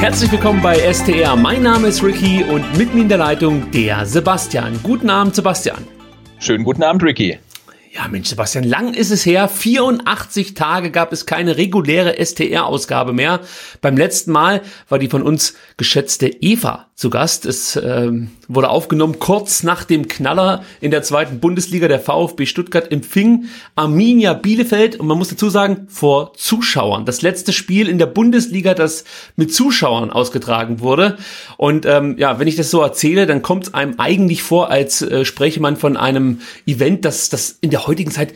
Herzlich willkommen bei STR. Mein Name ist Ricky und mit mir in der Leitung der Sebastian. Guten Abend, Sebastian. Schönen guten Abend, Ricky. Ja, Mensch, Sebastian, lang ist es her. 84 Tage gab es keine reguläre STR-Ausgabe mehr. Beim letzten Mal war die von uns geschätzte Eva zu Gast. Es ähm, wurde aufgenommen kurz nach dem Knaller in der zweiten Bundesliga. Der VfB Stuttgart empfing Arminia Bielefeld und man muss dazu sagen, vor Zuschauern. Das letzte Spiel in der Bundesliga, das mit Zuschauern ausgetragen wurde. Und ähm, ja, wenn ich das so erzähle, dann kommt es einem eigentlich vor, als äh, spräche man von einem Event, das, das in der heutigen Zeit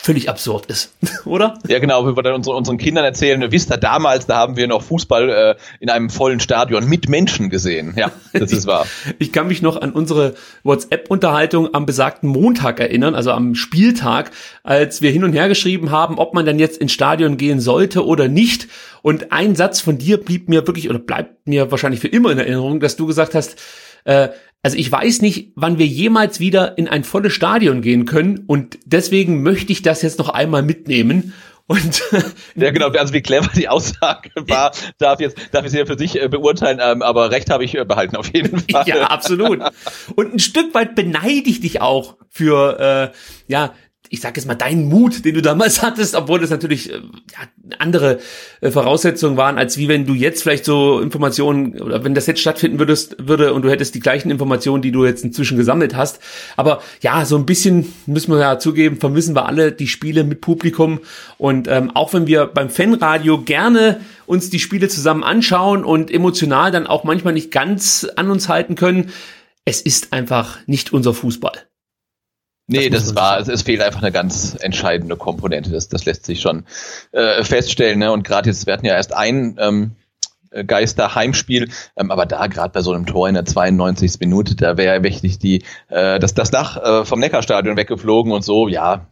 völlig absurd ist, oder? Ja, genau, wie wir dann unseren, unseren Kindern erzählen, wisst ihr, damals, da haben wir noch Fußball äh, in einem vollen Stadion mit Menschen gesehen. Ja, das ist wahr. ich kann mich noch an unsere WhatsApp-Unterhaltung am besagten Montag erinnern, also am Spieltag, als wir hin und her geschrieben haben, ob man dann jetzt ins Stadion gehen sollte oder nicht. Und ein Satz von dir blieb mir wirklich, oder bleibt mir wahrscheinlich für immer in Erinnerung, dass du gesagt hast, äh, also ich weiß nicht, wann wir jemals wieder in ein volles Stadion gehen können und deswegen möchte ich das jetzt noch einmal mitnehmen. Und ja, genau, also wie clever die Aussage war, darf jetzt, darf ich sie ja für sich äh, beurteilen, ähm, aber Recht habe ich äh, behalten, auf jeden Fall. Ja, absolut. Und ein Stück weit beneide ich dich auch für, äh, ja, ich sag jetzt mal, deinen Mut, den du damals hattest, obwohl das natürlich äh, ja, andere äh, Voraussetzungen waren, als wie wenn du jetzt vielleicht so Informationen oder wenn das jetzt stattfinden würdest, würde und du hättest die gleichen Informationen, die du jetzt inzwischen gesammelt hast. Aber ja, so ein bisschen müssen wir ja zugeben, vermissen wir alle die Spiele mit Publikum. Und ähm, auch wenn wir beim Fanradio gerne uns die Spiele zusammen anschauen und emotional dann auch manchmal nicht ganz an uns halten können, es ist einfach nicht unser Fußball. Nee, das, das war, es, es, fehlt einfach eine ganz entscheidende Komponente. Das, das lässt sich schon äh, feststellen. Ne? Und gerade jetzt, wir hatten ja erst ein ähm, äh, Geister Heimspiel, ähm, aber da gerade bei so einem Tor in der 92. Minute, da wäre ja wirklich die äh, das das Dach äh, vom Neckarstadion weggeflogen und so, ja,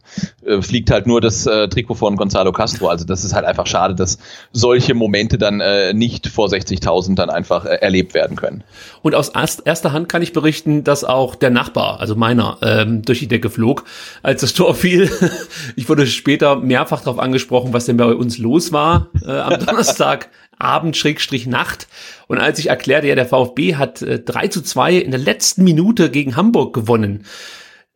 äh, fliegt halt nur das äh, Trikot von Gonzalo Castro, also das ist halt einfach schade, dass solche Momente dann äh, nicht vor 60.000 dann einfach äh, erlebt werden können. Und aus erst, erster Hand kann ich berichten, dass auch der Nachbar, also meiner, ähm, durch die Decke flog, als das Tor fiel. ich wurde später mehrfach darauf angesprochen, was denn bei uns los war äh, am Donnerstag. Abend, Schrägstrich Nacht. Und als ich erklärte, ja, der VfB hat äh, 3 zu 2 in der letzten Minute gegen Hamburg gewonnen,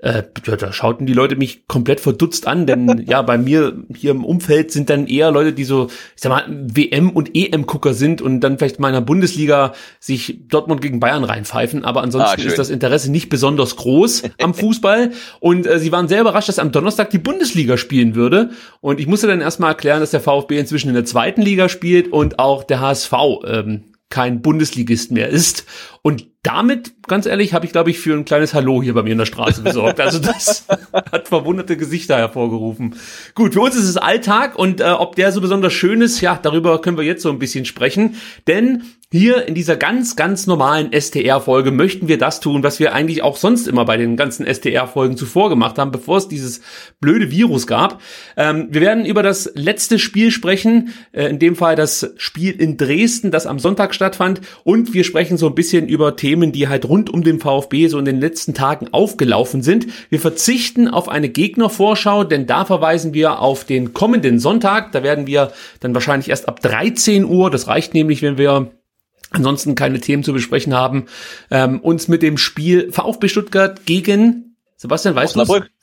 äh, da schauten die Leute mich komplett verdutzt an, denn ja, bei mir hier im Umfeld sind dann eher Leute, die so, ich sag mal, WM- und EM-Gucker sind und dann vielleicht mal in der Bundesliga sich Dortmund gegen Bayern reinpfeifen, aber ansonsten ah, ist das Interesse nicht besonders groß am Fußball. Und äh, sie waren sehr überrascht, dass am Donnerstag die Bundesliga spielen würde. Und ich musste dann erstmal erklären, dass der VfB inzwischen in der zweiten Liga spielt und auch der HSV ähm, kein Bundesligist mehr ist. Und damit, ganz ehrlich, habe ich, glaube ich, für ein kleines Hallo hier bei mir in der Straße besorgt. Also das hat verwunderte Gesichter hervorgerufen. Gut, für uns ist es Alltag und äh, ob der so besonders schön ist, ja, darüber können wir jetzt so ein bisschen sprechen. Denn hier in dieser ganz, ganz normalen STR-Folge möchten wir das tun, was wir eigentlich auch sonst immer bei den ganzen STR-Folgen zuvor gemacht haben, bevor es dieses blöde Virus gab. Ähm, wir werden über das letzte Spiel sprechen, äh, in dem Fall das Spiel in Dresden, das am Sonntag stattfand. Und wir sprechen so ein bisschen über Themen, die halt rund um den VfB so in den letzten Tagen aufgelaufen sind. Wir verzichten auf eine Gegnervorschau, denn da verweisen wir auf den kommenden Sonntag. Da werden wir dann wahrscheinlich erst ab 13 Uhr, das reicht nämlich, wenn wir ansonsten keine Themen zu besprechen haben, ähm, uns mit dem Spiel VfB Stuttgart gegen Sebastian, weißt du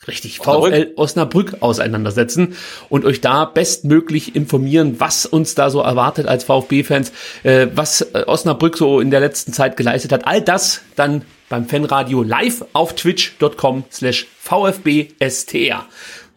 Richtig, Osnabrück. VfL Osnabrück auseinandersetzen und euch da bestmöglich informieren, was uns da so erwartet als VfB-Fans, äh, was äh, Osnabrück so in der letzten Zeit geleistet hat. All das dann beim Fanradio live auf twitch.com slash VfBSTR.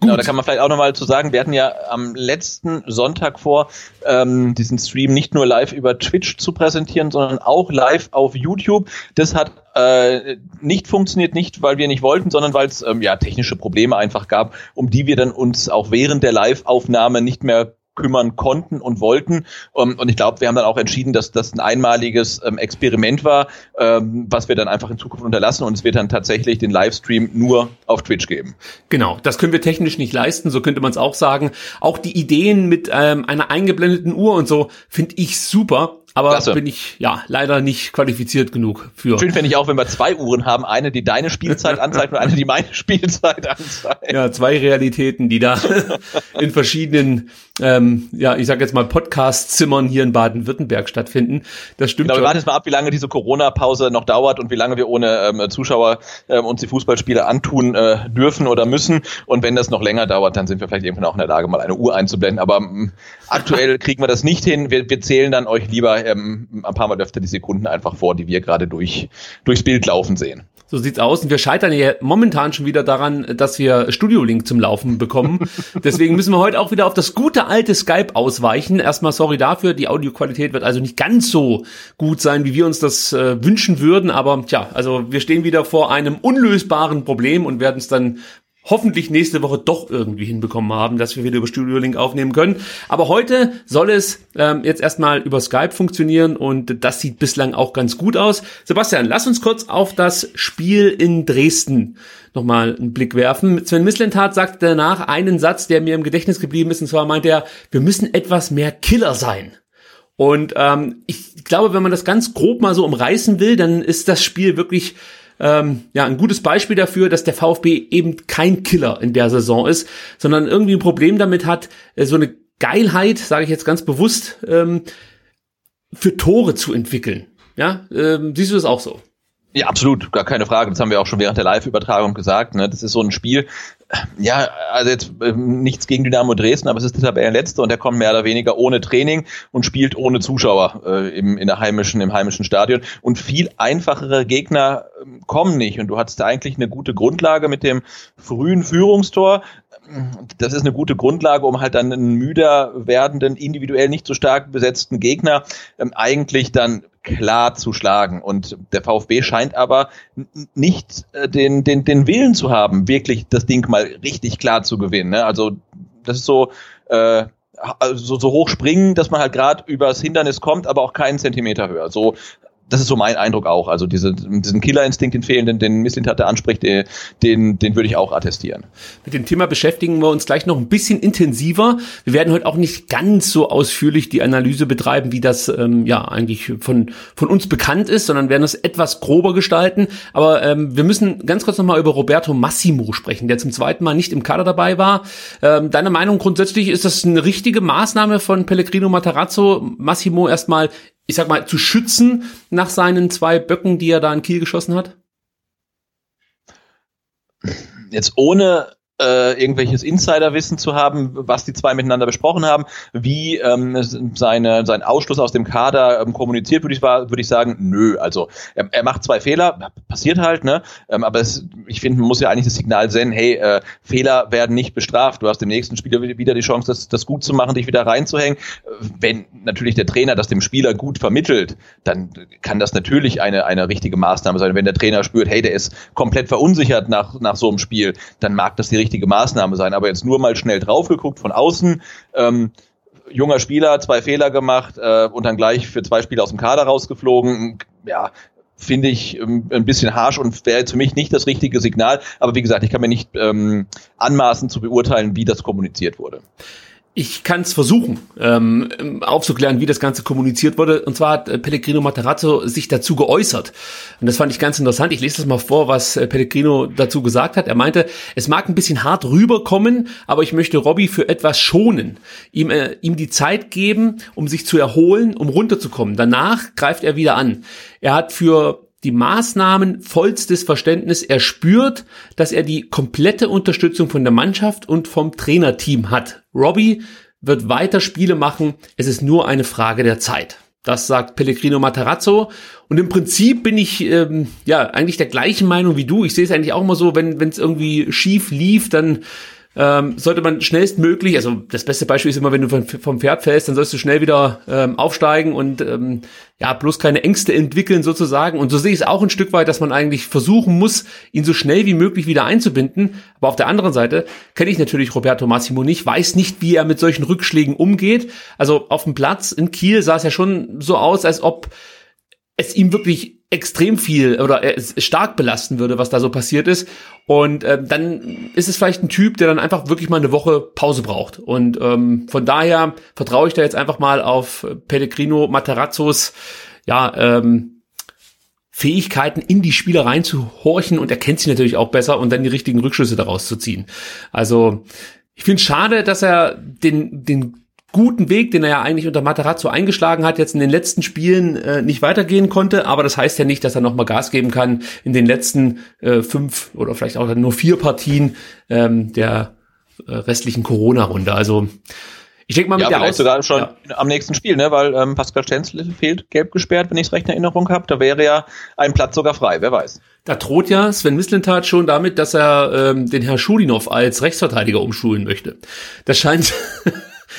Genau, da kann man vielleicht auch nochmal zu sagen, wir hatten ja am letzten Sonntag vor, ähm, diesen Stream nicht nur live über Twitch zu präsentieren, sondern auch live auf YouTube. Das hat äh, nicht funktioniert, nicht weil wir nicht wollten, sondern weil es ähm, ja technische Probleme einfach gab, um die wir dann uns auch während der Live-Aufnahme nicht mehr kümmern konnten und wollten. Ähm, und ich glaube, wir haben dann auch entschieden, dass das ein einmaliges ähm, Experiment war, ähm, was wir dann einfach in Zukunft unterlassen und es wird dann tatsächlich den Livestream nur auf Twitch geben. Genau, das können wir technisch nicht leisten, so könnte man es auch sagen. Auch die Ideen mit ähm, einer eingeblendeten Uhr und so finde ich super. Aber Klasse. bin ich ja leider nicht qualifiziert genug für. Schön fände ich auch, wenn wir zwei Uhren haben, eine, die deine Spielzeit anzeigt und eine, die meine Spielzeit anzeigt. Ja, zwei Realitäten, die da in verschiedenen, ähm, ja, ich sag jetzt mal Podcast-Zimmern hier in Baden-Württemberg stattfinden. Das stimmt. Genau, wir warten jetzt mal ab, wie lange diese Corona-Pause noch dauert und wie lange wir ohne ähm, Zuschauer ähm, uns die Fußballspiele antun äh, dürfen oder müssen. Und wenn das noch länger dauert, dann sind wir vielleicht irgendwann auch in der Lage, mal eine Uhr einzublenden. Aber ähm, aktuell kriegen wir das nicht hin. Wir, wir zählen dann euch lieber ähm, ein paar Mal öfter die Sekunden einfach vor, die wir gerade durch, durchs Bild laufen sehen. So sieht's aus. Und wir scheitern ja momentan schon wieder daran, dass wir Studio Link zum Laufen bekommen. Deswegen müssen wir heute auch wieder auf das gute alte Skype ausweichen. Erstmal sorry dafür. Die Audioqualität wird also nicht ganz so gut sein, wie wir uns das äh, wünschen würden. Aber tja, also wir stehen wieder vor einem unlösbaren Problem und werden es dann hoffentlich nächste Woche doch irgendwie hinbekommen haben, dass wir wieder über Studio Link aufnehmen können. Aber heute soll es ähm, jetzt erstmal über Skype funktionieren und das sieht bislang auch ganz gut aus. Sebastian, lass uns kurz auf das Spiel in Dresden nochmal einen Blick werfen. Sven Mislintat sagt danach einen Satz, der mir im Gedächtnis geblieben ist, und zwar meint er, wir müssen etwas mehr Killer sein. Und ähm, ich glaube, wenn man das ganz grob mal so umreißen will, dann ist das Spiel wirklich ähm, ja ein gutes Beispiel dafür, dass der VfB eben kein Killer in der Saison ist, sondern irgendwie ein Problem damit hat, äh, so eine Geilheit, sage ich jetzt ganz bewusst, ähm, für Tore zu entwickeln. Ja, ähm, siehst du das auch so? Ja, absolut, gar keine Frage. Das haben wir auch schon während der Live-Übertragung gesagt. Ne? Das ist so ein Spiel, ja, also jetzt äh, nichts gegen Dynamo Dresden, aber es ist der Tabellenletzte und der kommt mehr oder weniger ohne Training und spielt ohne Zuschauer äh, im, in der heimischen, im heimischen Stadion. Und viel einfachere Gegner äh, kommen nicht. Und du hattest eigentlich eine gute Grundlage mit dem frühen Führungstor. Das ist eine gute Grundlage, um halt dann einen müder werdenden, individuell nicht so stark besetzten Gegner ähm, eigentlich dann klar zu schlagen. Und der VfB scheint aber nicht äh, den, den, den Willen zu haben, wirklich das Ding mal richtig klar zu gewinnen. Ne? Also das ist so, äh, also so hoch springen, dass man halt gerade übers Hindernis kommt, aber auch keinen Zentimeter höher. So das ist so mein Eindruck auch. Also diese, diesen Killerinstinkt, den fehlenden, den Misslint hatte anspricht, den, den, den würde ich auch attestieren. Mit dem Thema beschäftigen wir uns gleich noch ein bisschen intensiver. Wir werden heute auch nicht ganz so ausführlich die Analyse betreiben, wie das ähm, ja eigentlich von, von uns bekannt ist, sondern werden es etwas grober gestalten. Aber ähm, wir müssen ganz kurz nochmal über Roberto Massimo sprechen, der zum zweiten Mal nicht im Kader dabei war. Ähm, deine Meinung grundsätzlich, ist das eine richtige Maßnahme von Pellegrino Matarazzo, Massimo erstmal ich sag mal, zu schützen nach seinen zwei Böcken, die er da in Kiel geschossen hat? Jetzt ohne äh, irgendwelches Insiderwissen zu haben, was die zwei miteinander besprochen haben, wie ähm, seine, sein Ausschluss aus dem Kader ähm, kommuniziert, würde ich, würd ich sagen, nö. Also er, er macht zwei Fehler, passiert halt, ne? Ähm, aber es, ich finde, man muss ja eigentlich das Signal senden, hey, äh, Fehler werden nicht bestraft. Du hast im nächsten Spiel wieder die Chance, das, das gut zu machen, dich wieder reinzuhängen. Wenn natürlich der Trainer das dem Spieler gut vermittelt, dann kann das natürlich eine, eine richtige Maßnahme sein. Wenn der Trainer spürt, hey, der ist komplett verunsichert nach, nach so einem Spiel, dann mag das die richtige richtige Maßnahme sein. Aber jetzt nur mal schnell drauf geguckt von außen, ähm, junger Spieler, zwei Fehler gemacht äh, und dann gleich für zwei Spiele aus dem Kader rausgeflogen. Ja, finde ich ähm, ein bisschen harsh und wäre für mich nicht das richtige Signal. Aber wie gesagt, ich kann mir nicht ähm, anmaßen zu beurteilen, wie das kommuniziert wurde. Ich kann es versuchen, ähm, aufzuklären, wie das Ganze kommuniziert wurde. Und zwar hat äh, Pellegrino Materazzo sich dazu geäußert. Und das fand ich ganz interessant. Ich lese das mal vor, was äh, Pellegrino dazu gesagt hat. Er meinte, es mag ein bisschen hart rüberkommen, aber ich möchte Robbie für etwas schonen. Ihm, äh, ihm die Zeit geben, um sich zu erholen, um runterzukommen. Danach greift er wieder an. Er hat für die Maßnahmen vollstes Verständnis. Er spürt, dass er die komplette Unterstützung von der Mannschaft und vom Trainerteam hat. Robbie wird weiter Spiele machen. Es ist nur eine Frage der Zeit. Das sagt Pellegrino Matarazzo. Und im Prinzip bin ich ähm, ja eigentlich der gleichen Meinung wie du. Ich sehe es eigentlich auch immer so, wenn es irgendwie schief lief, dann ähm, sollte man schnellstmöglich, also das beste Beispiel ist immer, wenn du vom, Pferd fällst, dann sollst du schnell wieder ähm, aufsteigen und ähm, ja, bloß keine Ängste entwickeln sozusagen. Und so sehe ich es auch ein Stück weit, dass man eigentlich versuchen muss, ihn so schnell wie möglich wieder einzubinden. Aber auf der anderen Seite kenne ich natürlich Roberto Massimo nicht, weiß nicht, wie er mit solchen Rückschlägen umgeht. Also auf dem Platz in Kiel sah es ja schon so aus, als ob es ihm wirklich extrem viel oder es stark belasten würde, was da so passiert ist. Und äh, dann ist es vielleicht ein Typ, der dann einfach wirklich mal eine Woche Pause braucht. Und ähm, von daher vertraue ich da jetzt einfach mal auf Pellegrino Materazzos ja, ähm, Fähigkeiten in die Spieler reinzuhorchen und er kennt sie natürlich auch besser und dann die richtigen Rückschlüsse daraus zu ziehen. Also ich finde es schade, dass er den, den guten Weg, den er ja eigentlich unter Materazzo eingeschlagen hat, jetzt in den letzten Spielen äh, nicht weitergehen konnte. Aber das heißt ja nicht, dass er nochmal Gas geben kann in den letzten äh, fünf oder vielleicht auch nur vier Partien ähm, der äh, restlichen Corona-Runde. Also ich denke mal mit ja, der Aus sogar schon ja. am nächsten Spiel, ne? weil ähm, Pascal Stenzel fehlt gelb gesperrt, wenn ich es recht in Erinnerung habe. Da wäre ja ein Platz sogar frei, wer weiß. Da droht ja Sven Mislintat schon damit, dass er ähm, den Herr Schulinov als Rechtsverteidiger umschulen möchte. Das scheint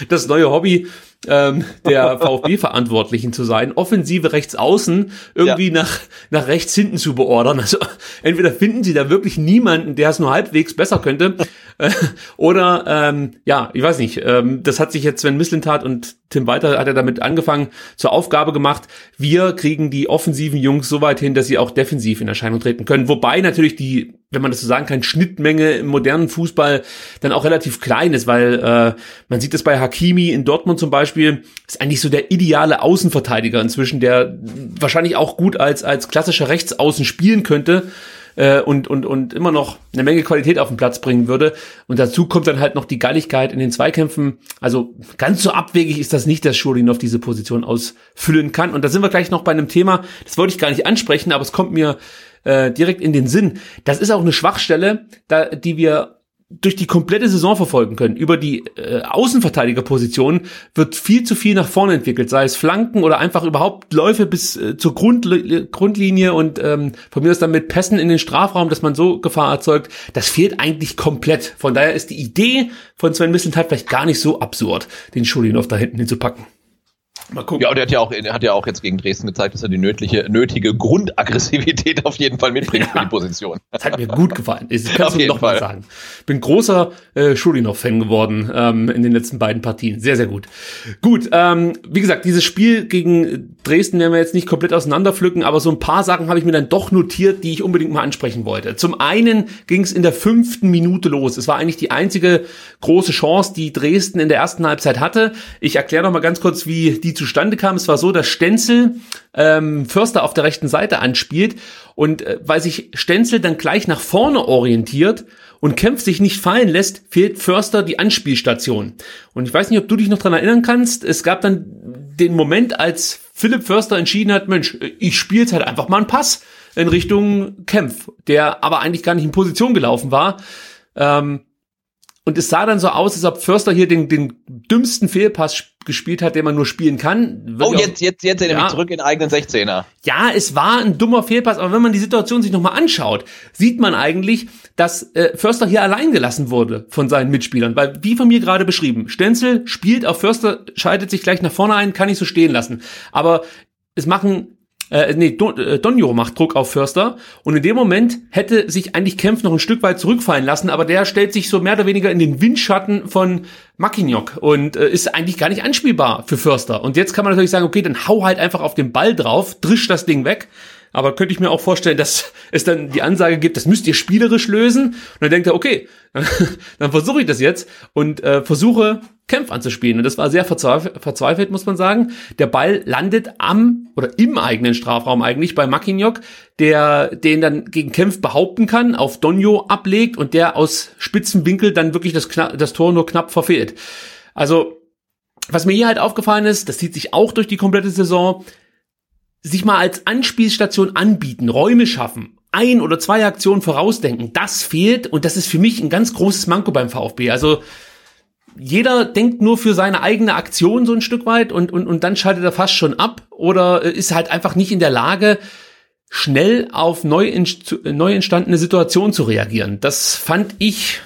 das neue Hobby ähm, der VfB-Verantwortlichen zu sein, Offensive rechts außen irgendwie ja. nach, nach rechts hinten zu beordern. Also entweder finden sie da wirklich niemanden, der es nur halbwegs besser könnte, äh, oder ähm, ja, ich weiß nicht, ähm, das hat sich jetzt Sven Mislintat und Tim Walter hat er damit angefangen, zur Aufgabe gemacht, wir kriegen die offensiven Jungs so weit hin, dass sie auch defensiv in Erscheinung treten können. Wobei natürlich die, wenn man das so sagen kann, Schnittmenge im modernen Fußball dann auch relativ klein ist, weil äh, man sieht das bei Hakimi in Dortmund zum Beispiel, ist eigentlich so der ideale Außenverteidiger inzwischen, der wahrscheinlich auch gut als, als klassischer Rechtsaußen spielen könnte äh, und, und, und immer noch eine Menge Qualität auf den Platz bringen würde. Und dazu kommt dann halt noch die Galligkeit in den Zweikämpfen. Also ganz so abwegig ist das nicht, dass Schulin auf diese Position ausfüllen kann. Und da sind wir gleich noch bei einem Thema, das wollte ich gar nicht ansprechen, aber es kommt mir äh, direkt in den Sinn. Das ist auch eine Schwachstelle, da, die wir durch die komplette Saison verfolgen können. Über die äh, Außenverteidigerposition wird viel zu viel nach vorne entwickelt, sei es Flanken oder einfach überhaupt Läufe bis äh, zur Grund, Grundlinie und ähm, von mir aus dann mit Pässen in den Strafraum, dass man so Gefahr erzeugt. Das fehlt eigentlich komplett. Von daher ist die Idee von Sven Mislintat vielleicht gar nicht so absurd, den Schulinov da hinten hinzupacken. Mal gucken. Ja, und er hat ja auch, er hat ja auch jetzt gegen Dresden gezeigt, dass er die nötige, nötige Grundaggressivität auf jeden Fall mitbringt ja, für die Position. Das hat mir gut gefallen. Ich kann es noch mal sagen. Bin großer äh, Schulinov-Fan geworden ähm, in den letzten beiden Partien. Sehr, sehr gut. Gut, ähm, wie gesagt, dieses Spiel gegen Dresden werden wir jetzt nicht komplett auseinanderpflücken, aber so ein paar Sachen habe ich mir dann doch notiert, die ich unbedingt mal ansprechen wollte. Zum einen ging es in der fünften Minute los. Es war eigentlich die einzige große Chance, die Dresden in der ersten Halbzeit hatte. Ich erkläre noch mal ganz kurz, wie die zustande kam. Es war so, dass Stenzel ähm, Förster auf der rechten Seite anspielt und äh, weil sich Stenzel dann gleich nach vorne orientiert und Kempf sich nicht fallen lässt, fehlt Förster die Anspielstation. Und ich weiß nicht, ob du dich noch dran erinnern kannst. Es gab dann den Moment, als Philipp Förster entschieden hat, Mensch, ich spiele jetzt halt einfach mal einen Pass in Richtung Kempf, der aber eigentlich gar nicht in Position gelaufen war. Ähm, und es sah dann so aus, als ob Förster hier den, den dümmsten Fehlpass gespielt hat, den man nur spielen kann. Wird oh, jetzt, jetzt, jetzt ja, zurück in eigenen 16er. Ja, es war ein dummer Fehlpass, aber wenn man die Situation sich nochmal anschaut, sieht man eigentlich, dass äh, Förster hier allein gelassen wurde von seinen Mitspielern. Weil, wie von mir gerade beschrieben, Stenzel spielt auf Förster, schaltet sich gleich nach vorne ein, kann ich so stehen lassen. Aber es machen äh, nee, Don, äh, Donjo macht Druck auf Förster und in dem Moment hätte sich eigentlich Kempf noch ein Stück weit zurückfallen lassen, aber der stellt sich so mehr oder weniger in den Windschatten von Mackignock und äh, ist eigentlich gar nicht anspielbar für Förster. Und jetzt kann man natürlich sagen, okay, dann hau halt einfach auf den Ball drauf, drisch das Ding weg. Aber könnte ich mir auch vorstellen, dass es dann die Ansage gibt, das müsst ihr spielerisch lösen. Und dann denkt er, okay, dann versuche ich das jetzt und äh, versuche Kämpf anzuspielen. Und das war sehr verzweifelt, verzweifelt, muss man sagen. Der Ball landet am oder im eigenen Strafraum eigentlich bei Mackignock, der den dann gegen Kempf behaupten kann, auf Donjo ablegt und der aus spitzen Winkel dann wirklich das, das Tor nur knapp verfehlt. Also, was mir hier halt aufgefallen ist, das zieht sich auch durch die komplette Saison, sich mal als Anspielstation anbieten, Räume schaffen, ein oder zwei Aktionen vorausdenken, das fehlt und das ist für mich ein ganz großes Manko beim VfB. Also jeder denkt nur für seine eigene Aktion so ein Stück weit und, und, und dann schaltet er fast schon ab oder ist halt einfach nicht in der Lage, schnell auf neu, neu entstandene Situationen zu reagieren. Das fand ich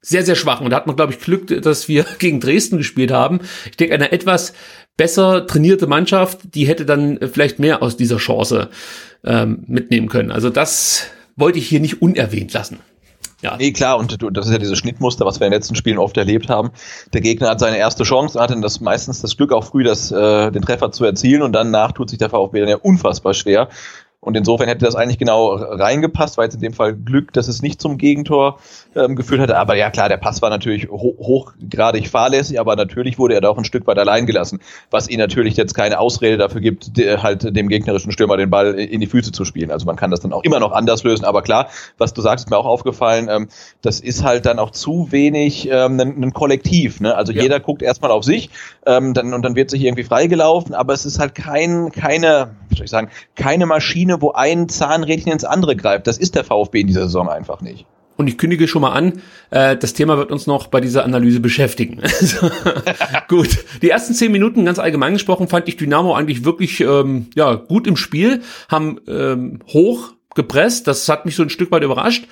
sehr, sehr schwach. Und da hat man, glaube ich, Glück, dass wir gegen Dresden gespielt haben. Ich denke, eine etwas besser trainierte Mannschaft, die hätte dann vielleicht mehr aus dieser Chance ähm, mitnehmen können. Also das wollte ich hier nicht unerwähnt lassen. Ja. Nee, klar, und das ist ja dieses Schnittmuster, was wir in den letzten Spielen oft erlebt haben. Der Gegner hat seine erste Chance, hat dann das meistens das Glück auch früh, das, äh, den Treffer zu erzielen und danach tut sich der VfB dann ja unfassbar schwer. Und insofern hätte das eigentlich genau reingepasst, weil es in dem Fall Glück, dass es nicht zum Gegentor ähm, geführt hatte. Aber ja klar, der Pass war natürlich ho hochgradig fahrlässig, aber natürlich wurde er da auch ein Stück weit allein gelassen, was ihn natürlich jetzt keine Ausrede dafür gibt, halt dem gegnerischen Stürmer den Ball in die Füße zu spielen. Also man kann das dann auch immer noch anders lösen. Aber klar, was du sagst, ist mir auch aufgefallen, ähm, das ist halt dann auch zu wenig ähm, ein, ein Kollektiv. Ne? Also ja. jeder guckt erstmal auf sich ähm, dann, und dann wird sich irgendwie freigelaufen, aber es ist halt kein, keine, soll ich sagen, keine Maschine, wo ein Zahnrädchen ins andere greift. Das ist der VfB in dieser Saison einfach nicht. Und ich kündige schon mal an, äh, das Thema wird uns noch bei dieser Analyse beschäftigen. gut, die ersten zehn Minuten, ganz allgemein gesprochen, fand ich Dynamo eigentlich wirklich ähm, ja gut im Spiel, haben ähm, hoch gepresst, das hat mich so ein Stück weit überrascht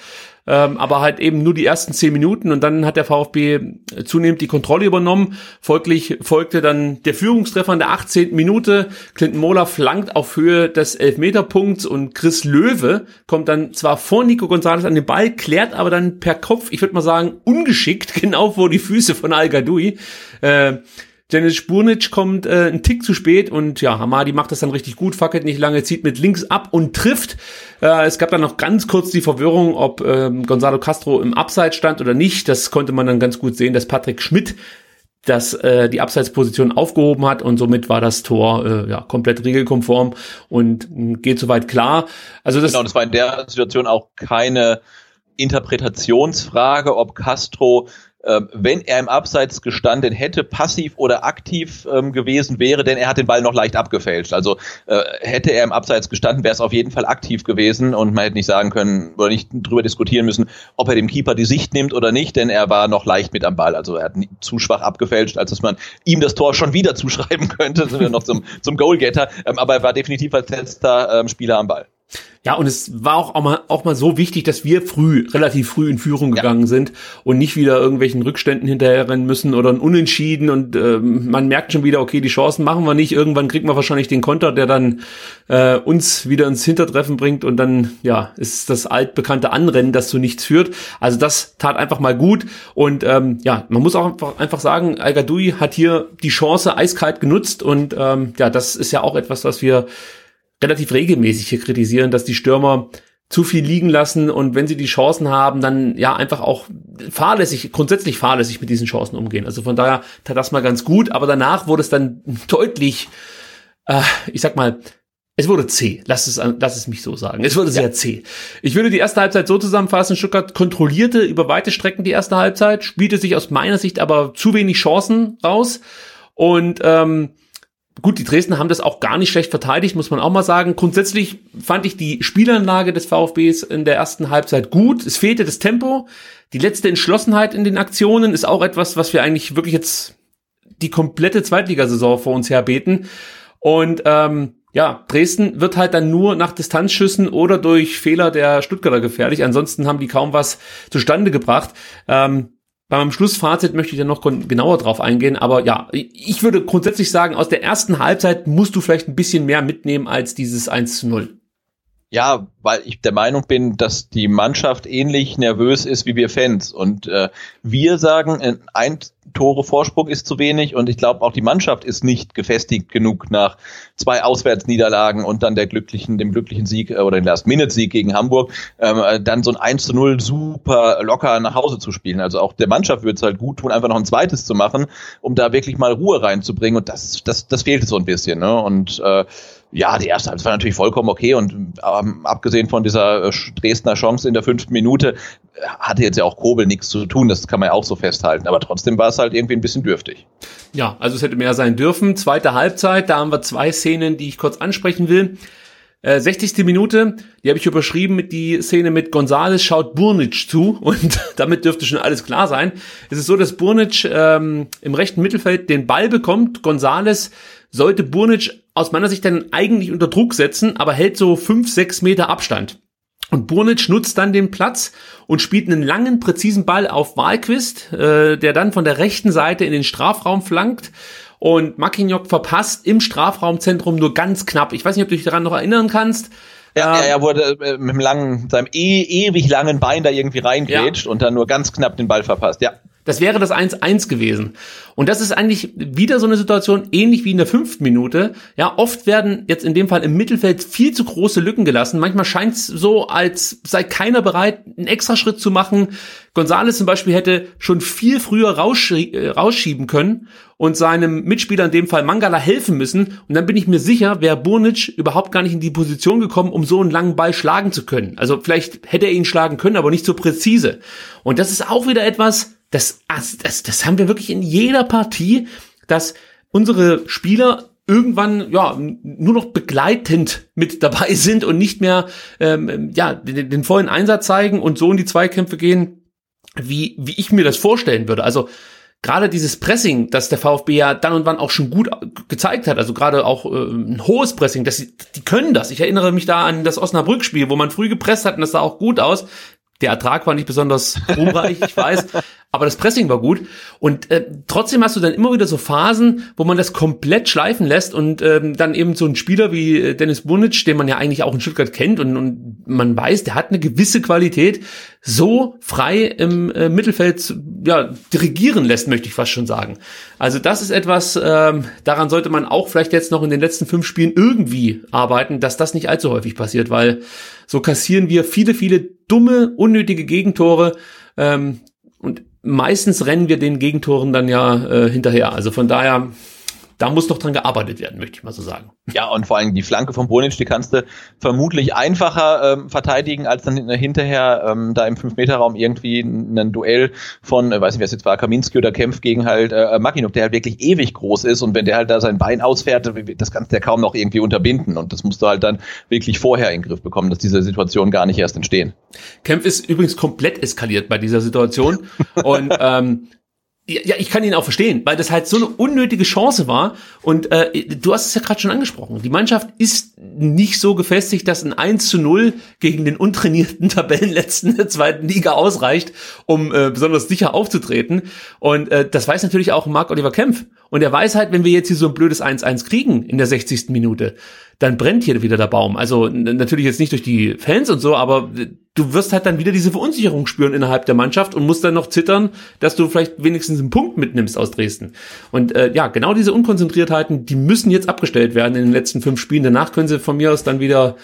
ähm, aber halt eben nur die ersten zehn Minuten und dann hat der VfB zunehmend die Kontrolle übernommen. Folglich folgte dann der Führungstreffer in der 18. Minute. Clinton Mola flankt auf Höhe des Elfmeterpunkts und Chris Löwe kommt dann zwar vor Nico Gonzalez an den Ball, klärt aber dann per Kopf, ich würde mal sagen, ungeschickt genau vor die Füße von Al Gadoui. Äh, Dennis Spurnic kommt äh, ein Tick zu spät und ja, Hamadi macht das dann richtig gut, fackelt nicht lange, zieht mit links ab und trifft. Äh, es gab dann noch ganz kurz die Verwirrung, ob ähm, Gonzalo Castro im Abseits stand oder nicht. Das konnte man dann ganz gut sehen, dass Patrick Schmidt das äh, die Abseitsposition aufgehoben hat und somit war das Tor äh, ja komplett regelkonform und äh, geht soweit klar. Also das genau, das war in der Situation auch keine Interpretationsfrage, ob Castro wenn er im Abseits gestanden hätte, passiv oder aktiv ähm, gewesen wäre, denn er hat den Ball noch leicht abgefälscht. Also äh, hätte er im Abseits gestanden, wäre es auf jeden Fall aktiv gewesen und man hätte nicht sagen können oder nicht drüber diskutieren müssen, ob er dem Keeper die Sicht nimmt oder nicht, denn er war noch leicht mit am Ball. Also er hat zu schwach abgefälscht, als dass man ihm das Tor schon wieder zuschreiben könnte. Sind wir noch zum, zum Goalgetter. Ähm, aber er war definitiv als letzter ähm, Spieler am Ball. Ja, und es war auch, auch, mal, auch mal so wichtig, dass wir früh, relativ früh in Führung gegangen ja. sind und nicht wieder irgendwelchen Rückständen hinterherrennen müssen oder ein Unentschieden und äh, man merkt schon wieder, okay, die Chancen machen wir nicht, irgendwann kriegen wir wahrscheinlich den Konter, der dann äh, uns wieder ins Hintertreffen bringt und dann, ja, ist das altbekannte Anrennen, das zu nichts führt. Also das tat einfach mal gut und ähm, ja, man muss auch einfach, einfach sagen, Al hat hier die Chance eiskalt genutzt und ähm, ja, das ist ja auch etwas, was wir relativ regelmäßig hier kritisieren, dass die Stürmer zu viel liegen lassen und wenn sie die Chancen haben, dann ja einfach auch fahrlässig, grundsätzlich fahrlässig mit diesen Chancen umgehen. Also von daher tat das mal ganz gut, aber danach wurde es dann deutlich, äh, ich sag mal, es wurde zäh. Lass es, lass es mich so sagen. Es wurde sehr ja. zäh. Ich würde die erste Halbzeit so zusammenfassen. Stuttgart kontrollierte über weite Strecken die erste Halbzeit, spielte sich aus meiner Sicht aber zu wenig Chancen raus und ähm, Gut, die Dresden haben das auch gar nicht schlecht verteidigt, muss man auch mal sagen. Grundsätzlich fand ich die Spielanlage des VfBs in der ersten Halbzeit gut. Es fehlte das Tempo. Die letzte Entschlossenheit in den Aktionen ist auch etwas, was wir eigentlich wirklich jetzt die komplette Zweitligasaison vor uns herbeten. Und ähm, ja, Dresden wird halt dann nur nach Distanzschüssen oder durch Fehler der Stuttgarter gefährlich. Ansonsten haben die kaum was zustande gebracht. Ähm, bei meinem Schlussfazit möchte ich dann noch genauer drauf eingehen, aber ja, ich würde grundsätzlich sagen, aus der ersten Halbzeit musst du vielleicht ein bisschen mehr mitnehmen als dieses 1 zu 0. Ja, weil ich der Meinung bin, dass die Mannschaft ähnlich nervös ist wie wir Fans. Und äh, wir sagen, ein Tore Vorsprung ist zu wenig und ich glaube auch die Mannschaft ist nicht gefestigt genug nach zwei Auswärtsniederlagen und dann der glücklichen, dem glücklichen Sieg äh, oder den Last-Minute-Sieg gegen Hamburg, ähm, äh, dann so ein 1 zu 0 super locker nach Hause zu spielen. Also auch der Mannschaft würde es halt gut tun, einfach noch ein zweites zu machen, um da wirklich mal Ruhe reinzubringen und das, das, das fehlt so ein bisschen. Ne? Und äh, Ja, die erste Halbzeit war natürlich vollkommen okay und ähm, abgesehen von dieser äh, Dresdner Chance in der fünften Minute hatte jetzt ja auch Kobel nichts zu tun, das kann man ja auch so festhalten. Aber trotzdem war es halt irgendwie ein bisschen dürftig. Ja, also es hätte mehr sein dürfen. Zweite Halbzeit, da haben wir zwei Szenen, die ich kurz ansprechen will. Äh, 60. Minute, die habe ich überschrieben mit die Szene mit Gonzales schaut Burnic zu und damit dürfte schon alles klar sein. Es ist so, dass Burnic ähm, im rechten Mittelfeld den Ball bekommt. Gonzales sollte Burnic aus meiner Sicht dann eigentlich unter Druck setzen, aber hält so fünf, sechs Meter Abstand. Und Burnic nutzt dann den Platz und spielt einen langen, präzisen Ball auf Wahlquist, äh, der dann von der rechten Seite in den Strafraum flankt. Und Mackignoc verpasst im Strafraumzentrum nur ganz knapp. Ich weiß nicht, ob du dich daran noch erinnern kannst. Ja, ähm, er wurde äh, mit dem langen, seinem e ewig langen Bein da irgendwie reingrätscht ja. und dann nur ganz knapp den Ball verpasst. Ja. Das wäre das 1-1 gewesen. Und das ist eigentlich wieder so eine Situation, ähnlich wie in der fünften Minute. Ja, oft werden jetzt in dem Fall im Mittelfeld viel zu große Lücken gelassen. Manchmal scheint es so, als sei keiner bereit, einen extra Schritt zu machen. Gonzales zum Beispiel hätte schon viel früher rausschie äh, rausschieben können und seinem Mitspieler in dem Fall Mangala helfen müssen. Und dann bin ich mir sicher, wäre Burnic überhaupt gar nicht in die Position gekommen, um so einen langen Ball schlagen zu können. Also vielleicht hätte er ihn schlagen können, aber nicht so präzise. Und das ist auch wieder etwas, das, das, das haben wir wirklich in jeder Partie, dass unsere Spieler irgendwann ja nur noch begleitend mit dabei sind und nicht mehr ähm, ja den, den vollen Einsatz zeigen und so in die Zweikämpfe gehen, wie wie ich mir das vorstellen würde. Also gerade dieses Pressing, das der VfB ja dann und wann auch schon gut gezeigt hat, also gerade auch äh, ein hohes Pressing, sie, die können das. Ich erinnere mich da an das Osnabrück-Spiel, wo man früh gepresst hat und das sah auch gut aus. Der Ertrag war nicht besonders ruhmreich, ich weiß, aber das Pressing war gut. Und äh, trotzdem hast du dann immer wieder so Phasen, wo man das komplett schleifen lässt und ähm, dann eben so ein Spieler wie äh, Dennis Bunic, den man ja eigentlich auch in Stuttgart kennt und, und man weiß, der hat eine gewisse Qualität, so frei im äh, Mittelfeld ja, dirigieren lässt, möchte ich fast schon sagen. Also das ist etwas, ähm, daran sollte man auch vielleicht jetzt noch in den letzten fünf Spielen irgendwie arbeiten, dass das nicht allzu häufig passiert, weil so kassieren wir viele, viele dumme, unnötige Gegentore. Ähm, und meistens rennen wir den Gegentoren dann ja äh, hinterher. Also von daher da muss doch dran gearbeitet werden, möchte ich mal so sagen. Ja, und vor allem die Flanke von Bonic, die kannst du vermutlich einfacher ähm, verteidigen, als dann hinterher ähm, da im 5-Meter-Raum irgendwie ein Duell von, äh, weiß nicht, wer es jetzt war, Kaminski oder Kempf gegen halt äh, Makinuk, der halt wirklich ewig groß ist und wenn der halt da sein Bein ausfährt, das kannst du ja kaum noch irgendwie unterbinden und das musst du halt dann wirklich vorher in den Griff bekommen, dass diese Situationen gar nicht erst entstehen. Kempf ist übrigens komplett eskaliert bei dieser Situation und ähm, ja, ich kann ihn auch verstehen, weil das halt so eine unnötige Chance war. Und äh, du hast es ja gerade schon angesprochen. Die Mannschaft ist nicht so gefestigt, dass ein 1 zu 0 gegen den untrainierten Tabellenletzten der zweiten Liga ausreicht, um äh, besonders sicher aufzutreten. Und äh, das weiß natürlich auch Marc-Oliver Kempf. Und er weiß halt, wenn wir jetzt hier so ein blödes 1-1 kriegen in der 60. Minute, dann brennt hier wieder der Baum. Also natürlich jetzt nicht durch die Fans und so, aber du wirst halt dann wieder diese Verunsicherung spüren innerhalb der Mannschaft und musst dann noch zittern, dass du vielleicht wenigstens einen Punkt mitnimmst aus Dresden. Und äh, ja, genau diese Unkonzentriertheiten, die müssen jetzt abgestellt werden in den letzten fünf Spielen. Danach können sie von mir aus dann wieder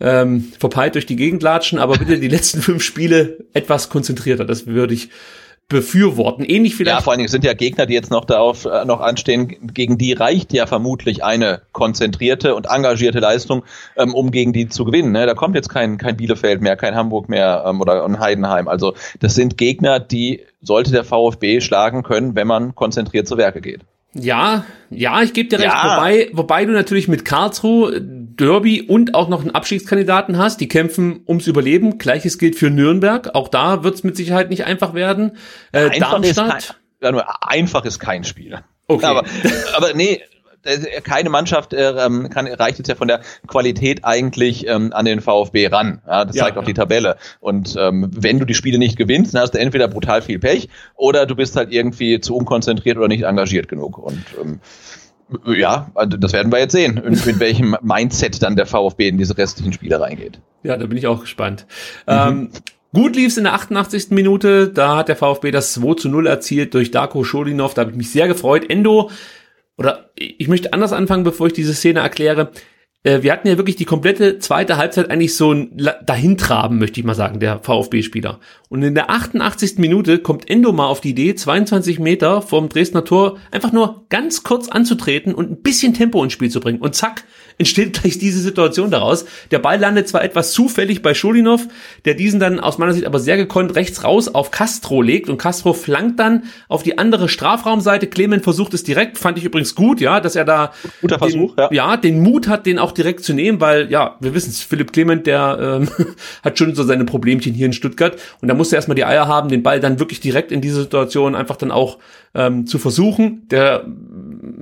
ähm, verpeilt durch die Gegend latschen, aber bitte die letzten fünf Spiele etwas konzentrierter. Das würde ich befürworten. Ähnlich vielleicht. Ja, vor allen Dingen sind ja Gegner, die jetzt noch darauf äh, noch anstehen, gegen die reicht ja vermutlich eine konzentrierte und engagierte Leistung, ähm, um gegen die zu gewinnen. Ne? Da kommt jetzt kein, kein Bielefeld mehr, kein Hamburg mehr ähm, oder ein Heidenheim. Also das sind Gegner, die sollte der VfB schlagen können, wenn man konzentriert zu Werke geht. Ja, ja, ich gebe dir recht. Ja. Wobei, wobei du natürlich mit Karlsruhe Derby und auch noch einen Abstiegskandidaten hast, die kämpfen ums Überleben. Gleiches gilt für Nürnberg. Auch da wird es mit Sicherheit nicht einfach werden. Äh, einfach Darmstadt. Ist kein, einfach ist kein Spiel. Okay. Aber, aber nee, äh, keine Mannschaft äh, ähm, kann, reicht jetzt ja von der Qualität eigentlich ähm, an den VfB ran. Ja, das ja, zeigt auch die Tabelle. Und ähm, wenn du die Spiele nicht gewinnst, dann hast du entweder brutal viel Pech oder du bist halt irgendwie zu unkonzentriert oder nicht engagiert genug. Und ähm, ja, also das werden wir jetzt sehen, mit welchem Mindset dann der VfB in diese restlichen Spiele reingeht. Ja, da bin ich auch gespannt. Mhm. Ähm, Gut lief's in der 88. Minute, da hat der VfB das 2 zu 0 erzielt durch Darko Scholinov, da habe ich mich sehr gefreut. Endo oder ich möchte anders anfangen, bevor ich diese Szene erkläre. Äh, wir hatten ja wirklich die komplette zweite Halbzeit eigentlich so ein dahintraben, möchte ich mal sagen, der VfB-Spieler. Und in der 88. Minute kommt Endo mal auf die Idee, 22 Meter vom Dresdner Tor einfach nur ganz kurz anzutreten und ein bisschen Tempo ins Spiel zu bringen. Und zack, entsteht gleich diese Situation daraus. Der Ball landet zwar etwas zufällig bei Schulinov, der diesen dann aus meiner Sicht aber sehr gekonnt rechts raus auf Castro legt und Castro flankt dann auf die andere Strafraumseite. Clement versucht es direkt, fand ich übrigens gut, ja, dass er da Guter Versuch, den, ja. ja, den Mut hat, den auch direkt zu nehmen, weil ja, wir wissen es, Philipp Clement, der ähm, hat schon so seine Problemchen hier in Stuttgart und da musste er erstmal die Eier haben, den Ball dann wirklich direkt in diese Situation einfach dann auch ähm, zu versuchen. Der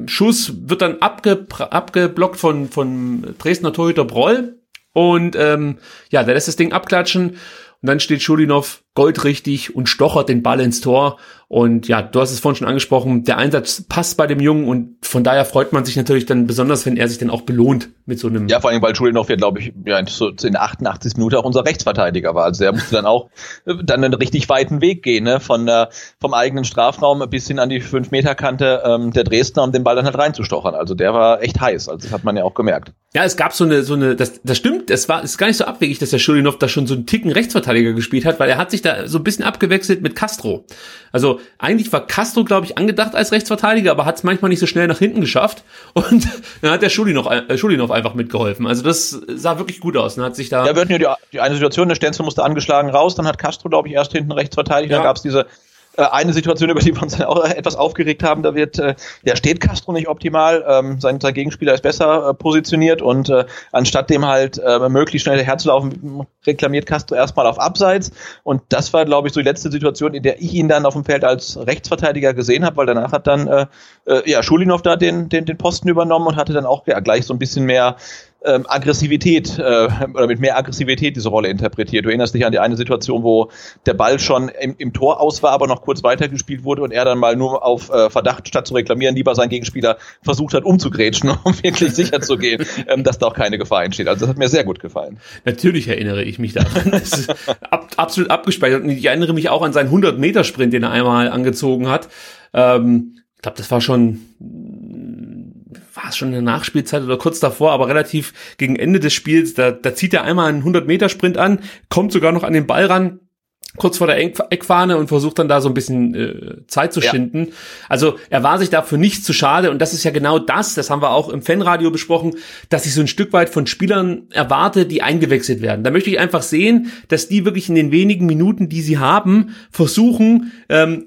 Schuss wird dann abge abgeblockt von, von Dresdner Torhüter Broll und ähm, ja, der lässt das Ding abklatschen und dann steht Schulinov goldrichtig und stochert den Ball ins Tor. Und ja, du hast es vorhin schon angesprochen, der Einsatz passt bei dem Jungen und von daher freut man sich natürlich dann besonders, wenn er sich dann auch belohnt mit so einem. Ja, vor allem, weil Schulinov ja, glaube ich, ja, so in der 88. Minute auch unser Rechtsverteidiger war. Also er musste dann auch äh, dann einen richtig weiten Weg gehen, ne? von äh, vom eigenen Strafraum bis hin an die 5-Meter-Kante ähm, der Dresdner, um den Ball dann halt reinzustochern. Also der war echt heiß. Also das hat man ja auch gemerkt. Ja, es gab so eine, so eine, das, das stimmt, es war, ist gar nicht so abwegig, dass der Schulinov da schon so einen Ticken Rechtsverteidiger gespielt hat, weil er hat sich da so ein bisschen abgewechselt mit Castro. Also eigentlich war Castro, glaube ich, angedacht als Rechtsverteidiger, aber hat es manchmal nicht so schnell nach hinten geschafft. Und dann hat der Schulinov, äh, Schulinov einfach mitgeholfen. Also das sah wirklich gut aus. Dann hat sich da. Ja, wir hatten ja die, die eine Situation, der Stenzel musste angeschlagen raus, dann hat Castro, glaube ich, erst hinten rechts verteidigt, ja. dann gab es diese eine Situation, über die wir uns auch etwas aufgeregt haben, da wird, äh, der steht Castro nicht optimal, ähm, sein, sein Gegenspieler ist besser äh, positioniert und äh, anstatt dem halt äh, möglichst schnell herzulaufen, reklamiert Castro erstmal auf Abseits. Und das war, glaube ich, so die letzte Situation, in der ich ihn dann auf dem Feld als Rechtsverteidiger gesehen habe, weil danach hat dann äh, äh, ja Schulinov da den, den, den Posten übernommen und hatte dann auch ja, gleich so ein bisschen mehr ähm, Aggressivität äh, oder mit mehr Aggressivität diese Rolle interpretiert. Du erinnerst dich an die eine Situation, wo der Ball schon im, im Tor aus war, aber noch kurz weitergespielt wurde und er dann mal nur auf äh, Verdacht statt zu reklamieren lieber seinen Gegenspieler versucht hat umzugrätschen, um wirklich sicher zu gehen, ähm, dass da auch keine Gefahr entsteht. Also das hat mir sehr gut gefallen. Natürlich erinnere ich mich daran. Das ist ab, absolut abgespeichert und ich erinnere mich auch an seinen 100 Meter Sprint, den er einmal angezogen hat. Ähm, ich glaube, das war schon war es schon in der Nachspielzeit oder kurz davor, aber relativ gegen Ende des Spiels, da, da zieht er einmal einen 100-Meter-Sprint an, kommt sogar noch an den Ball ran, kurz vor der Eckfahne und versucht dann da so ein bisschen äh, Zeit zu schinden. Ja. Also er war sich dafür nicht zu schade und das ist ja genau das, das haben wir auch im Fanradio besprochen, dass ich so ein Stück weit von Spielern erwarte, die eingewechselt werden. Da möchte ich einfach sehen, dass die wirklich in den wenigen Minuten, die sie haben, versuchen, ähm,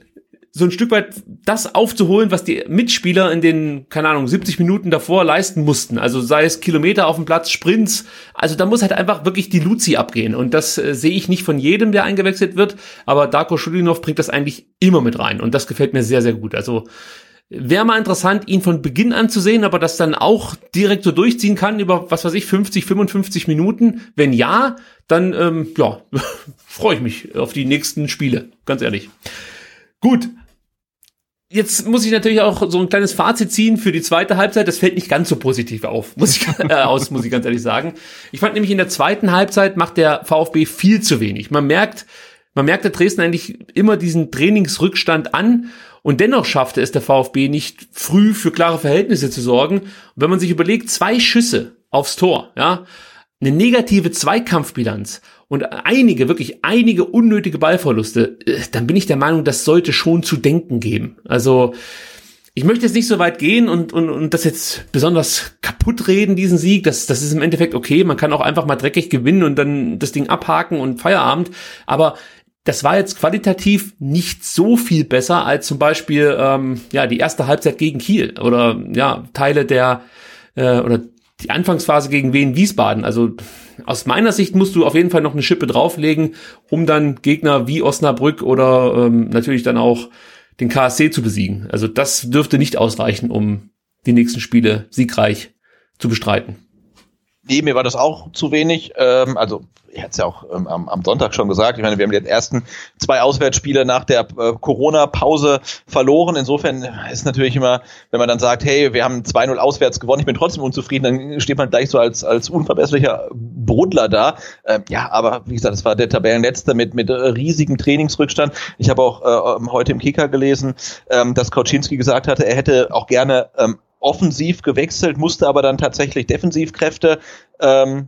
so ein Stück weit das aufzuholen, was die Mitspieler in den, keine Ahnung, 70 Minuten davor leisten mussten. Also sei es Kilometer auf dem Platz, Sprints. Also da muss halt einfach wirklich die Luzi abgehen. Und das äh, sehe ich nicht von jedem, der eingewechselt wird. Aber Darko Schulinov bringt das eigentlich immer mit rein. Und das gefällt mir sehr, sehr gut. Also wäre mal interessant, ihn von Beginn an zu sehen, aber das dann auch direkt so durchziehen kann über, was weiß ich, 50, 55 Minuten. Wenn ja, dann, ähm, ja, freue ich mich auf die nächsten Spiele. Ganz ehrlich. Gut, Jetzt muss ich natürlich auch so ein kleines Fazit ziehen für die zweite Halbzeit. Das fällt nicht ganz so positiv auf, muss ich, äh, aus, muss ich ganz ehrlich sagen. Ich fand nämlich in der zweiten Halbzeit macht der VfB viel zu wenig. Man merkt, man merkt der Dresden eigentlich immer diesen Trainingsrückstand an und dennoch schaffte es der VfB nicht früh für klare Verhältnisse zu sorgen. Und wenn man sich überlegt, zwei Schüsse aufs Tor, ja, eine negative Zweikampfbilanz und einige, wirklich einige unnötige Ballverluste, äh, dann bin ich der Meinung, das sollte schon zu denken geben. Also ich möchte jetzt nicht so weit gehen und, und, und das jetzt besonders kaputt reden, diesen Sieg. Das, das ist im Endeffekt okay. Man kann auch einfach mal dreckig gewinnen und dann das Ding abhaken und Feierabend. Aber das war jetzt qualitativ nicht so viel besser als zum Beispiel ähm, ja die erste Halbzeit gegen Kiel oder ja Teile der äh, oder die Anfangsphase gegen Wien Wiesbaden. Also aus meiner Sicht musst du auf jeden Fall noch eine Schippe drauflegen, um dann Gegner wie Osnabrück oder ähm, natürlich dann auch den KSC zu besiegen. Also das dürfte nicht ausreichen, um die nächsten Spiele siegreich zu bestreiten. Nee, mir war das auch zu wenig. Ähm, also ich hatte es ja auch ähm, am, am, Sonntag schon gesagt, ich meine, wir haben die ersten zwei Auswärtsspiele nach der äh, Corona-Pause verloren. Insofern ist natürlich immer, wenn man dann sagt, hey, wir haben 2-0 auswärts gewonnen, ich bin trotzdem unzufrieden, dann steht man gleich so als, als unverbesserlicher Brudler da. Ähm, ja, aber wie gesagt, das war der Tabellenletzte mit, mit riesigem Trainingsrückstand. Ich habe auch äh, heute im Kicker gelesen, ähm, dass Kauczynski gesagt hatte, er hätte auch gerne ähm, offensiv gewechselt, musste aber dann tatsächlich Defensivkräfte ähm,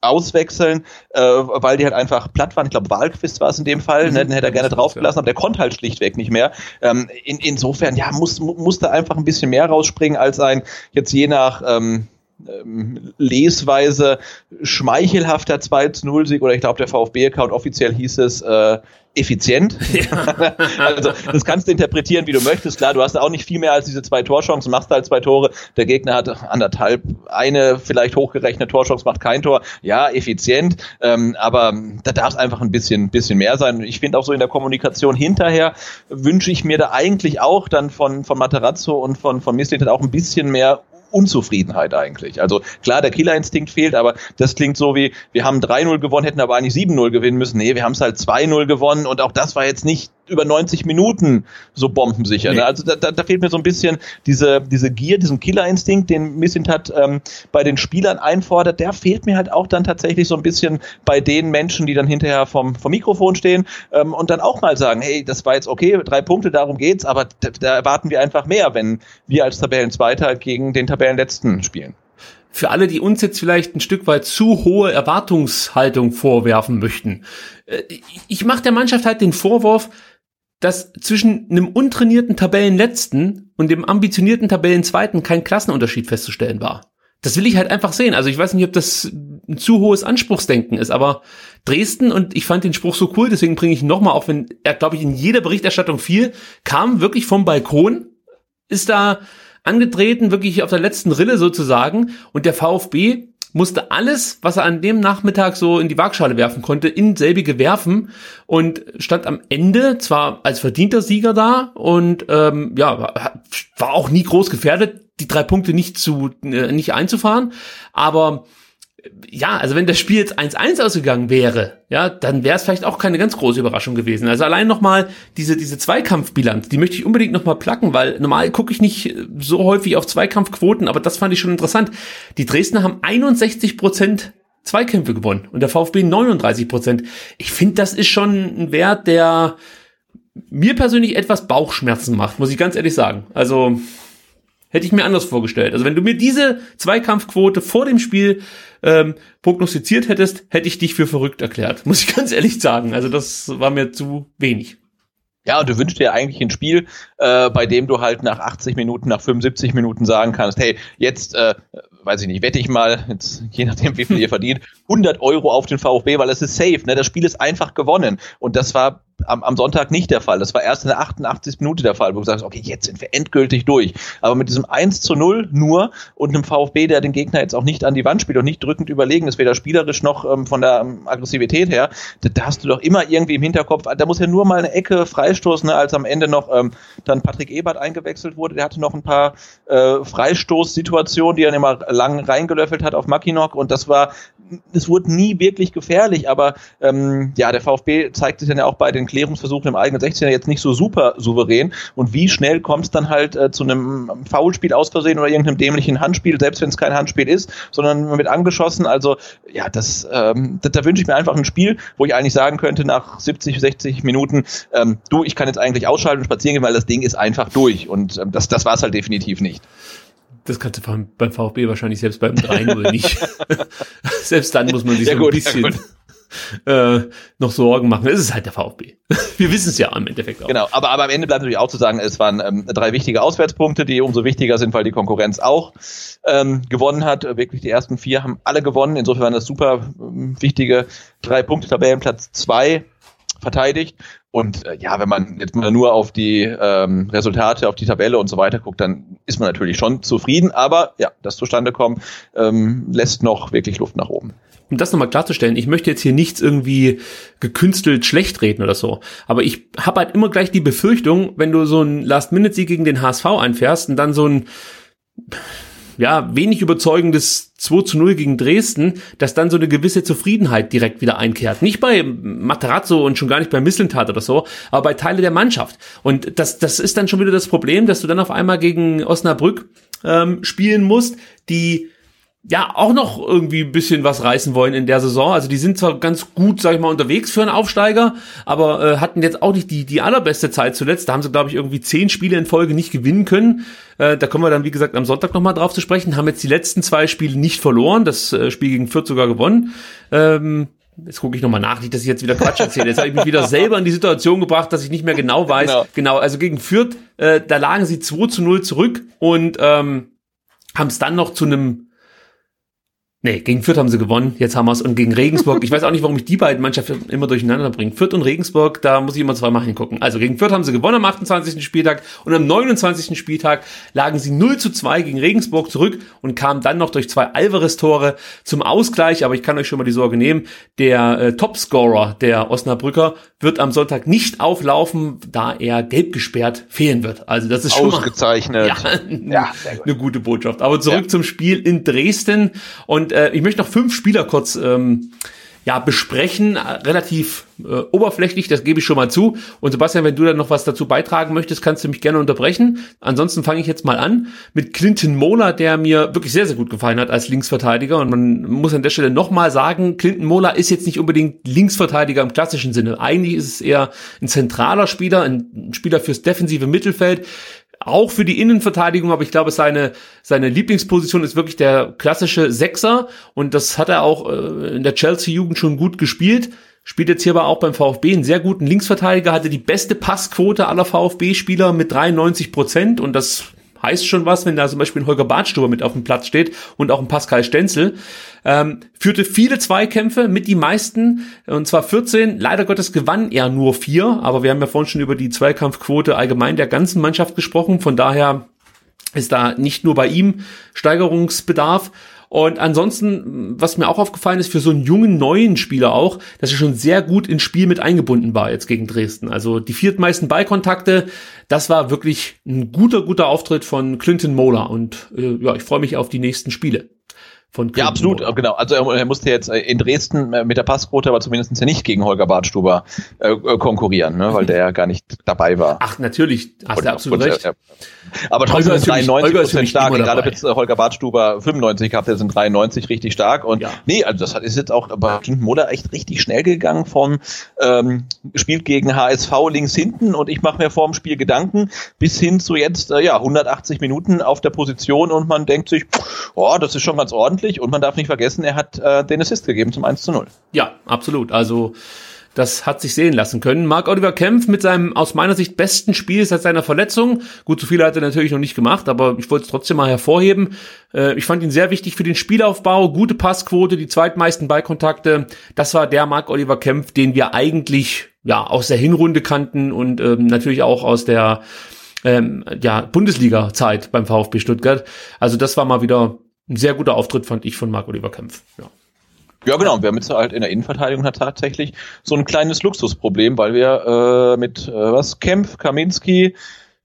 auswechseln, äh, weil die halt einfach platt waren. Ich glaube, Wahlquist war es in dem Fall, mhm. ne? den hätte er gerne draufgelassen, aber der konnte halt schlichtweg nicht mehr. Ähm, in, insofern, ja, muss, musste einfach ein bisschen mehr rausspringen als ein jetzt je nach ähm, ähm, lesweise schmeichelhafter 2-0-Sieg oder ich glaube der VfB-Account offiziell hieß es äh, effizient. Ja. also das kannst du interpretieren, wie du möchtest. Klar, du hast auch nicht viel mehr als diese zwei Torchancen, machst halt zwei Tore. Der Gegner hat anderthalb, eine vielleicht hochgerechnet Torchance, macht kein Tor. Ja, effizient, ähm, aber da darf es einfach ein bisschen, bisschen mehr sein. Ich finde auch so in der Kommunikation hinterher wünsche ich mir da eigentlich auch dann von, von Materazzo und von, von Mislit auch ein bisschen mehr Unzufriedenheit eigentlich. Also klar, der Killerinstinkt fehlt, aber das klingt so wie, wir haben 3-0 gewonnen, hätten aber eigentlich 7-0 gewinnen müssen. Nee, wir haben es halt 2-0 gewonnen und auch das war jetzt nicht über 90 Minuten so bombensicher. Nee. Ne? Also da, da, da fehlt mir so ein bisschen diese, diese Gier, diesen Killerinstinkt, den Missintat ähm, bei den Spielern einfordert, der fehlt mir halt auch dann tatsächlich so ein bisschen bei den Menschen, die dann hinterher vom, vom Mikrofon stehen ähm, und dann auch mal sagen, hey, das war jetzt okay, drei Punkte, darum geht's, aber da, da erwarten wir einfach mehr, wenn wir als Tabellenzweiter gegen den Tabellenletzten spielen für alle, die uns jetzt vielleicht ein Stück weit zu hohe Erwartungshaltung vorwerfen möchten. Äh, ich mache der Mannschaft halt den Vorwurf, dass zwischen einem untrainierten Tabellenletzten und dem ambitionierten Tabellenzweiten kein Klassenunterschied festzustellen war. Das will ich halt einfach sehen. Also ich weiß nicht, ob das ein zu hohes Anspruchsdenken ist, aber Dresden, und ich fand den Spruch so cool, deswegen bringe ich ihn nochmal, auch wenn er, glaube ich, in jeder Berichterstattung fiel, kam wirklich vom Balkon, ist da angetreten, wirklich auf der letzten Rille sozusagen, und der VfB musste alles, was er an dem Nachmittag so in die Waagschale werfen konnte, in selbige werfen. Und stand am Ende zwar als verdienter Sieger da und ähm, ja war auch nie groß gefährdet, die drei Punkte nicht zu äh, nicht einzufahren, aber ja, also wenn das Spiel jetzt 1-1 ausgegangen wäre, ja, dann wäre es vielleicht auch keine ganz große Überraschung gewesen. Also allein nochmal diese, diese Zweikampfbilanz, die möchte ich unbedingt nochmal placken, weil normal gucke ich nicht so häufig auf Zweikampfquoten, aber das fand ich schon interessant. Die Dresdner haben 61 Prozent Zweikämpfe gewonnen und der VfB 39 Prozent. Ich finde, das ist schon ein Wert, der mir persönlich etwas Bauchschmerzen macht, muss ich ganz ehrlich sagen. Also hätte ich mir anders vorgestellt. Also wenn du mir diese Zweikampfquote vor dem Spiel ähm, prognostiziert hättest, hätte ich dich für verrückt erklärt. Muss ich ganz ehrlich sagen. Also das war mir zu wenig. Ja, und du wünschst dir eigentlich ein Spiel, äh, bei dem du halt nach 80 Minuten, nach 75 Minuten sagen kannst, hey, jetzt, äh, weiß ich nicht, wette ich mal, jetzt, je nachdem, wie viel ihr verdient, 100 Euro auf den VfB, weil es ist safe, ne? Das Spiel ist einfach gewonnen. Und das war am, am Sonntag nicht der Fall. Das war erst in der 88. Minute der Fall, wo du sagst, okay, jetzt sind wir endgültig durch. Aber mit diesem 1 zu 0 nur und einem VfB, der den Gegner jetzt auch nicht an die Wand spielt und nicht drückend überlegen ist, weder spielerisch noch ähm, von der ähm, Aggressivität her, da, da, hast du doch immer irgendwie im Hinterkopf, da muss ja nur mal eine Ecke freistoßen, ne, als am Ende noch ähm, dann Patrick Ebert eingewechselt wurde. Der hatte noch ein paar äh, Freistoßsituationen, die er immer lang reingelöffelt hat auf Mackinock und das war, es wurde nie wirklich gefährlich, aber ähm, ja, der VfB zeigt sich dann ja auch bei den Klärungsversuchen im eigenen 16er jetzt nicht so super souverän. Und wie schnell kommt es dann halt äh, zu einem Foulspiel aus Versehen oder irgendeinem dämlichen Handspiel, selbst wenn es kein Handspiel ist, sondern man wird angeschossen. Also ja, das, ähm, da, da wünsche ich mir einfach ein Spiel, wo ich eigentlich sagen könnte nach 70, 60 Minuten, ähm, du, ich kann jetzt eigentlich ausschalten und spazieren gehen, weil das Ding ist einfach durch. Und ähm, das, das war es halt definitiv nicht. Das kannst du beim VfB wahrscheinlich selbst beim 3-0 nicht. selbst dann muss man sich ja, so ein gut, bisschen ja, äh, noch Sorgen machen. Es ist halt der VfB. Wir wissen es ja im Endeffekt auch. Genau, aber, aber am Ende bleibt natürlich auch zu sagen, es waren ähm, drei wichtige Auswärtspunkte, die umso wichtiger sind, weil die Konkurrenz auch ähm, gewonnen hat. Wirklich die ersten vier haben alle gewonnen. Insofern waren das super ähm, wichtige drei Punkte, Tabellenplatz zwei verteidigt. Und äh, ja, wenn man jetzt mal nur auf die ähm, Resultate, auf die Tabelle und so weiter guckt, dann ist man natürlich schon zufrieden. Aber ja, das zustande kommen ähm, lässt noch wirklich Luft nach oben um das nochmal klarzustellen, ich möchte jetzt hier nichts irgendwie gekünstelt schlecht reden oder so. Aber ich habe halt immer gleich die Befürchtung, wenn du so ein Last-Minute-Sieg gegen den HSV einfährst und dann so ein ja, wenig überzeugendes 2 zu 0 gegen Dresden, dass dann so eine gewisse Zufriedenheit direkt wieder einkehrt. Nicht bei Materazzo und schon gar nicht bei Mislintat oder so, aber bei Teile der Mannschaft. Und das, das ist dann schon wieder das Problem, dass du dann auf einmal gegen Osnabrück ähm, spielen musst, die ja auch noch irgendwie ein bisschen was reißen wollen in der Saison. Also die sind zwar ganz gut, sag ich mal, unterwegs für einen Aufsteiger, aber äh, hatten jetzt auch nicht die die allerbeste Zeit zuletzt. Da haben sie glaube ich irgendwie zehn Spiele in Folge nicht gewinnen können. Äh, da kommen wir dann wie gesagt am Sonntag nochmal drauf zu sprechen. Haben jetzt die letzten zwei Spiele nicht verloren, das äh, Spiel gegen Fürth sogar gewonnen. Ähm, Jetzt gucke ich nochmal nach, nicht, dass ich jetzt wieder Quatsch erzähle. Jetzt habe ich mich wieder selber in die Situation gebracht, dass ich nicht mehr genau weiß. Genau, genau also gegen Fürth, äh, da lagen sie 2 zu 0 zurück und ähm, haben es dann noch zu einem Nee, gegen Fürth haben sie gewonnen, jetzt haben wir es. Und gegen Regensburg, ich weiß auch nicht, warum ich die beiden Mannschaften immer durcheinander bringe. Fürth und Regensburg, da muss ich immer zweimal hingucken. Also gegen Fürth haben sie gewonnen am 28. Spieltag und am 29. Spieltag lagen sie 0 zu 2 gegen Regensburg zurück und kamen dann noch durch zwei Alvarez-Tore zum Ausgleich. Aber ich kann euch schon mal die Sorge nehmen, der äh, Topscorer der Osnabrücker wird am Sonntag nicht auflaufen, da er gelb gesperrt fehlen wird. Also das ist schon Ausgezeichnet. Mal, ja, ja eine gute Botschaft. Aber zurück ja. zum Spiel in Dresden und äh, ich möchte noch fünf Spieler kurz ähm, ja, besprechen, relativ äh, oberflächlich, das gebe ich schon mal zu. Und Sebastian, wenn du dann noch was dazu beitragen möchtest, kannst du mich gerne unterbrechen. Ansonsten fange ich jetzt mal an mit Clinton Mola, der mir wirklich sehr, sehr gut gefallen hat als Linksverteidiger. Und man muss an der Stelle nochmal sagen, Clinton Mola ist jetzt nicht unbedingt Linksverteidiger im klassischen Sinne. Eigentlich ist es eher ein zentraler Spieler, ein Spieler fürs defensive Mittelfeld, auch für die Innenverteidigung, aber ich glaube, seine, seine Lieblingsposition ist wirklich der klassische Sechser und das hat er auch äh, in der Chelsea-Jugend schon gut gespielt. Spielt jetzt hier aber auch beim VfB einen sehr guten Linksverteidiger, hatte die beste Passquote aller VfB-Spieler mit 93 Prozent und das heißt schon was, wenn da zum Beispiel ein Holger Badstuber mit auf dem Platz steht und auch ein Pascal Stenzel. Ähm, führte viele Zweikämpfe mit die meisten, und zwar 14. Leider Gottes gewann er nur vier, aber wir haben ja vorhin schon über die Zweikampfquote allgemein der ganzen Mannschaft gesprochen. Von daher ist da nicht nur bei ihm Steigerungsbedarf. Und ansonsten, was mir auch aufgefallen ist, für so einen jungen neuen Spieler auch, dass er schon sehr gut ins Spiel mit eingebunden war jetzt gegen Dresden. Also die viertmeisten Ballkontakte, das war wirklich ein guter, guter Auftritt von Clinton Mola. Und äh, ja, ich freue mich auf die nächsten Spiele von Ja, absolut, oder? genau. Also er, er, musste jetzt äh, in Dresden äh, mit der Passquote aber zumindest ja nicht gegen Holger Bartstuber äh, äh, konkurrieren, ne, weil der ja gar nicht dabei war. Ach, natürlich, hast du absolut und, recht. Äh, aber trotzdem ist 93 Prozent stark. Gerade jetzt Holger Bartstuber 95 gehabt, der sind 93 richtig stark. Und ja. nee, also das ist jetzt auch bei Moller echt richtig schnell gegangen von ähm, spielt gegen HSV links hinten und ich mache mir vor dem Spiel Gedanken bis hin zu jetzt äh, ja 180 Minuten auf der Position und man denkt sich, oh, das ist schon ganz ordentlich ordentlich und man darf nicht vergessen, er hat äh, den Assist gegeben zum 1 zu 0. Ja, absolut. Also das hat sich sehen lassen können. Marc Oliver Kempf mit seinem aus meiner Sicht besten Spiel seit seiner Verletzung. Gut, so viel hat er natürlich noch nicht gemacht, aber ich wollte es trotzdem mal hervorheben. Äh, ich fand ihn sehr wichtig für den Spielaufbau, gute Passquote, die zweitmeisten Ballkontakte. Das war der Marc Oliver Kempf, den wir eigentlich ja aus der Hinrunde kannten und ähm, natürlich auch aus der ähm, ja, Bundesliga-Zeit beim VfB Stuttgart. Also das war mal wieder ein sehr guter Auftritt, fand ich, von Marc-Oliver Kempf. Ja. Ja, genau. Wir haben jetzt halt in der Innenverteidigung tatsächlich so ein kleines Luxusproblem, weil wir äh, mit äh, was Kempf, Kaminski,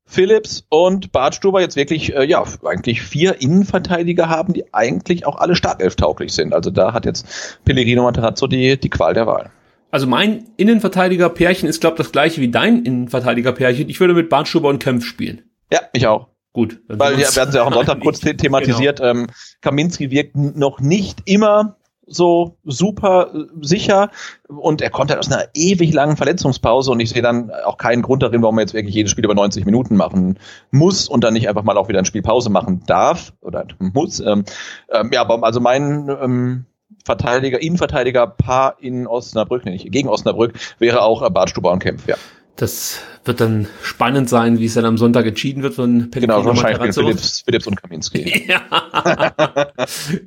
Phillips und Bartstuber jetzt wirklich äh, ja eigentlich vier Innenverteidiger haben, die eigentlich auch alle startelftauglich sind. Also da hat jetzt Pellegrino Materazzo die die Qual der Wahl. Also mein Innenverteidiger-Pärchen ist glaube das gleiche wie dein Innenverteidiger-Pärchen. Ich würde mit Bartstuber und Kempf spielen. Ja, ich auch. Gut. Weil wir werden es ja auch am Sonntag kurz thematisiert. Genau. Ähm, Kaminski wirkt noch nicht immer so super äh, sicher und er kommt halt aus einer ewig langen Verletzungspause und ich sehe dann auch keinen Grund darin, warum er jetzt wirklich jedes Spiel über 90 Minuten machen muss und dann nicht einfach mal auch wieder ein Spielpause machen darf oder muss. Ähm, ähm, ja, aber also mein ähm, Verteidiger, Innenverteidiger Paar in Osnabrück, nee, nicht, gegen Osnabrück wäre auch äh, Bart Stuber und Kempf, ja. Das wird dann spannend sein, wie es dann am Sonntag entschieden wird von Pellegrino Genau, wahrscheinlich Philips, Philips und Kaminski. ja.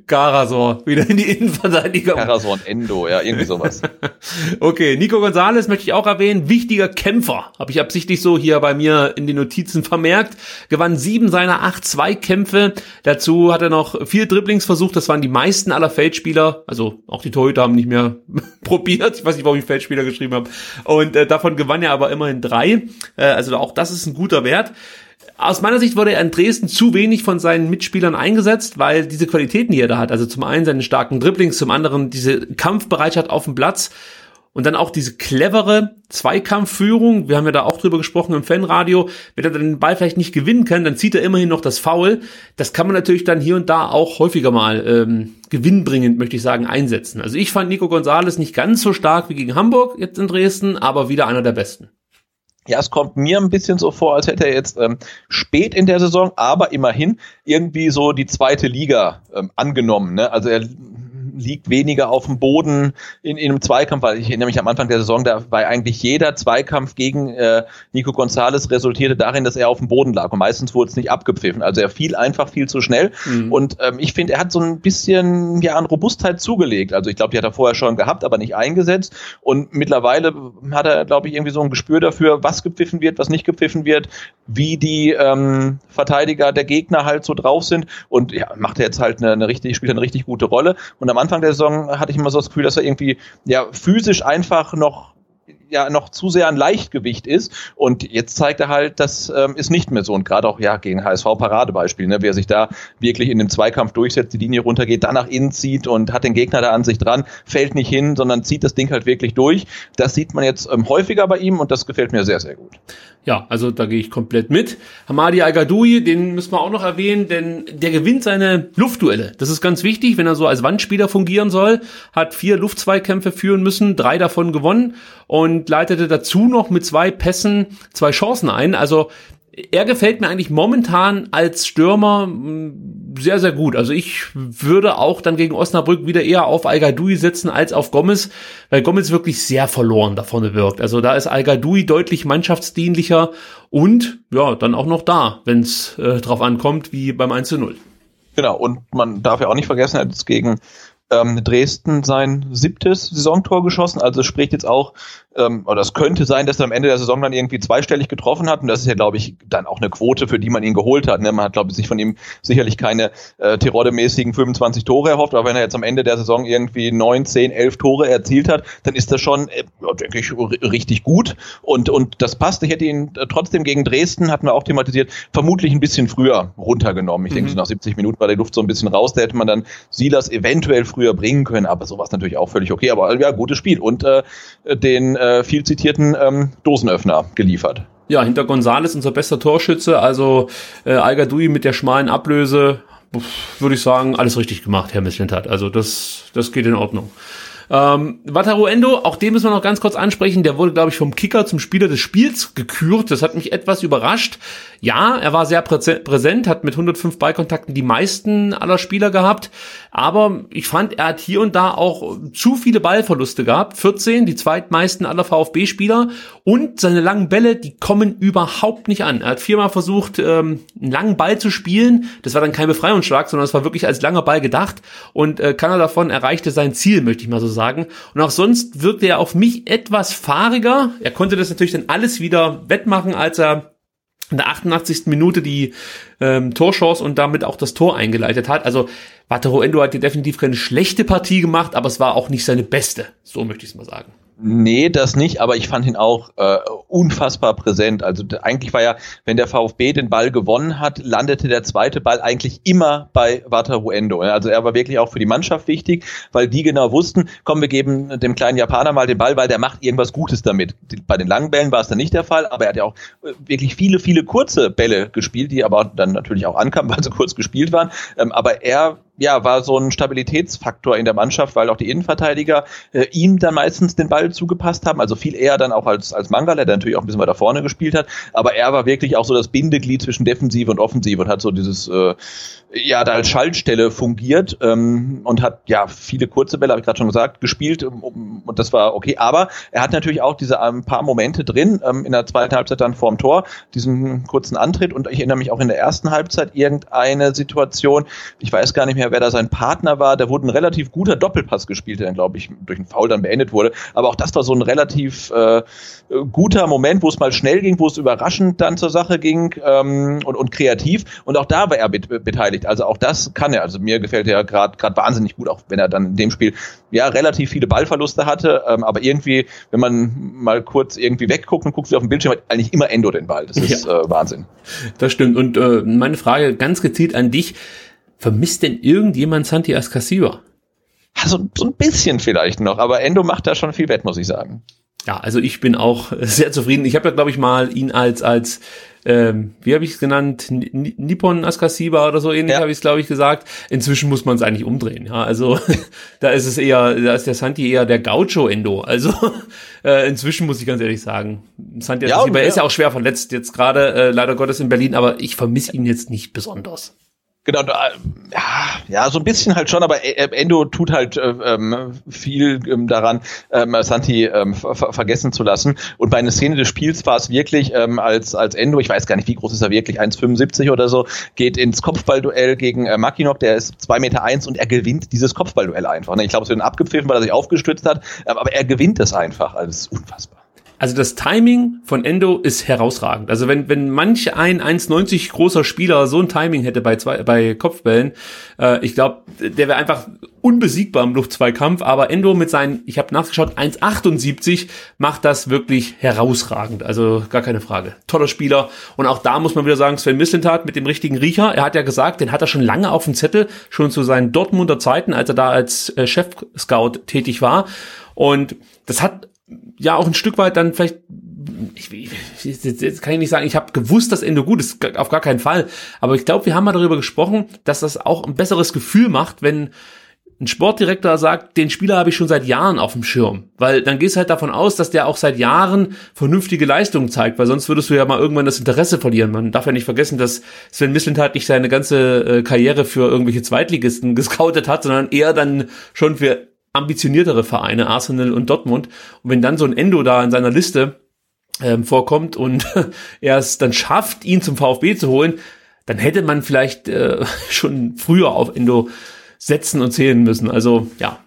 Karasor, wieder in die Innenverteidigung. Karasor und Endo, ja, irgendwie sowas. okay, Nico Gonzalez möchte ich auch erwähnen. Wichtiger Kämpfer, habe ich absichtlich so hier bei mir in den Notizen vermerkt. Gewann sieben seiner acht Zweikämpfe. Dazu hat er noch vier Dribblings versucht. Das waren die meisten aller Feldspieler. Also auch die Torhüter haben nicht mehr probiert. Ich weiß nicht, warum ich Feldspieler geschrieben habe. Und äh, davon gewann er aber immerhin drei. Äh, also auch das ist ein guter Wert. Aus meiner Sicht wurde er in Dresden zu wenig von seinen Mitspielern eingesetzt, weil diese Qualitäten, die er da hat, also zum einen seine starken Dribblings, zum anderen diese Kampfbereitschaft auf dem Platz und dann auch diese clevere Zweikampfführung. Wir haben ja da auch drüber gesprochen im Fanradio. Wenn er dann den Ball vielleicht nicht gewinnen kann, dann zieht er immerhin noch das Foul. Das kann man natürlich dann hier und da auch häufiger mal ähm, gewinnbringend, möchte ich sagen, einsetzen. Also ich fand Nico Gonzalez nicht ganz so stark wie gegen Hamburg jetzt in Dresden, aber wieder einer der besten. Ja, es kommt mir ein bisschen so vor, als hätte er jetzt ähm, spät in der Saison, aber immerhin irgendwie so die zweite Liga ähm, angenommen. Ne? Also er liegt weniger auf dem Boden in, in einem Zweikampf, weil ich erinnere mich am Anfang der Saison, da war eigentlich jeder Zweikampf gegen äh, Nico Gonzalez resultierte darin, dass er auf dem Boden lag und meistens wurde es nicht abgepfiffen. Also er fiel einfach viel zu schnell mhm. und ähm, ich finde, er hat so ein bisschen ja an Robustheit zugelegt. Also ich glaube, die hat er vorher schon gehabt, aber nicht eingesetzt und mittlerweile hat er, glaube ich, irgendwie so ein Gespür dafür, was gepfiffen wird, was nicht gepfiffen wird, wie die ähm, Verteidiger der Gegner halt so drauf sind und ja, macht er jetzt halt eine, eine richtig, spielt eine richtig gute Rolle und am Anfang der Saison hatte ich immer so das Gefühl, dass er irgendwie ja physisch einfach noch ja noch zu sehr ein Leichtgewicht ist. Und jetzt zeigt er halt, das ähm, ist nicht mehr so. Und gerade auch ja gegen HSV Paradebeispiel, ne, wer sich da wirklich in dem Zweikampf durchsetzt, die Linie runtergeht, dann nach innen zieht und hat den Gegner da an sich dran, fällt nicht hin, sondern zieht das Ding halt wirklich durch. Das sieht man jetzt ähm, häufiger bei ihm und das gefällt mir sehr, sehr gut. Ja, also da gehe ich komplett mit. Hamadi Al-Gadoui, den müssen wir auch noch erwähnen, denn der gewinnt seine Luftduelle. Das ist ganz wichtig, wenn er so als Wandspieler fungieren soll. Hat vier Luftzweikämpfe führen müssen, drei davon gewonnen und leitete dazu noch mit zwei Pässen zwei Chancen ein. Also er gefällt mir eigentlich momentan als Stürmer mm, sehr, sehr gut. Also ich würde auch dann gegen Osnabrück wieder eher auf al setzen als auf Gomez, weil Gomez wirklich sehr verloren da vorne wirkt. Also da ist al deutlich mannschaftsdienlicher und ja, dann auch noch da, wenn es äh, drauf ankommt, wie beim 1 zu 0. Genau, und man darf ja auch nicht vergessen, er hat jetzt gegen ähm, Dresden sein siebtes Saisontor geschossen. Also spricht jetzt auch, ähm, oder es könnte sein, dass er am Ende der Saison dann irgendwie zweistellig getroffen hat. Und das ist ja, glaube ich, dann auch eine Quote, für die man ihn geholt hat. Ne? Man hat, glaube ich, sich von ihm sicherlich keine äh, Tirode-mäßigen 25 Tore erhofft. Aber wenn er jetzt am Ende der Saison irgendwie neun, zehn, elf Tore erzielt hat, dann ist das schon, äh, denke ich, richtig gut. Und, und das passt. Ich hätte ihn äh, trotzdem gegen Dresden, hatten wir auch thematisiert, vermutlich ein bisschen früher runtergenommen. Ich mhm. denke, so nach 70 Minuten war die Luft so ein bisschen raus. Da hätte man dann Silas eventuell früher früher bringen können, aber sowas natürlich auch völlig okay. Aber ja, gutes Spiel und äh, den äh, viel zitierten ähm, Dosenöffner geliefert. Ja, hinter Gonzales unser bester Torschütze, also äh, al mit der schmalen Ablöse, würde ich sagen, alles richtig gemacht, Herr Misslintat. Also das, das geht in Ordnung. Ähm, Endo, auch den müssen wir noch ganz kurz ansprechen. Der wurde, glaube ich, vom Kicker zum Spieler des Spiels gekürt. Das hat mich etwas überrascht. Ja, er war sehr präsent, hat mit 105 Ballkontakten die meisten aller Spieler gehabt. Aber ich fand, er hat hier und da auch zu viele Ballverluste gehabt. 14, die zweitmeisten aller VfB-Spieler. Und seine langen Bälle, die kommen überhaupt nicht an. Er hat viermal versucht, ähm, einen langen Ball zu spielen. Das war dann kein Befreiungsschlag, sondern es war wirklich als langer Ball gedacht. Und äh, keiner davon erreichte sein Ziel, möchte ich mal so sagen. Und auch sonst wirkte er auf mich etwas fahriger. Er konnte das natürlich dann alles wieder wettmachen, als er in der 88. Minute die ähm, Torchance und damit auch das Tor eingeleitet hat. Also Wataru Endo hat hier definitiv keine schlechte Partie gemacht, aber es war auch nicht seine beste. So möchte ich es mal sagen. Nee, das nicht, aber ich fand ihn auch äh, unfassbar präsent. Also eigentlich war ja, wenn der VfB den Ball gewonnen hat, landete der zweite Ball eigentlich immer bei Wataru Endo. Also er war wirklich auch für die Mannschaft wichtig, weil die genau wussten, komm, wir geben dem kleinen Japaner mal den Ball, weil der macht irgendwas Gutes damit. Bei den langen Bällen war es dann nicht der Fall, aber er hat ja auch äh, wirklich viele, viele kurze Bälle gespielt, die aber dann natürlich auch ankamen, weil sie kurz gespielt waren. Ähm, aber er ja, war so ein Stabilitätsfaktor in der Mannschaft, weil auch die Innenverteidiger äh, ihm dann meistens den Ball zugepasst haben, also viel eher dann auch als, als Mangala, der natürlich auch ein bisschen weiter vorne gespielt hat, aber er war wirklich auch so das Bindeglied zwischen Defensive und Offensive und hat so dieses, äh, ja, da als Schaltstelle fungiert ähm, und hat ja viele kurze Bälle, habe ich gerade schon gesagt, gespielt um, und das war okay, aber er hat natürlich auch diese ein ähm, paar Momente drin, ähm, in der zweiten Halbzeit dann vorm Tor, diesen kurzen Antritt. Und ich erinnere mich auch in der ersten Halbzeit irgendeine Situation, ich weiß gar nicht mehr, wer da sein Partner war. Da wurde ein relativ guter Doppelpass gespielt, der dann, glaube ich, durch einen Foul dann beendet wurde. Aber auch das war so ein relativ äh, guter Moment, wo es mal schnell ging, wo es überraschend dann zur Sache ging ähm, und, und kreativ. Und auch da war er bet beteiligt. Also auch das kann er. Also mir gefällt er gerade gerade wahnsinnig gut, auch wenn er dann in dem Spiel ja relativ viele Ballverluste hatte. Ähm, aber irgendwie, wenn man mal kurz irgendwie wegguckt und guckt auf dem Bildschirm, hat eigentlich immer Endo den Ball. Das ist ja. äh, Wahnsinn. Das stimmt. Und äh, meine Frage ganz gezielt an dich. Vermisst denn irgendjemand Santi Ascasiba? so, so ein bisschen vielleicht noch, aber Endo macht da schon viel wett, muss ich sagen. Ja, also ich bin auch sehr zufrieden. Ich habe ja, glaube ich, mal ihn als als ähm, wie habe ich es genannt, Nippon Askasiba oder so ähnlich ja. habe ich es, glaube ich, gesagt. Inzwischen muss man es eigentlich umdrehen. Ja, also da ist es eher, da ist der Santi eher der Gaucho-Endo. Also äh, inzwischen muss ich ganz ehrlich sagen, Santi ja, Askasiba ja. ist ja auch schwer verletzt jetzt gerade, äh, leider Gottes in Berlin, aber ich vermisse ihn jetzt nicht besonders. Genau, ja, so ein bisschen halt schon, aber Endo tut halt äh, ähm, viel ähm, daran, ähm, Santi ähm, ver vergessen zu lassen. Und bei einer Szene des Spiels war es wirklich, ähm, als, als Endo, ich weiß gar nicht, wie groß ist er wirklich, 1,75 oder so, geht ins Kopfballduell gegen äh, Makinok, der ist zwei Meter eins und er gewinnt dieses Kopfballduell einfach. Ne? Ich glaube, es wird abgepfiffen, weil er sich aufgestützt hat, ähm, aber er gewinnt es einfach. Also, das ist unfassbar. Also das Timing von Endo ist herausragend. Also wenn, wenn manch ein 1,90 großer Spieler so ein Timing hätte bei, zwei, bei Kopfbällen, äh, ich glaube, der wäre einfach unbesiegbar im Luftzweikampf. Aber Endo mit seinen, ich habe nachgeschaut, 1,78 macht das wirklich herausragend. Also gar keine Frage. Toller Spieler. Und auch da muss man wieder sagen, Sven Mislintat mit dem richtigen Riecher. Er hat ja gesagt, den hat er schon lange auf dem Zettel, schon zu seinen Dortmunder Zeiten, als er da als äh, Chef-Scout tätig war. Und das hat ja auch ein Stück weit dann vielleicht ich, ich, jetzt kann ich nicht sagen, ich habe gewusst, dass Endo gut ist, auf gar keinen Fall. Aber ich glaube, wir haben mal darüber gesprochen, dass das auch ein besseres Gefühl macht, wenn ein Sportdirektor sagt, den Spieler habe ich schon seit Jahren auf dem Schirm. Weil dann gehst du halt davon aus, dass der auch seit Jahren vernünftige Leistungen zeigt, weil sonst würdest du ja mal irgendwann das Interesse verlieren. Man darf ja nicht vergessen, dass Sven Mislintat nicht seine ganze äh, Karriere für irgendwelche Zweitligisten gescoutet hat, sondern eher dann schon für ambitioniertere Vereine, Arsenal und Dortmund. Und wenn dann so ein Endo da in seiner Liste ähm, vorkommt und er es dann schafft, ihn zum VfB zu holen, dann hätte man vielleicht äh, schon früher auf Endo setzen und zählen müssen. Also ja,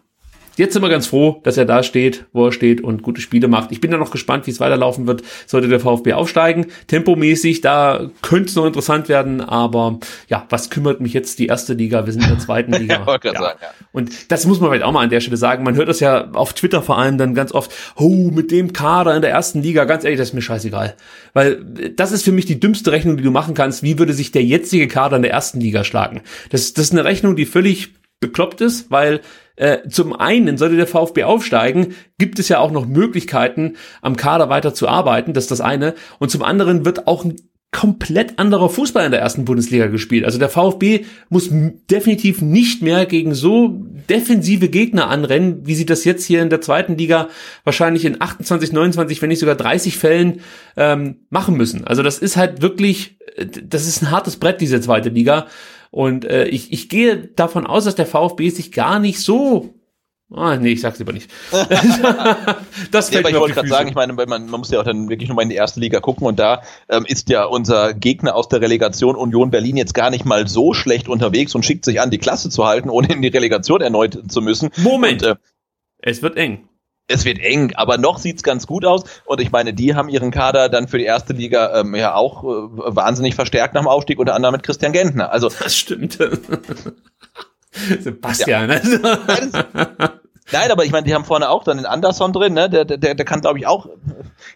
Jetzt sind wir ganz froh, dass er da steht, wo er steht und gute Spiele macht. Ich bin da noch gespannt, wie es weiterlaufen wird, sollte der VfB aufsteigen. Tempomäßig, da könnte es noch interessant werden, aber ja, was kümmert mich jetzt die erste Liga? Wir sind in der zweiten Liga. ja, ja. Sagen, ja. Und das muss man vielleicht auch mal an der Stelle sagen. Man hört das ja auf Twitter vor allem dann ganz oft, oh, mit dem Kader in der ersten Liga, ganz ehrlich, das ist mir scheißegal. Weil das ist für mich die dümmste Rechnung, die du machen kannst. Wie würde sich der jetzige Kader in der ersten Liga schlagen? Das, das ist eine Rechnung, die völlig bekloppt ist, weil äh, zum einen, sollte der VfB aufsteigen, gibt es ja auch noch Möglichkeiten, am Kader weiter zu arbeiten. Das ist das eine. Und zum anderen wird auch ein komplett anderer Fußball in der ersten Bundesliga gespielt. Also der VfB muss definitiv nicht mehr gegen so defensive Gegner anrennen, wie sie das jetzt hier in der zweiten Liga wahrscheinlich in 28, 29, wenn nicht sogar 30 Fällen ähm, machen müssen. Also das ist halt wirklich, äh, das ist ein hartes Brett, diese zweite Liga. Und äh, ich, ich gehe davon aus, dass der VfB sich gar nicht so Ah, nee, ich sag's lieber nicht. das fällt ja, aber ich wollte gerade sagen, ich meine, man, man muss ja auch dann wirklich nur mal in die erste Liga gucken und da ähm, ist ja unser Gegner aus der Relegation Union Berlin jetzt gar nicht mal so schlecht unterwegs und schickt sich an, die Klasse zu halten, ohne in die Relegation erneut zu müssen. Moment. Und, äh, es wird eng es wird eng, aber noch sieht's ganz gut aus. Und ich meine, die haben ihren Kader dann für die erste Liga ähm, ja auch äh, wahnsinnig verstärkt nach dem Aufstieg, unter anderem mit Christian Gentner. Also das stimmt. Sebastian. Ja. Nein, aber ich meine, die haben vorne auch dann den Anderson drin, ne? Der, der, der kann, glaube ich, auch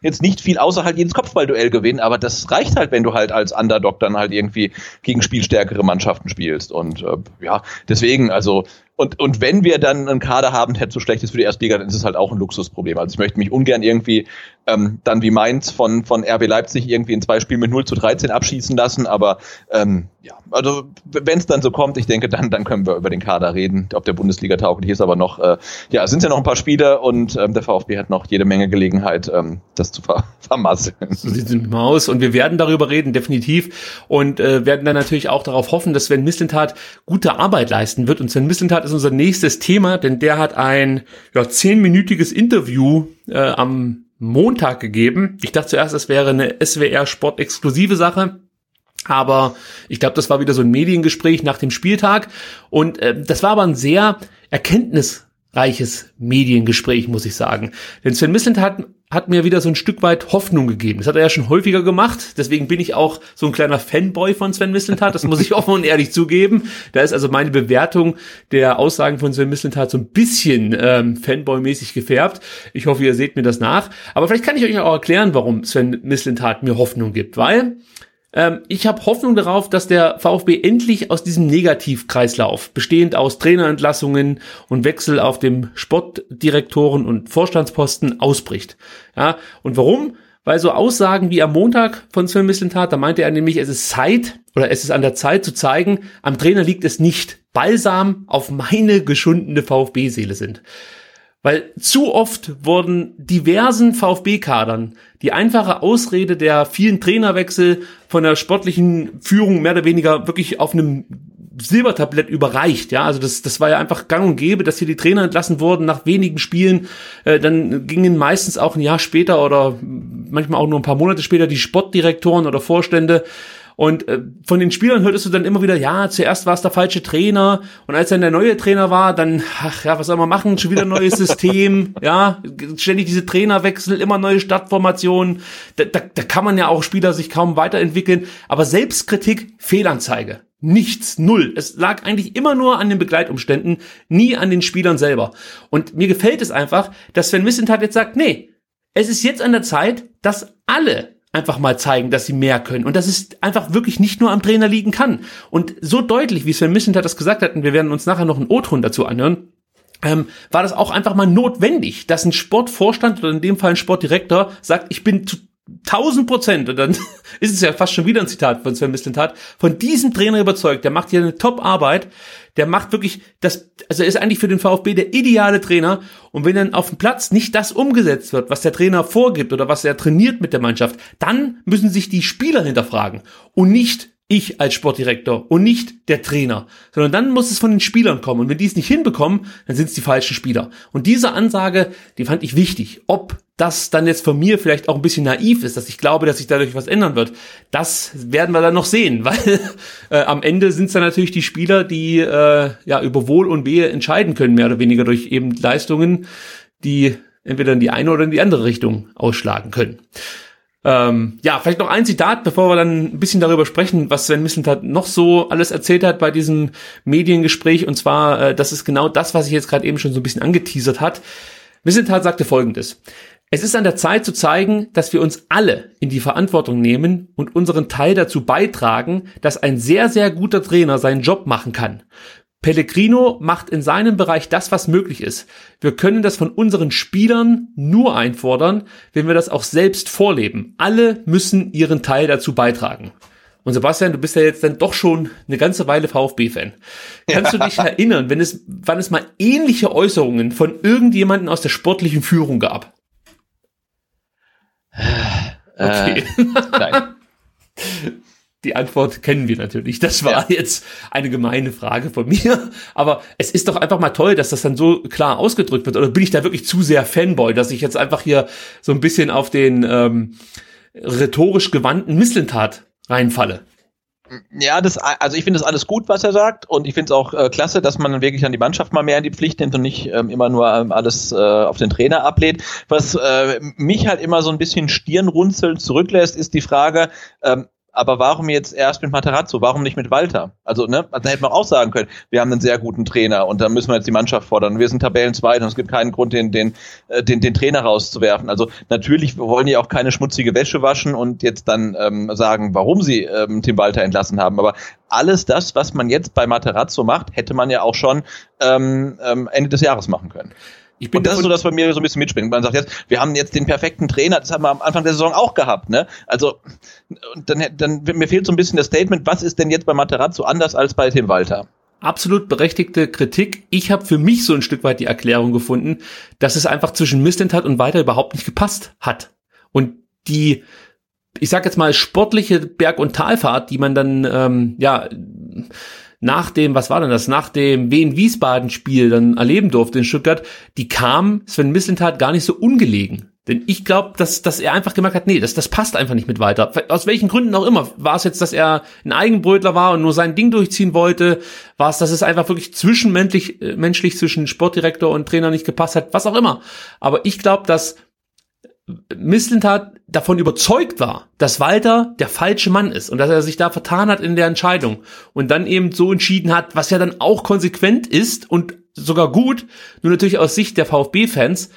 jetzt nicht viel außer halt jedes Kopfballduell gewinnen, aber das reicht halt, wenn du halt als Underdog dann halt irgendwie gegen spielstärkere Mannschaften spielst. Und äh, ja, deswegen, also und, und wenn wir dann einen Kader haben, der zu schlecht ist für die Erstliga, dann ist es halt auch ein Luxusproblem. Also ich möchte mich ungern irgendwie ähm, dann wie Mainz von, von RB Leipzig irgendwie in zwei Spielen mit 0 zu 13 abschießen lassen. Aber ähm, ja, also wenn es dann so kommt, ich denke, dann, dann können wir über den Kader reden, ob der Bundesliga tauglich ist. Aber noch, äh, ja, sind ja noch ein paar Spiele und ähm, der VfB hat noch jede Menge Gelegenheit, ähm, das zu ver vermasseln. So sieht es aus und wir werden darüber reden, definitiv. Und äh, werden dann natürlich auch darauf hoffen, dass Sven Mislintat gute Arbeit leisten wird. Und Sven Mislintat ist unser nächstes Thema, denn der hat ein ja, zehnminütiges Interview äh, am Montag gegeben. Ich dachte zuerst, es wäre eine SWR Sport exklusive Sache. Aber ich glaube, das war wieder so ein Mediengespräch nach dem Spieltag. Und äh, das war aber ein sehr erkenntnisreiches Mediengespräch, muss ich sagen. Denn Sven Mislint hat hat mir wieder so ein Stück weit Hoffnung gegeben. Das hat er ja schon häufiger gemacht. Deswegen bin ich auch so ein kleiner Fanboy von Sven Mislintat. Das muss ich offen und ehrlich zugeben. Da ist also meine Bewertung der Aussagen von Sven Mislintat so ein bisschen ähm, Fanboy-mäßig gefärbt. Ich hoffe, ihr seht mir das nach. Aber vielleicht kann ich euch auch erklären, warum Sven Mislintat mir Hoffnung gibt. Weil Ähm, ich habe Hoffnung darauf, dass der VfB endlich aus diesem Negativkreislauf, bestehend aus Trainerentlassungen und Wechsel auf dem Sportdirektoren und Vorstandsposten, ausbricht. Ja, und warum? Weil so Aussagen wie am Montag von Sven Mislintat, da meinte er nämlich, es ist Zeit oder es ist an der Zeit zu zeigen, am Trainer liegt es nicht. Balsam auf meine geschundene VfB-Seele sind. Weil zu oft wurden diversen VfB-Kadern die einfache Ausrede der vielen Trainerwechsel von der sportlichen Führung mehr oder weniger wirklich auf einem Silbertablett überreicht. Ja, also das, das war ja einfach gang und gäbe, dass hier die Trainer entlassen wurden nach wenigen Spielen. Äh, dann gingen meistens auch ein Jahr später oder manchmal auch nur ein paar Monate später die Sportdirektoren oder Vorstände und äh, von den Spielern hörtest du dann immer wieder, ja, zuerst war es der falsche Trainer und als dann der neue Trainer war, dann, ach ja, was soll man machen? Schon wieder ein neues System, ja, ständig diese Trainerwechsel, immer neue Stadtformationen. Da, da, da kann man ja auch Spieler sich kaum weiterentwickeln. Aber Selbstkritik, Fehlanzeige. Nichts, null. Es lag eigentlich immer nur an den Begleitumständen, nie an den Spielern selber. Und mir gefällt es einfach, dass Sven Missentat jetzt sagt, nee, es ist jetzt an der Zeit, dass alle einfach mal zeigen, dass sie mehr können und dass es einfach wirklich nicht nur am Trainer liegen kann. Und so deutlich, wie Sven Missentat das gesagt hat, und wir werden uns nachher noch einen O-Ton dazu anhören, ähm, war das auch einfach mal notwendig, dass ein Sportvorstand oder in dem Fall ein Sportdirektor sagt, ich bin 1000 Prozent, und dann ist es ja fast schon wieder ein Zitat von Sven Mislintat, von diesem Trainer überzeugt, der macht hier eine Top-Arbeit, der macht wirklich das, also er ist eigentlich für den VfB der ideale Trainer. Und wenn dann auf dem Platz nicht das umgesetzt wird, was der Trainer vorgibt oder was er trainiert mit der Mannschaft, dann müssen sich die Spieler hinterfragen. Und nicht ich als Sportdirektor und nicht der Trainer, sondern dann muss es von den Spielern kommen. Und wenn die es nicht hinbekommen, dann sind es die falschen Spieler. Und diese Ansage, die fand ich wichtig. Ob das dann jetzt von mir vielleicht auch ein bisschen naiv ist, dass ich glaube, dass sich dadurch was ändern wird, das werden wir dann noch sehen, weil äh, am Ende sind es dann natürlich die Spieler, die äh, ja über Wohl und Wehe entscheiden können, mehr oder weniger durch eben Leistungen, die entweder in die eine oder in die andere Richtung ausschlagen können. Ähm, ja, vielleicht noch ein Zitat, bevor wir dann ein bisschen darüber sprechen, was Sven Mislintat noch so alles erzählt hat bei diesem Mediengespräch. Und zwar, äh, das ist genau das, was ich jetzt gerade eben schon so ein bisschen angeteasert hat. Mislintat sagte Folgendes. Es ist an der Zeit zu zeigen, dass wir uns alle in die Verantwortung nehmen und unseren Teil dazu beitragen, dass ein sehr, sehr guter Trainer seinen Job machen kann. Pellegrino macht in seinem Bereich das, was möglich ist. Wir können das von unseren Spielern nur einfordern, wenn wir das auch selbst vorleben. Alle müssen ihren Teil dazu beitragen. Und Sebastian, du bist ja jetzt dann doch schon eine ganze Weile VfB-Fan. Kannst ja. du dich erinnern, wenn es, wann es mal ähnliche Äußerungen von irgendjemanden aus der sportlichen Führung gab? Okay. Äh, nein. Die Antwort kennen wir natürlich. Das war ja. jetzt eine gemeine Frage von mir. Aber es ist doch einfach mal toll, dass das dann so klar ausgedrückt wird. Oder bin ich da wirklich zu sehr Fanboy, dass ich jetzt einfach hier so ein bisschen auf den ähm, rhetorisch gewandten Misslintat reinfalle? Ja, das, also ich finde das alles gut, was er sagt, und ich finde es auch äh, klasse, dass man wirklich an die Mannschaft mal mehr in die Pflicht nimmt und nicht ähm, immer nur ähm, alles äh, auf den Trainer ablehnt. Was äh, mich halt immer so ein bisschen Stirnrunzeln zurücklässt, ist die Frage, ähm, aber warum jetzt erst mit Materazzo? Warum nicht mit Walter? Also, ne, da hätte man auch sagen können, wir haben einen sehr guten Trainer und da müssen wir jetzt die Mannschaft fordern. Wir sind Tabellenzweiter und es gibt keinen Grund, den, den, äh, den, den Trainer rauszuwerfen. Also natürlich wollen die auch keine schmutzige Wäsche waschen und jetzt dann ähm, sagen, warum sie ähm, Tim Walter entlassen haben. Aber alles das, was man jetzt bei Materazzo macht, hätte man ja auch schon ähm, ähm Ende des Jahres machen können. Ich bin und das ist so, dass bei mir so ein bisschen mitspielen. Man sagt jetzt, wir haben jetzt den perfekten Trainer, das haben wir am Anfang der Saison auch gehabt, ne? Also, dann, dann mir fehlt so ein bisschen das Statement, was ist denn jetzt bei Materazzo anders als bei Tim Walter? Absolut berechtigte Kritik. Ich habe für mich so ein Stück weit die Erklärung gefunden, dass es einfach zwischen Mistentat und Walter überhaupt nicht gepasst hat. Und die, ich sag jetzt mal, sportliche Berg- und Talfahrt, die man dann, ähm, ja, nach dem, was war denn das, nach dem Wien-Wiesbaden-Spiel dann erleben durfte in Stuttgart, die kam Sven Mislintat gar nicht so ungelegen. Denn ich glaube, dass, dass er einfach gemerkt hat, nee, das, das passt einfach nicht mit weiter. Aus welchen Gründen auch immer. War es jetzt, dass er ein Eigenbrötler war und nur sein Ding durchziehen wollte? War es, dass es einfach wirklich zwischenmenschlich äh, menschlich zwischen Sportdirektor und Trainer nicht gepasst hat? Was auch immer. Aber ich glaube, dass Mislintat davon überzeugt war, dass Walter der falsche Mann ist und dass er sich da vertan hat in der Entscheidung und dann eben so entschieden hat, was ja dann auch konsequent ist und sogar gut, nur natürlich aus Sicht der VfB-Fans,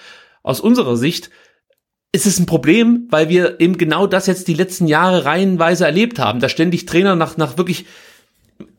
aus unserer Sicht, es ist ein Problem, weil wir eben genau das jetzt die letzten Jahre reihenweise erlebt haben, da ständig Trainer nach, nach wirklich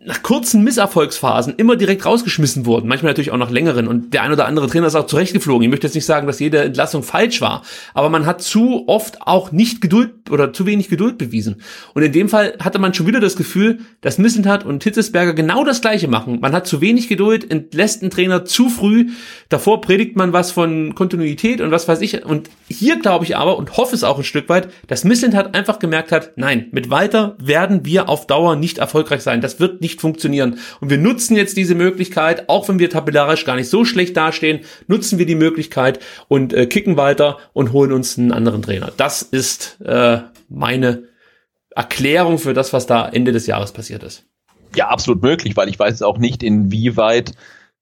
nach kurzen Misserfolgsphasen immer direkt rausgeschmissen wurden, manchmal natürlich auch nach längeren und der ein oder andere Trainer ist auch zurechtgeflogen. Ich möchte jetzt nicht sagen, dass jede Entlassung falsch war, aber man hat zu oft auch nicht Geduld oder zu wenig Geduld bewiesen. Und in dem Fall hatte man schon wieder das Gefühl, dass Missentat und Hitzesberger genau das gleiche machen. Man hat zu wenig Geduld, entlässt einen Trainer zu früh, davor predigt man was von Kontinuität und was weiß ich. Und hier glaube ich aber und hoffe es auch ein Stück weit, dass Missentat einfach gemerkt hat, nein, mit Walter werden wir auf Dauer nicht erfolgreich sein. Das wird nicht funktionieren. Und wir nutzen jetzt diese Möglichkeit, auch wenn wir tabellarisch gar nicht so schlecht dastehen, nutzen wir die Möglichkeit und äh, kicken weiter und holen uns einen anderen Trainer. Das ist äh, meine Erklärung für das, was da Ende des Jahres passiert ist. Ja, absolut möglich, weil ich weiß auch nicht, inwieweit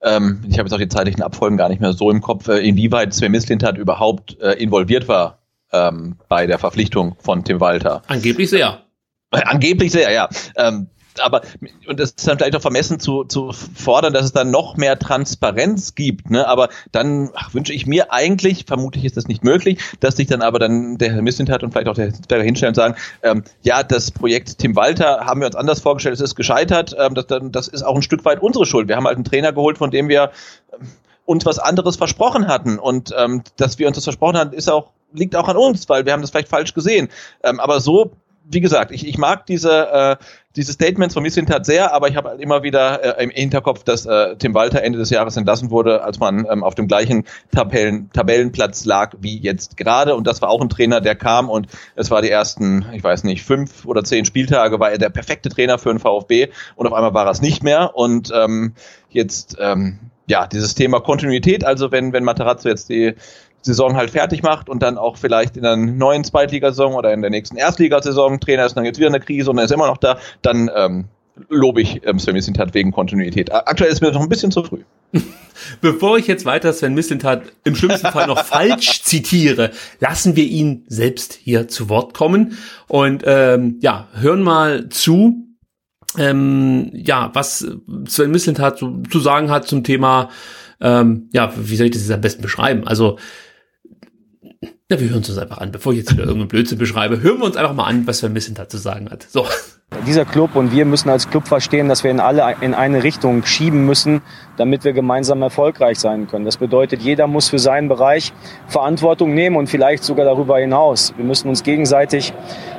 ähm, ich habe jetzt auch die zeitlichen Abfolgen gar nicht mehr so im Kopf, äh, inwieweit Sven Mislintat überhaupt äh, involviert war ähm, bei der Verpflichtung von Tim Walter. Angeblich sehr. Äh, angeblich sehr, ja. Ähm, aber und das ist dann vielleicht auch vermessen zu, zu fordern, dass es dann noch mehr Transparenz gibt. Ne? Aber dann ach, wünsche ich mir eigentlich, vermutlich ist das nicht möglich, dass sich dann aber dann der Herr Missintat und vielleicht auch der Hitzberger hinstellen und sagen, ähm, ja, das Projekt Tim Walter haben wir uns anders vorgestellt, es ist gescheitert. Ähm, das, das ist auch ein Stück weit unsere Schuld. Wir haben halt einen Trainer geholt, von dem wir ähm, uns was anderes versprochen hatten. Und ähm, dass wir uns das versprochen haben, ist auch liegt auch an uns, weil wir haben das vielleicht falsch gesehen. Ähm, aber so wie gesagt, ich, ich mag diese, äh, diese Statements von Missintat sehr, aber ich habe halt immer wieder äh, im Hinterkopf, dass äh, Tim Walter Ende des Jahres entlassen wurde, als man ähm, auf dem gleichen Tabellen, Tabellenplatz lag wie jetzt gerade. Und das war auch ein Trainer, der kam und es war die ersten, ich weiß nicht, fünf oder zehn Spieltage, war er der perfekte Trainer für den VfB und auf einmal war er es nicht mehr. Und ähm, jetzt, ähm, ja, dieses Thema Kontinuität, also wenn, wenn Materazzo jetzt die Saison halt fertig macht und dann auch vielleicht in der neuen Zweitligasaison oder in der nächsten Erstligasaison Trainer ist, dann jetzt wieder eine Krise und er ist immer noch da, dann ähm, lobe ich ähm, Sven Mislintat wegen Kontinuität. Aktuell ist mir noch ein bisschen zu früh. Bevor ich jetzt weiter Sven Mislintat im schlimmsten Fall noch falsch zitiere, lassen wir ihn selbst hier zu Wort kommen und ähm, ja, hören mal zu, ähm, ja, was Sven Mislintat zu, zu sagen hat zum Thema, ähm, ja, wie soll ich das jetzt am besten beschreiben? Also na, wir hören uns das einfach an. Bevor ich jetzt wieder irgendeinen Blödsinn beschreibe, hören wir uns einfach mal an, was Van Missent zu sagen hat. So. Dieser Club und wir müssen als Club verstehen, dass wir in alle in eine Richtung schieben müssen, damit wir gemeinsam erfolgreich sein können. Das bedeutet, jeder muss für seinen Bereich Verantwortung nehmen und vielleicht sogar darüber hinaus. Wir müssen uns gegenseitig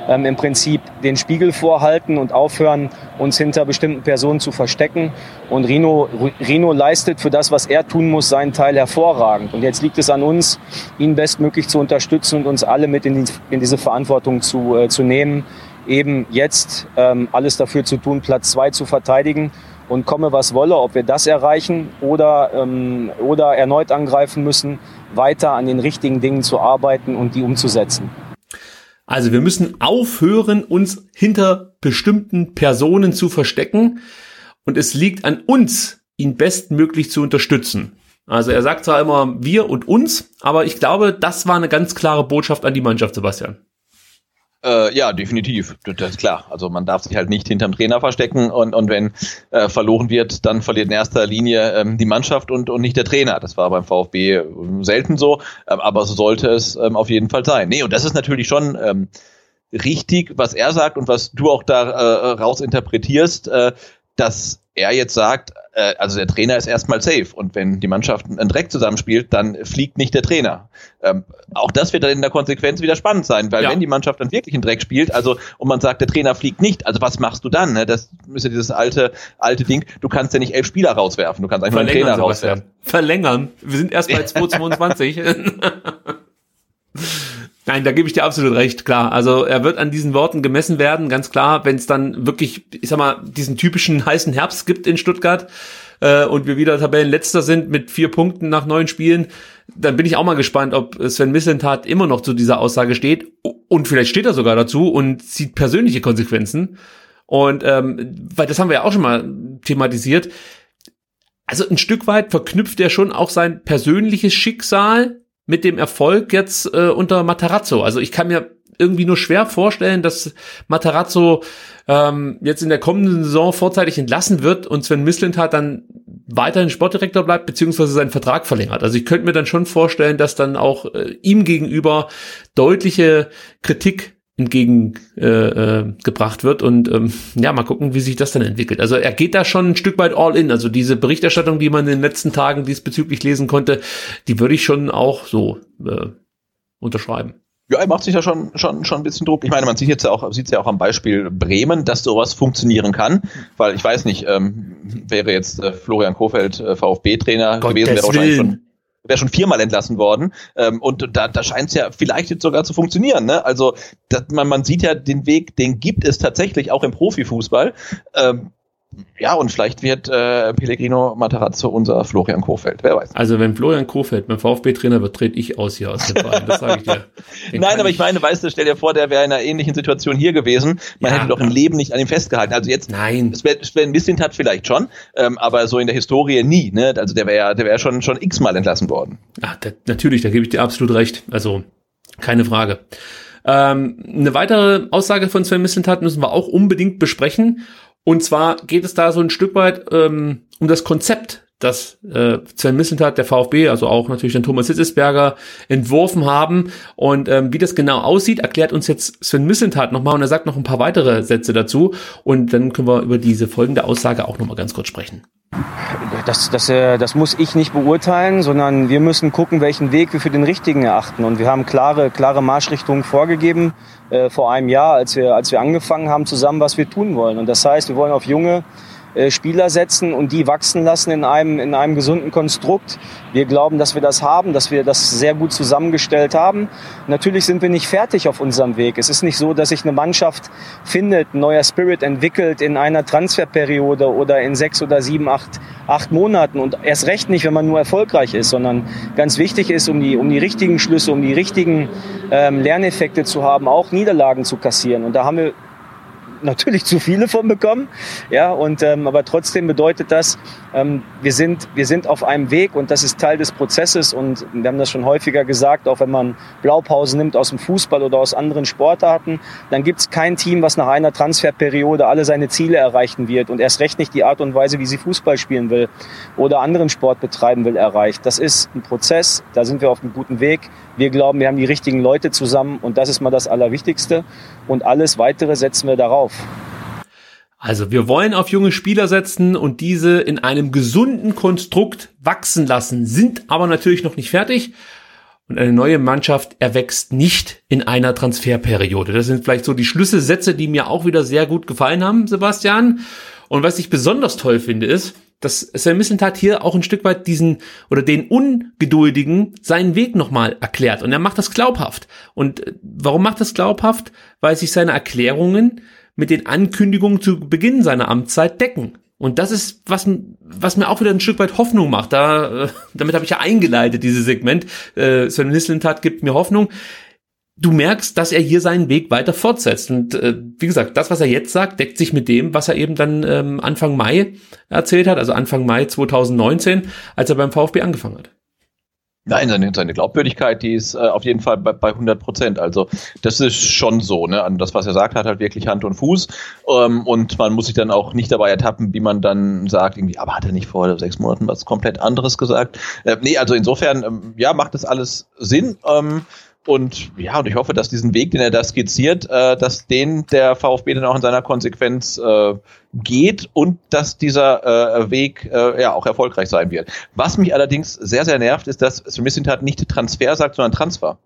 ähm, im Prinzip den Spiegel vorhalten und aufhören, uns hinter bestimmten Personen zu verstecken. Und Rino, Rino leistet für das, was er tun muss, seinen Teil hervorragend. Und jetzt liegt es an uns, ihn bestmöglich zu unterstützen und uns alle mit in, die, in diese Verantwortung zu, äh, zu nehmen, eben jetzt ähm, alles dafür zu tun, Platz zwei zu verteidigen und komme was wolle, ob wir das erreichen oder, ähm, oder erneut angreifen müssen, weiter an den richtigen Dingen zu arbeiten und die umzusetzen. Also wir müssen aufhören, uns hinter bestimmten Personen zu verstecken und es liegt an uns, ihn bestmöglich zu unterstützen. Also er sagt zwar immer wir und uns, aber ich glaube, das war eine ganz klare Botschaft an die Mannschaft, Sebastian. Äh, ja, definitiv. Das ist klar. Also man darf sich halt nicht hinterm Trainer verstecken und, und wenn äh, verloren wird, dann verliert in erster Linie ähm, die Mannschaft und, und nicht der Trainer. Das war beim VfB ähm, selten so, ähm, aber so sollte es ähm, auf jeden Fall sein. Nee, und das ist natürlich schon ähm, richtig, was er sagt und was du auch da äh, rausinterpretierst, äh, dass er jetzt sagt, äh, also der Trainer ist erstmal safe und wenn die Mannschaft einen Dreck zusammenspielt, dann fliegt nicht der Trainer. Ähm, auch das wird dann in der Konsequenz wieder spannend sein, weil ja. wenn die Mannschaft dann wirklich einen Dreck spielt, also und man sagt, der Trainer fliegt nicht, also was machst du dann? Ne? Das ist ja dieses alte alte Ding. Du kannst ja nicht elf Spieler rauswerfen, du kannst einfach einen Trainer rauswerfen. Verlängern. Wir sind erst bei 222. Nein, da gebe ich dir absolut recht, klar. Also er wird an diesen Worten gemessen werden, ganz klar, wenn es dann wirklich, ich sag mal, diesen typischen heißen Herbst gibt in Stuttgart äh, und wir wieder Tabellenletzter sind mit vier Punkten nach neun Spielen, dann bin ich auch mal gespannt, ob Sven Missentat immer noch zu dieser Aussage steht und vielleicht steht er sogar dazu und zieht persönliche Konsequenzen. Und ähm, weil das haben wir ja auch schon mal thematisiert. Also ein Stück weit verknüpft er schon auch sein persönliches Schicksal mit dem Erfolg jetzt äh, unter Matarazzo. Also ich kann mir irgendwie nur schwer vorstellen, dass Matarazzo ähm, jetzt in der kommenden Saison vorzeitig entlassen wird und Sven Mislintat dann weiterhin Sportdirektor bleibt, beziehungsweise seinen Vertrag verlängert. Also ich könnte mir dann schon vorstellen, dass dann auch äh, ihm gegenüber deutliche Kritik entgegengebracht äh, äh, gebracht wird und ähm, ja, mal gucken, wie sich das dann entwickelt. Also er geht da schon ein Stück weit all in. Also diese Berichterstattung, die man in den letzten Tagen diesbezüglich lesen konnte, die würde ich schon auch so äh, unterschreiben. Ja, er macht sich ja schon, schon, schon ein bisschen Druck. Ich meine, man sieht jetzt ja auch, sieht ja auch am Beispiel Bremen, dass sowas funktionieren kann. Weil ich weiß nicht, ähm, wäre jetzt äh, Florian Kofeld äh, VfB-Trainer gewesen, wäre wahrscheinlich schon wäre schon viermal entlassen worden. Ähm, und da, da scheint es ja vielleicht jetzt sogar zu funktionieren. Ne? Also man, man sieht ja den Weg, den gibt es tatsächlich auch im Profifußball. Ähm, ja, und vielleicht wird äh, Pellegrino Matarazzo unser Florian Kofeld, wer weiß. Also wenn Florian Kofeld mein VfB-Trainer wird, trete ich aus hier aus dem Verein, das sage ich dir. Nein, aber ich meine, weißt du, stell dir vor, der wäre in einer ähnlichen Situation hier gewesen. Man ja, hätte doch im Leben nicht an ihm festgehalten. Also jetzt, Nein. Sven, Sven Mislintat vielleicht schon, ähm, aber so in der Historie nie. Ne? Also der wäre der wäre schon, schon x-mal entlassen worden. Ach, da, natürlich, da gebe ich dir absolut recht. Also keine Frage. Ähm, eine weitere Aussage von Sven Mislintat müssen wir auch unbedingt besprechen. Und zwar geht es da so ein Stück weit ähm, um das Konzept, das äh, Sven Mislintat, der VfB, also auch natürlich den Thomas Hitzesberger entworfen haben. Und ähm, wie das genau aussieht, erklärt uns jetzt Sven Mislintat nochmal und er sagt noch ein paar weitere Sätze dazu. Und dann können wir über diese folgende Aussage auch nochmal ganz kurz sprechen. Das, das, äh, das muss ich nicht beurteilen, sondern wir müssen gucken, welchen Weg wir für den richtigen erachten. Und wir haben klare, klare Marschrichtungen vorgegeben äh, vor einem Jahr, als wir, als wir angefangen haben zusammen, was wir tun wollen. Und das heißt, wir wollen auf junge Spieler setzen und die wachsen lassen in einem, in einem gesunden Konstrukt. Wir glauben, dass wir das haben, dass wir das sehr gut zusammengestellt haben. Natürlich sind wir nicht fertig auf unserem Weg. Es ist nicht so, dass sich eine Mannschaft findet, ein neuer Spirit entwickelt in einer Transferperiode oder in sechs oder sieben, acht, acht Monaten und erst recht nicht, wenn man nur erfolgreich ist, sondern ganz wichtig ist, um die, um die richtigen Schlüsse, um die richtigen ähm, Lerneffekte zu haben, auch Niederlagen zu kassieren. Und da haben wir natürlich zu viele von bekommen. Ja, und ähm, aber trotzdem bedeutet das, wir sind wir sind auf einem Weg und das ist Teil des Prozesses und wir haben das schon häufiger gesagt, auch wenn man Blaupausen nimmt aus dem Fußball oder aus anderen Sportarten, dann gibt es kein Team, was nach einer Transferperiode alle seine Ziele erreichen wird und erst recht nicht die Art und Weise, wie sie Fußball spielen will oder anderen Sport betreiben will, erreicht. Das ist ein Prozess, da sind wir auf einem guten Weg. Wir glauben, wir haben die richtigen Leute zusammen und das ist mal das Allerwichtigste und alles weitere setzen wir darauf. Also wir wollen auf junge Spieler setzen und diese in einem gesunden Konstrukt wachsen lassen, sind aber natürlich noch nicht fertig. Und eine neue Mannschaft erwächst nicht in einer Transferperiode. Das sind vielleicht so die Schlüsselsätze, die mir auch wieder sehr gut gefallen haben, Sebastian. Und was ich besonders toll finde, ist, dass Sven Mislintat hier auch ein Stück weit diesen oder den Ungeduldigen seinen Weg nochmal erklärt. Und er macht das glaubhaft. Und äh, warum macht das glaubhaft? Weil sich seine Erklärungen mit den Ankündigungen zu Beginn seiner Amtszeit decken. Und das ist, was, was mir auch wieder ein Stück weit Hoffnung macht. Da, äh, damit habe ich ja eingeleitet, dieses Segment. Äh, Sven Mislintat gibt mir Hoffnung du merkst, dass er hier seinen Weg weiter fortsetzt. Und äh, wie gesagt, das, was er jetzt sagt, deckt sich mit dem, was er eben dann ähm, Anfang Mai erzählt hat, also Anfang Mai 2019, als er beim VfB angefangen hat. Nein, seine, seine Glaubwürdigkeit, die ist äh, auf jeden Fall bei, bei 100 Prozent. Also das ist schon so. Ne? Also das, was er sagt, hat halt wirklich Hand und Fuß. Ähm, und man muss sich dann auch nicht dabei ertappen, wie man dann sagt, irgendwie, aber hat er nicht vor sechs Monaten was komplett anderes gesagt? Äh, nee, also insofern, ähm, ja, macht das alles Sinn. Ähm, und ja, und ich hoffe, dass diesen Weg, den er da skizziert, äh, dass den der VfB dann auch in seiner Konsequenz äh, geht und dass dieser äh, Weg äh, ja auch erfolgreich sein wird. Was mich allerdings sehr, sehr nervt, ist, dass Smissintat nicht Transfer sagt, sondern Transfer.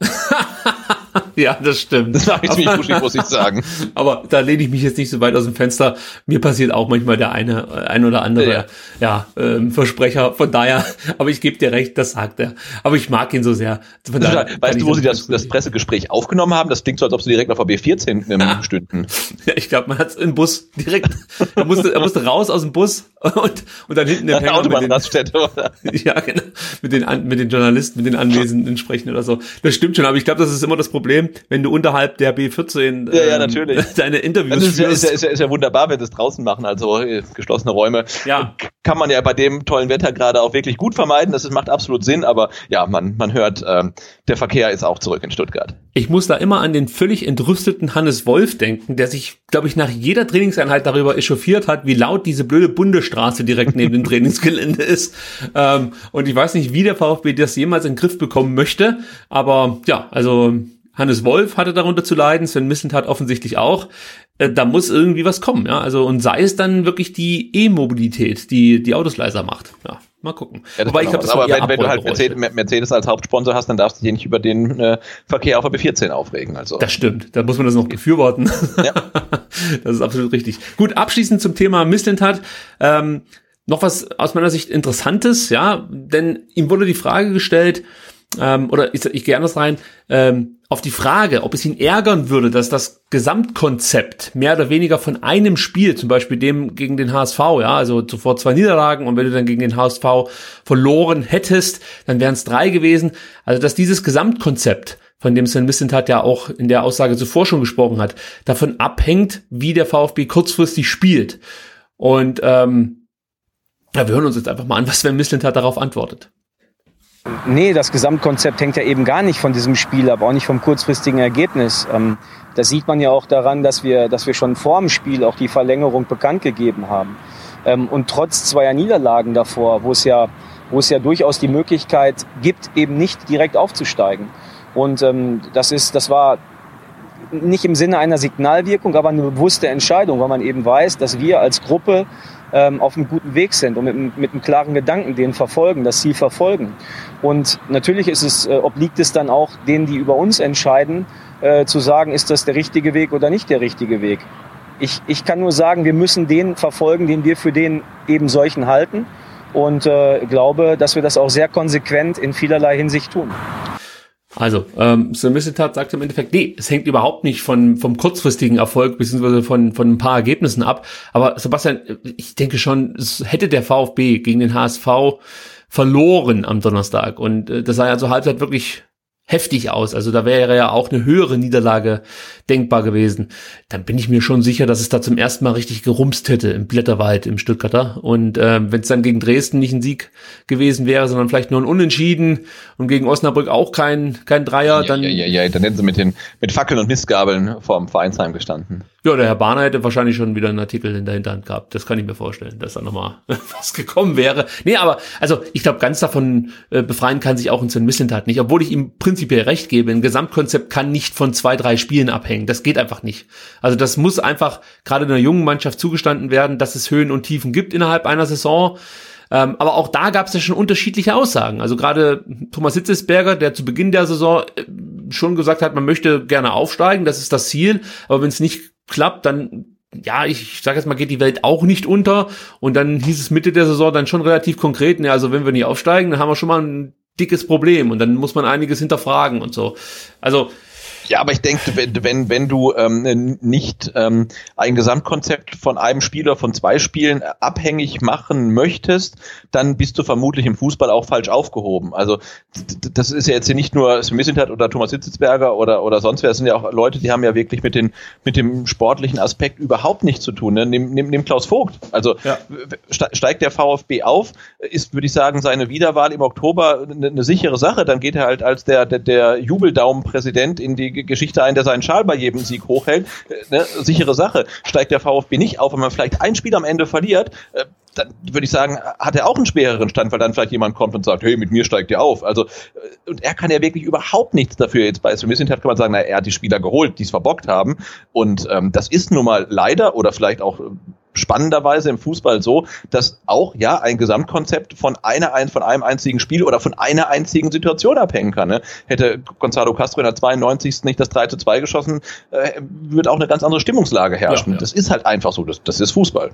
ja, das stimmt. Das mache ich ziemlich wuschig, muss ich sagen. Aber da lehne ich mich jetzt nicht so weit aus dem Fenster. Mir passiert auch manchmal der eine, ein oder andere, ja, ja ähm, Versprecher. Von daher, aber ich gebe dir recht, das sagt er. Aber ich mag ihn so sehr. Daher weißt du, wo sie das, das Pressegespräch aufgenommen haben? Das klingt so, als ob sie direkt auf der B14 ja. stünden. Ja, ich glaube, man hat es im Bus direkt, er musste, er musste raus aus dem Bus und, und dann hinten im Hänger Autobahnraststätte, oder? Ja, genau. Mit den, mit den Journalisten, mit den Anwesenden sprechen oder so. Das stimmt schon, aber ich glaube, das ist immer das Problem, Problem, wenn du unterhalb der B14 ja, ja, ähm, natürlich. deine Interviews das ist ja, ist, ja, ist, ja, ist ja wunderbar, wenn sie es draußen machen, also äh, geschlossene Räume. Ja. Kann man ja bei dem tollen Wetter gerade auch wirklich gut vermeiden. Das macht absolut Sinn, aber ja, man, man hört, ähm, der Verkehr ist auch zurück in Stuttgart. Ich muss da immer an den völlig entrüsteten Hannes Wolf denken, der sich, glaube ich, nach jeder Trainingseinheit darüber echauffiert hat, wie laut diese blöde Bundesstraße direkt neben dem Trainingsgelände ist. Ähm, und ich weiß nicht, wie der VfB das jemals in den Griff bekommen möchte, aber ja, also Hannes Wolf hatte darunter zu leiden, Sven Missentat offensichtlich auch. Äh, da muss irgendwie was kommen, ja. Also und sei es dann wirklich die E-Mobilität, die die Autos leiser macht. Ja, mal gucken. Ja, Wobei ich glaube, aber wenn, wenn du halt Mercedes, Mercedes, als Hauptsponsor hast, dann darfst du dich nicht über den äh, Verkehr auf der B14 aufregen. Also das stimmt. Da muss man das noch befürworten. Ja. das ist absolut richtig. Gut, abschließend zum Thema Missentat. Ähm, noch was aus meiner Sicht Interessantes, ja, denn ihm wurde die Frage gestellt, ähm, oder ich, ich gehe anders rein, ähm, auf die Frage, ob es ihn ärgern würde, dass das Gesamtkonzept mehr oder weniger von einem Spiel, zum Beispiel dem gegen den HSV, ja, also zuvor zwei Niederlagen und wenn du dann gegen den HSV verloren hättest, dann wären es drei gewesen. Also dass dieses Gesamtkonzept, von dem Sven Missentat ja auch in der Aussage zuvor schon gesprochen hat, davon abhängt, wie der VfB kurzfristig spielt. Und ähm, ja, wir hören uns jetzt einfach mal an, was Sven Missentat darauf antwortet. Nee, das Gesamtkonzept hängt ja eben gar nicht von diesem Spiel ab, auch nicht vom kurzfristigen Ergebnis. Ähm, das sieht man ja auch daran, dass wir, dass wir schon vor dem Spiel auch die Verlängerung bekannt gegeben haben. Ähm, und trotz zweier Niederlagen davor, wo es ja, wo es ja durchaus die Möglichkeit gibt, eben nicht direkt aufzusteigen. Und ähm, das ist, das war nicht im Sinne einer Signalwirkung, aber eine bewusste Entscheidung, weil man eben weiß, dass wir als Gruppe ähm, auf einem guten Weg sind und mit, mit einem klaren Gedanken den verfolgen, das Ziel verfolgen. Und natürlich ist es, äh, obliegt es dann auch denen, die über uns entscheiden, äh, zu sagen, ist das der richtige Weg oder nicht der richtige Weg. Ich, ich kann nur sagen, wir müssen den verfolgen, den wir für den eben solchen halten und äh, glaube, dass wir das auch sehr konsequent in vielerlei Hinsicht tun. Also, ähm, Sir Missetat sagt im Endeffekt, nee, es hängt überhaupt nicht von, vom kurzfristigen Erfolg beziehungsweise von, von ein paar Ergebnissen ab. Aber Sebastian, ich denke schon, es hätte der VfB gegen den HSV verloren am Donnerstag. Und äh, das ja zur Halbzeit wirklich heftig aus. Also da wäre ja auch eine höhere Niederlage denkbar gewesen. Dann bin ich mir schon sicher, dass es da zum ersten Mal richtig gerumst hätte im Blätterwald im Stuttgarter. Und äh, wenn es dann gegen Dresden nicht ein Sieg gewesen wäre, sondern vielleicht nur ein Unentschieden und gegen Osnabrück auch kein, kein Dreier, dann. Ja, ja, ja, ja, dann hätten sie mit den mit Fackeln und Mistgabeln vorm Vereinsheim gestanden. Ja, der Herr Bahner hätte wahrscheinlich schon wieder einen Artikel in der Hinterhand gehabt. Das kann ich mir vorstellen, dass da nochmal was gekommen wäre. Nee, aber also ich glaube, ganz davon äh, befreien kann sich auch ein Sven Missentat nicht, obwohl ich ihm prinzipiell recht gebe. Ein Gesamtkonzept kann nicht von zwei, drei Spielen abhängen. Das geht einfach nicht. Also das muss einfach gerade einer jungen Mannschaft zugestanden werden, dass es Höhen und Tiefen gibt innerhalb einer Saison. Ähm, aber auch da gab es ja schon unterschiedliche Aussagen. Also gerade Thomas Hitzesberger, der zu Beginn der Saison äh, schon gesagt hat, man möchte gerne aufsteigen, das ist das Ziel. Aber wenn es nicht klappt, dann ja, ich sage jetzt mal, geht die Welt auch nicht unter. Und dann hieß es Mitte der Saison dann schon relativ konkret, ne, also wenn wir nicht aufsteigen, dann haben wir schon mal ein dickes Problem und dann muss man einiges hinterfragen und so. Also ja, aber ich denke, wenn, wenn, wenn du ähm, nicht ähm, ein Gesamtkonzept von einem Spieler, von zwei Spielen abhängig machen möchtest, dann bist du vermutlich im Fußball auch falsch aufgehoben. Also das ist ja jetzt hier nicht nur Smissintat oder Thomas Hitzelsberger oder, oder sonst wer, das sind ja auch Leute, die haben ja wirklich mit, den, mit dem sportlichen Aspekt überhaupt nichts zu tun. Ne? Nimm, nimm, nimm Klaus Vogt. Also ja. steigt der VfB auf, ist, würde ich sagen, seine Wiederwahl im Oktober eine, eine sichere Sache. Dann geht er halt als der, der, der Jubeldaumenpräsident in die Geschichte ein, der seinen Schal bei jedem Sieg hochhält. Äh, ne? Sichere Sache. Steigt der VfB nicht auf, wenn man vielleicht ein Spiel am Ende verliert, äh, dann würde ich sagen, hat er auch einen schwereren Stand, weil dann vielleicht jemand kommt und sagt, hey, mit mir steigt er auf. Also, äh, und er kann ja wirklich überhaupt nichts dafür. Jetzt bei Smith kann man sagen, na, er hat die Spieler geholt, die es verbockt haben. Und ähm, das ist nun mal leider oder vielleicht auch spannenderweise im Fußball so, dass auch ja ein Gesamtkonzept von einer von einem einzigen Spiel oder von einer einzigen Situation abhängen kann. Ne? Hätte Gonzalo Castro in der 92. nicht das 3 zu 2 geschossen, äh, würde auch eine ganz andere Stimmungslage herrschen. Ja, ja. Das ist halt einfach so, das, das ist Fußball.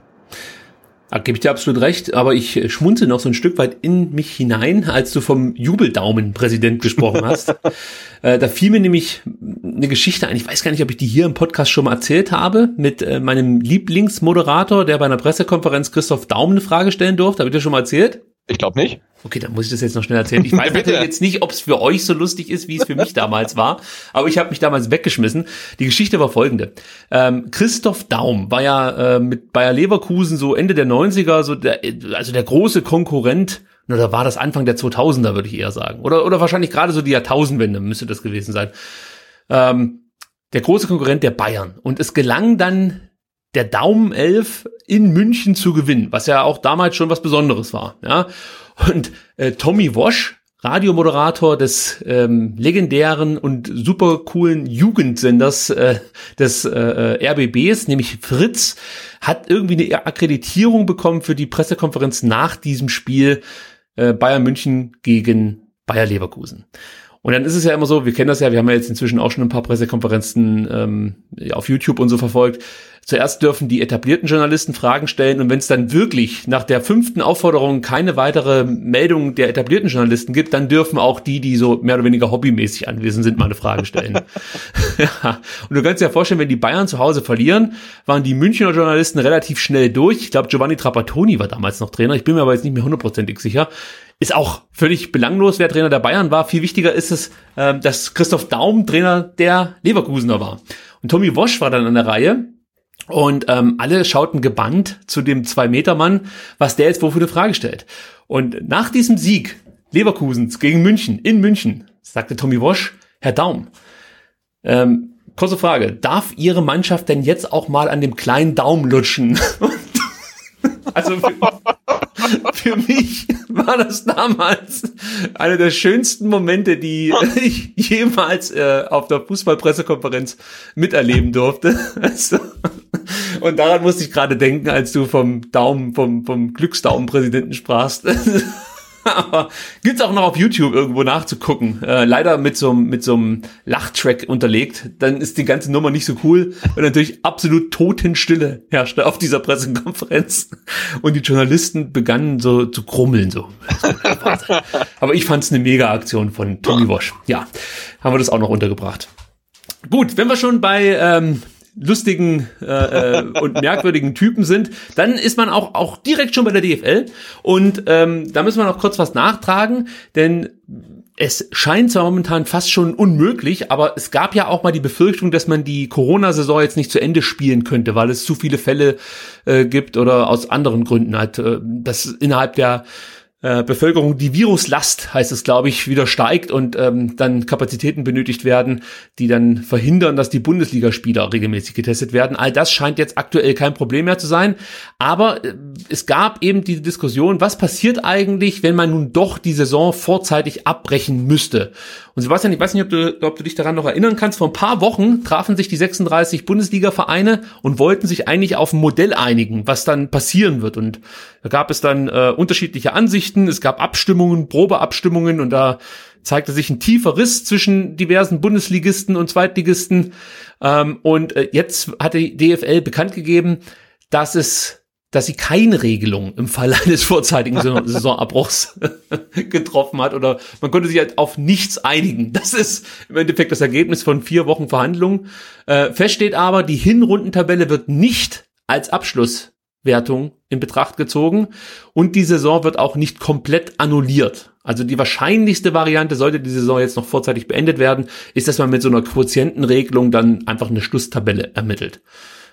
Da gebe ich dir absolut recht, aber ich schmunze noch so ein Stück weit in mich hinein, als du vom Jubeldaumen-Präsident gesprochen hast. äh, da fiel mir nämlich eine Geschichte ein, ich weiß gar nicht, ob ich die hier im Podcast schon mal erzählt habe, mit äh, meinem Lieblingsmoderator, der bei einer Pressekonferenz Christoph Daumen eine Frage stellen durfte. Habe ich dir schon mal erzählt? Ich glaube nicht. Okay, dann muss ich das jetzt noch schnell erzählen. Ich weiß natürlich jetzt nicht, ob es für euch so lustig ist, wie es für mich damals war, aber ich habe mich damals weggeschmissen. Die Geschichte war folgende. Ähm, Christoph Daum war ja äh, mit Bayer Leverkusen so Ende der 90er, so der, also der große Konkurrent, oder war das Anfang der 2000er, würde ich eher sagen. Oder, oder wahrscheinlich gerade so die Jahrtausendwende müsste das gewesen sein. Ähm, der große Konkurrent der Bayern. Und es gelang dann der Daumen 11 in München zu gewinnen, was ja auch damals schon was Besonderes war. Ja? Und äh, Tommy Wosch, Radiomoderator des ähm, legendären und super coolen Jugendsenders äh, des äh, RBBs, nämlich Fritz, hat irgendwie eine Akkreditierung bekommen für die Pressekonferenz nach diesem Spiel äh, Bayern München gegen Bayer Leverkusen. Und dann ist es ja immer so, wir kennen das ja, wir haben ja jetzt inzwischen auch schon ein paar Pressekonferenzen ähm, auf YouTube und so verfolgt. Zuerst dürfen die etablierten Journalisten Fragen stellen und wenn es dann wirklich nach der fünften Aufforderung keine weitere Meldung der etablierten Journalisten gibt, dann dürfen auch die, die so mehr oder weniger hobbymäßig anwesend sind, mal eine Frage stellen. ja. Und du kannst dir ja vorstellen, wenn die Bayern zu Hause verlieren, waren die Münchner Journalisten relativ schnell durch. Ich glaube, Giovanni Trapattoni war damals noch Trainer. Ich bin mir aber jetzt nicht mehr hundertprozentig sicher ist auch völlig belanglos, wer Trainer der Bayern war. Viel wichtiger ist es, äh, dass Christoph Daum Trainer der Leverkusener war. Und Tommy Wosch war dann an der Reihe. Und ähm, alle schauten gebannt zu dem Zwei-Meter-Mann, was der jetzt wofür eine Frage stellt. Und nach diesem Sieg Leverkusens gegen München, in München, sagte Tommy Wosch, Herr Daum, ähm, kurze Frage, darf Ihre Mannschaft denn jetzt auch mal an dem kleinen Daumen lutschen? also für, mich war das damals einer der schönsten Momente, die ich jemals äh, auf der Fußballpressekonferenz miterleben durfte. Also, und daran musste ich gerade denken, als du vom Daumen, vom, vom Glücksdaumenpräsidenten sprachst. Aber gibt's auch noch auf YouTube irgendwo nachzugucken. Äh, leider mit so, mit so einem Lachtrack unterlegt. Dann ist die ganze Nummer nicht so cool, weil natürlich absolut Totenstille herrschte auf dieser Pressekonferenz. Und die Journalisten begannen so zu krummeln. So. Aber ich fand's eine Mega-Aktion von Tommy Wash. Ja, haben wir das auch noch untergebracht. Gut, wenn wir schon bei ähm, lustigen äh, äh, und merkwürdigen Typen sind, dann ist man auch, auch direkt schon bei der DFL. Und ähm, da müssen wir noch kurz was nachtragen, denn es scheint zwar momentan fast schon unmöglich, aber es gab ja auch mal die Befürchtung, dass man die Corona-Saison jetzt nicht zu Ende spielen könnte, weil es zu viele Fälle äh, gibt oder aus anderen Gründen halt, äh, dass innerhalb der äh, Bevölkerung die Viruslast, heißt es, glaube ich, wieder steigt und ähm, dann Kapazitäten benötigt werden, die dann verhindern, dass die Bundesligaspieler regelmäßig getestet werden. All das scheint jetzt aktuell kein Problem mehr zu sein. Aber äh, es gab eben die Diskussion, was passiert eigentlich, wenn man nun doch die Saison vorzeitig abbrechen müsste? Und Sebastian, ich weiß nicht, ob du, ob du dich daran noch erinnern kannst, vor ein paar Wochen trafen sich die 36 Bundesliga-Vereine und wollten sich eigentlich auf ein Modell einigen, was dann passieren wird. Und da gab es dann äh, unterschiedliche Ansichten, es gab Abstimmungen, Probeabstimmungen und da zeigte sich ein tiefer Riss zwischen diversen Bundesligisten und Zweitligisten. Ähm, und äh, jetzt hat die DFL bekannt gegeben, dass es dass sie keine Regelung im Fall eines vorzeitigen Saisonabbruchs getroffen hat oder man konnte sich halt auf nichts einigen. Das ist im Endeffekt das Ergebnis von vier Wochen Verhandlungen. Äh, fest steht aber, die Hinrundentabelle wird nicht als Abschlusswertung in Betracht gezogen und die Saison wird auch nicht komplett annulliert. Also die wahrscheinlichste Variante, sollte die Saison jetzt noch vorzeitig beendet werden, ist, dass man mit so einer Quotientenregelung dann einfach eine Schlusstabelle ermittelt.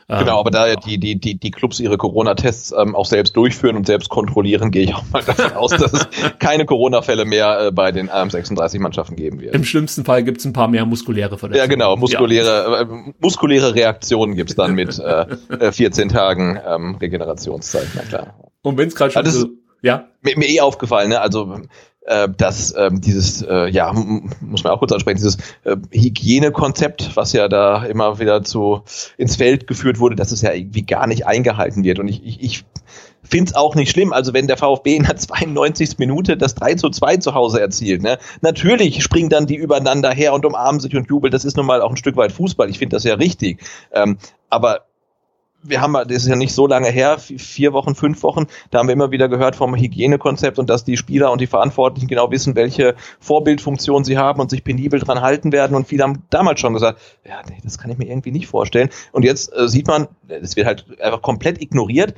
Genau, aber da die, die, die, die Clubs ihre Corona-Tests ähm, auch selbst durchführen und selbst kontrollieren, gehe ich auch mal davon aus, dass es keine Corona-Fälle mehr äh, bei den ähm, 36 Mannschaften geben wird. Im schlimmsten Fall gibt es ein paar mehr muskuläre Verletzungen. Ja, genau, muskuläre, ja. Äh, muskuläre Reaktionen gibt's dann mit äh, 14 äh, Tagen ähm, Regenerationszeit, na klar. Und wenn es gerade schon also, so, ja? Mir, mir eh aufgefallen, ne? Also äh, dass ähm, dieses, äh, ja, muss man auch kurz ansprechen, dieses äh, Hygienekonzept, was ja da immer wieder zu ins Feld geführt wurde, dass es ja irgendwie gar nicht eingehalten wird. Und ich, ich, ich finde es auch nicht schlimm. Also wenn der VfB in der 92. Minute das 3 zu 2 zu Hause erzielt, ne? natürlich springen dann die übereinander her und umarmen sich und jubeln. Das ist nun mal auch ein Stück weit Fußball. Ich finde das ja richtig. Ähm, aber wir haben, das ist ja nicht so lange her, vier Wochen, fünf Wochen, da haben wir immer wieder gehört vom Hygienekonzept und dass die Spieler und die Verantwortlichen genau wissen, welche Vorbildfunktion sie haben und sich penibel dran halten werden. Und viele haben damals schon gesagt, ja, nee, das kann ich mir irgendwie nicht vorstellen. Und jetzt äh, sieht man, es wird halt einfach komplett ignoriert,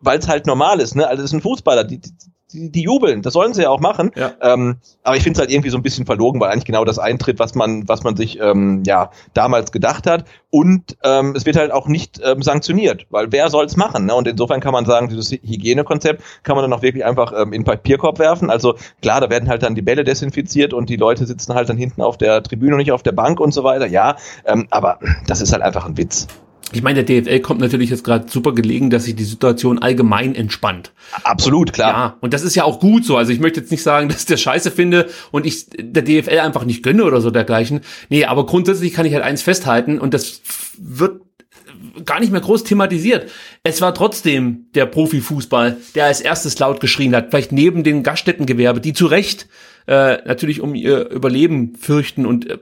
weil es halt normal ist. Ne? Also das sind Fußballer, die, die die, die jubeln, das sollen sie ja auch machen. Ja. Ähm, aber ich finde es halt irgendwie so ein bisschen verlogen, weil eigentlich genau das eintritt, was man, was man sich ähm, ja damals gedacht hat. Und ähm, es wird halt auch nicht ähm, sanktioniert, weil wer soll es machen? Ne? Und insofern kann man sagen, dieses Hygienekonzept kann man dann auch wirklich einfach ähm, in den Papierkorb werfen. Also klar, da werden halt dann die Bälle desinfiziert und die Leute sitzen halt dann hinten auf der Tribüne und nicht auf der Bank und so weiter. Ja, ähm, aber das ist halt einfach ein Witz. Ich meine, der DFL kommt natürlich jetzt gerade super gelegen, dass sich die Situation allgemein entspannt. Absolut, klar. Ja, und das ist ja auch gut so. Also ich möchte jetzt nicht sagen, dass ich das scheiße finde und ich der DFL einfach nicht gönne oder so dergleichen. Nee, aber grundsätzlich kann ich halt eins festhalten und das wird gar nicht mehr groß thematisiert. Es war trotzdem der Profifußball, der als erstes laut geschrien hat, vielleicht neben den Gaststättengewerbe, die zu Recht äh, natürlich um ihr Überleben fürchten und äh,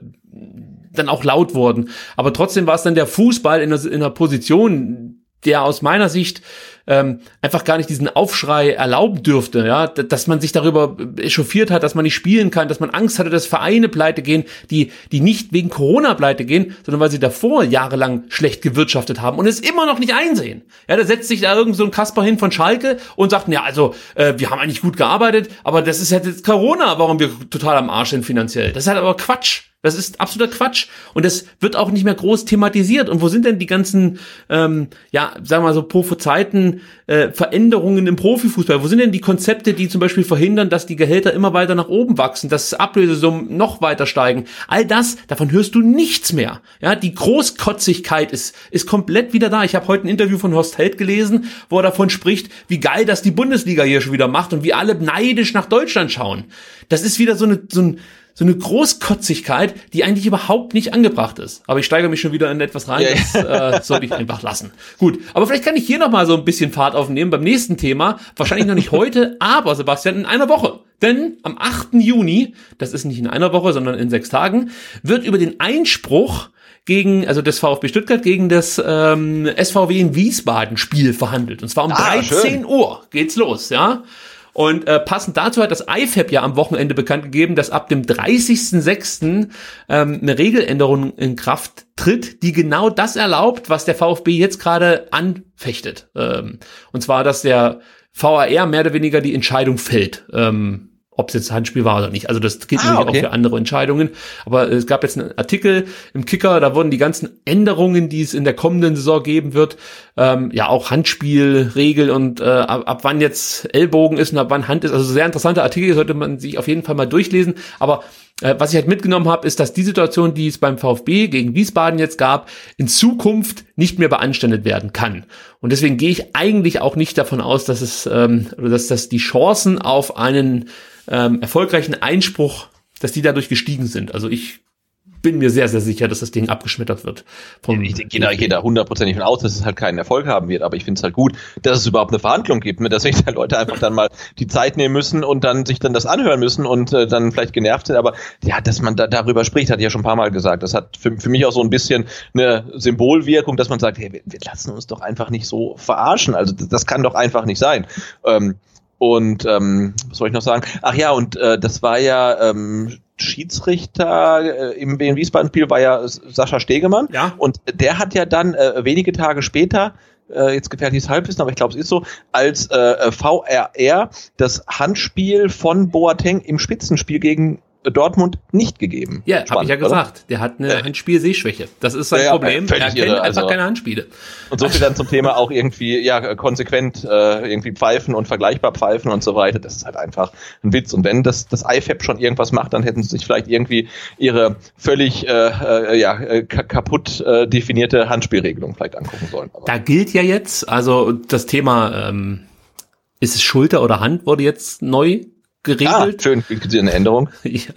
dann auch laut wurden. Aber trotzdem war es dann der Fußball in einer, in einer Position, der aus meiner Sicht ähm, einfach gar nicht diesen Aufschrei erlauben dürfte, ja, dass man sich darüber echauffiert hat, dass man nicht spielen kann, dass man Angst hatte, dass Vereine pleite gehen, die, die nicht wegen Corona pleite gehen, sondern weil sie davor jahrelang schlecht gewirtschaftet haben und es immer noch nicht einsehen. Ja, da setzt sich da irgend so ein Kasper hin von Schalke und sagt, ja, also, äh, wir haben eigentlich gut gearbeitet, aber das ist jetzt Corona, warum wir total am Arsch sind finanziell. Das ist halt aber Quatsch. Das ist absoluter Quatsch. Und das wird auch nicht mehr groß thematisiert. Und wo sind denn die ganzen, ähm, ja, sagen wir mal so, prophezeiten äh, Veränderungen im Profifußball? Wo sind denn die Konzepte, die zum Beispiel verhindern, dass die Gehälter immer weiter nach oben wachsen, dass Ablösesummen noch weiter steigen? All das, davon hörst du nichts mehr. Ja, die Großkotzigkeit ist, ist komplett wieder da. Ich habe heute ein Interview von Horst Held gelesen, wo er davon spricht, wie geil das die Bundesliga hier schon wieder macht und wie alle neidisch nach Deutschland schauen. Das ist wieder so, eine, so ein so eine Großkotzigkeit, die eigentlich überhaupt nicht angebracht ist. Aber ich steigere mich schon wieder in etwas rein, das äh, sollte ich einfach lassen. Gut, aber vielleicht kann ich hier noch mal so ein bisschen Fahrt aufnehmen beim nächsten Thema. Wahrscheinlich noch nicht heute, aber Sebastian, in einer Woche. Denn am 8. Juni, das ist nicht in einer Woche, sondern in sechs Tagen, wird über den Einspruch gegen, also das VfB Stuttgart gegen das ähm, SVW in Wiesbaden Spiel verhandelt. Und zwar um ah, 13 schön. Uhr geht's los, ja. Und äh, passend dazu hat das IFAB ja am Wochenende bekannt gegeben, dass ab dem 30.06. Ähm, eine Regeländerung in Kraft tritt, die genau das erlaubt, was der VfB jetzt gerade anfechtet. Ähm, und zwar, dass der VAR mehr oder weniger die Entscheidung fällt. Ähm, ob es jetzt Handspiel war oder nicht. Also das gilt ah, okay. auch für andere Entscheidungen. Aber es gab jetzt einen Artikel im Kicker, da wurden die ganzen Änderungen, die es in der kommenden Saison geben wird, ähm, ja auch Handspielregel und äh, ab, ab wann jetzt Ellbogen ist und ab wann Hand ist. Also sehr interessanter Artikel, sollte man sich auf jeden Fall mal durchlesen. Aber äh, was ich halt mitgenommen habe, ist, dass die Situation, die es beim VfB gegen Wiesbaden jetzt gab, in Zukunft nicht mehr beanstandet werden kann. Und deswegen gehe ich eigentlich auch nicht davon aus, dass es ähm, dass, dass die Chancen auf einen ähm, erfolgreichen Einspruch, dass die dadurch gestiegen sind. Also ich bin mir sehr, sehr sicher, dass das Ding abgeschmettert wird. Vom ich gehe da, geh da hundertprozentig von aus, dass es halt keinen Erfolg haben wird, aber ich finde es halt gut, dass es überhaupt eine Verhandlung gibt, ne? dass sich da Leute einfach dann mal die Zeit nehmen müssen und dann sich dann das anhören müssen und äh, dann vielleicht genervt sind, aber ja, dass man da darüber spricht, hat ich ja schon ein paar Mal gesagt. Das hat für, für mich auch so ein bisschen eine Symbolwirkung, dass man sagt, hey, wir, wir lassen uns doch einfach nicht so verarschen. Also das, das kann doch einfach nicht sein. Ähm, und ähm, was soll ich noch sagen? Ach ja, und äh, das war ja ähm, Schiedsrichter äh, im WN Wiesbaden-Spiel war ja Sascha Stegemann. Ja. Und der hat ja dann äh, wenige Tage später äh, jetzt gefährliches Halbwissen, aber ich glaube, es ist so, als äh, VRR das Handspiel von Boateng im Spitzenspiel gegen Dortmund nicht gegeben. Ja, habe ich ja gesagt. Oder? Der hat eine äh, Handspielsehschwäche. Das ist sein ja, Problem. Er kennt irre, einfach also, keine Handspiele. Und so viel dann zum Thema auch irgendwie ja konsequent äh, irgendwie pfeifen und vergleichbar pfeifen und so weiter. Das ist halt einfach ein Witz. Und wenn das das IFAB schon irgendwas macht, dann hätten sie sich vielleicht irgendwie ihre völlig äh, äh, ja äh, kaputt äh, definierte Handspielregelung vielleicht angucken sollen. Aber da gilt ja jetzt, also das Thema ähm, ist es Schulter oder Hand wurde jetzt neu geregelt. Ah, schön, eine Änderung. ja,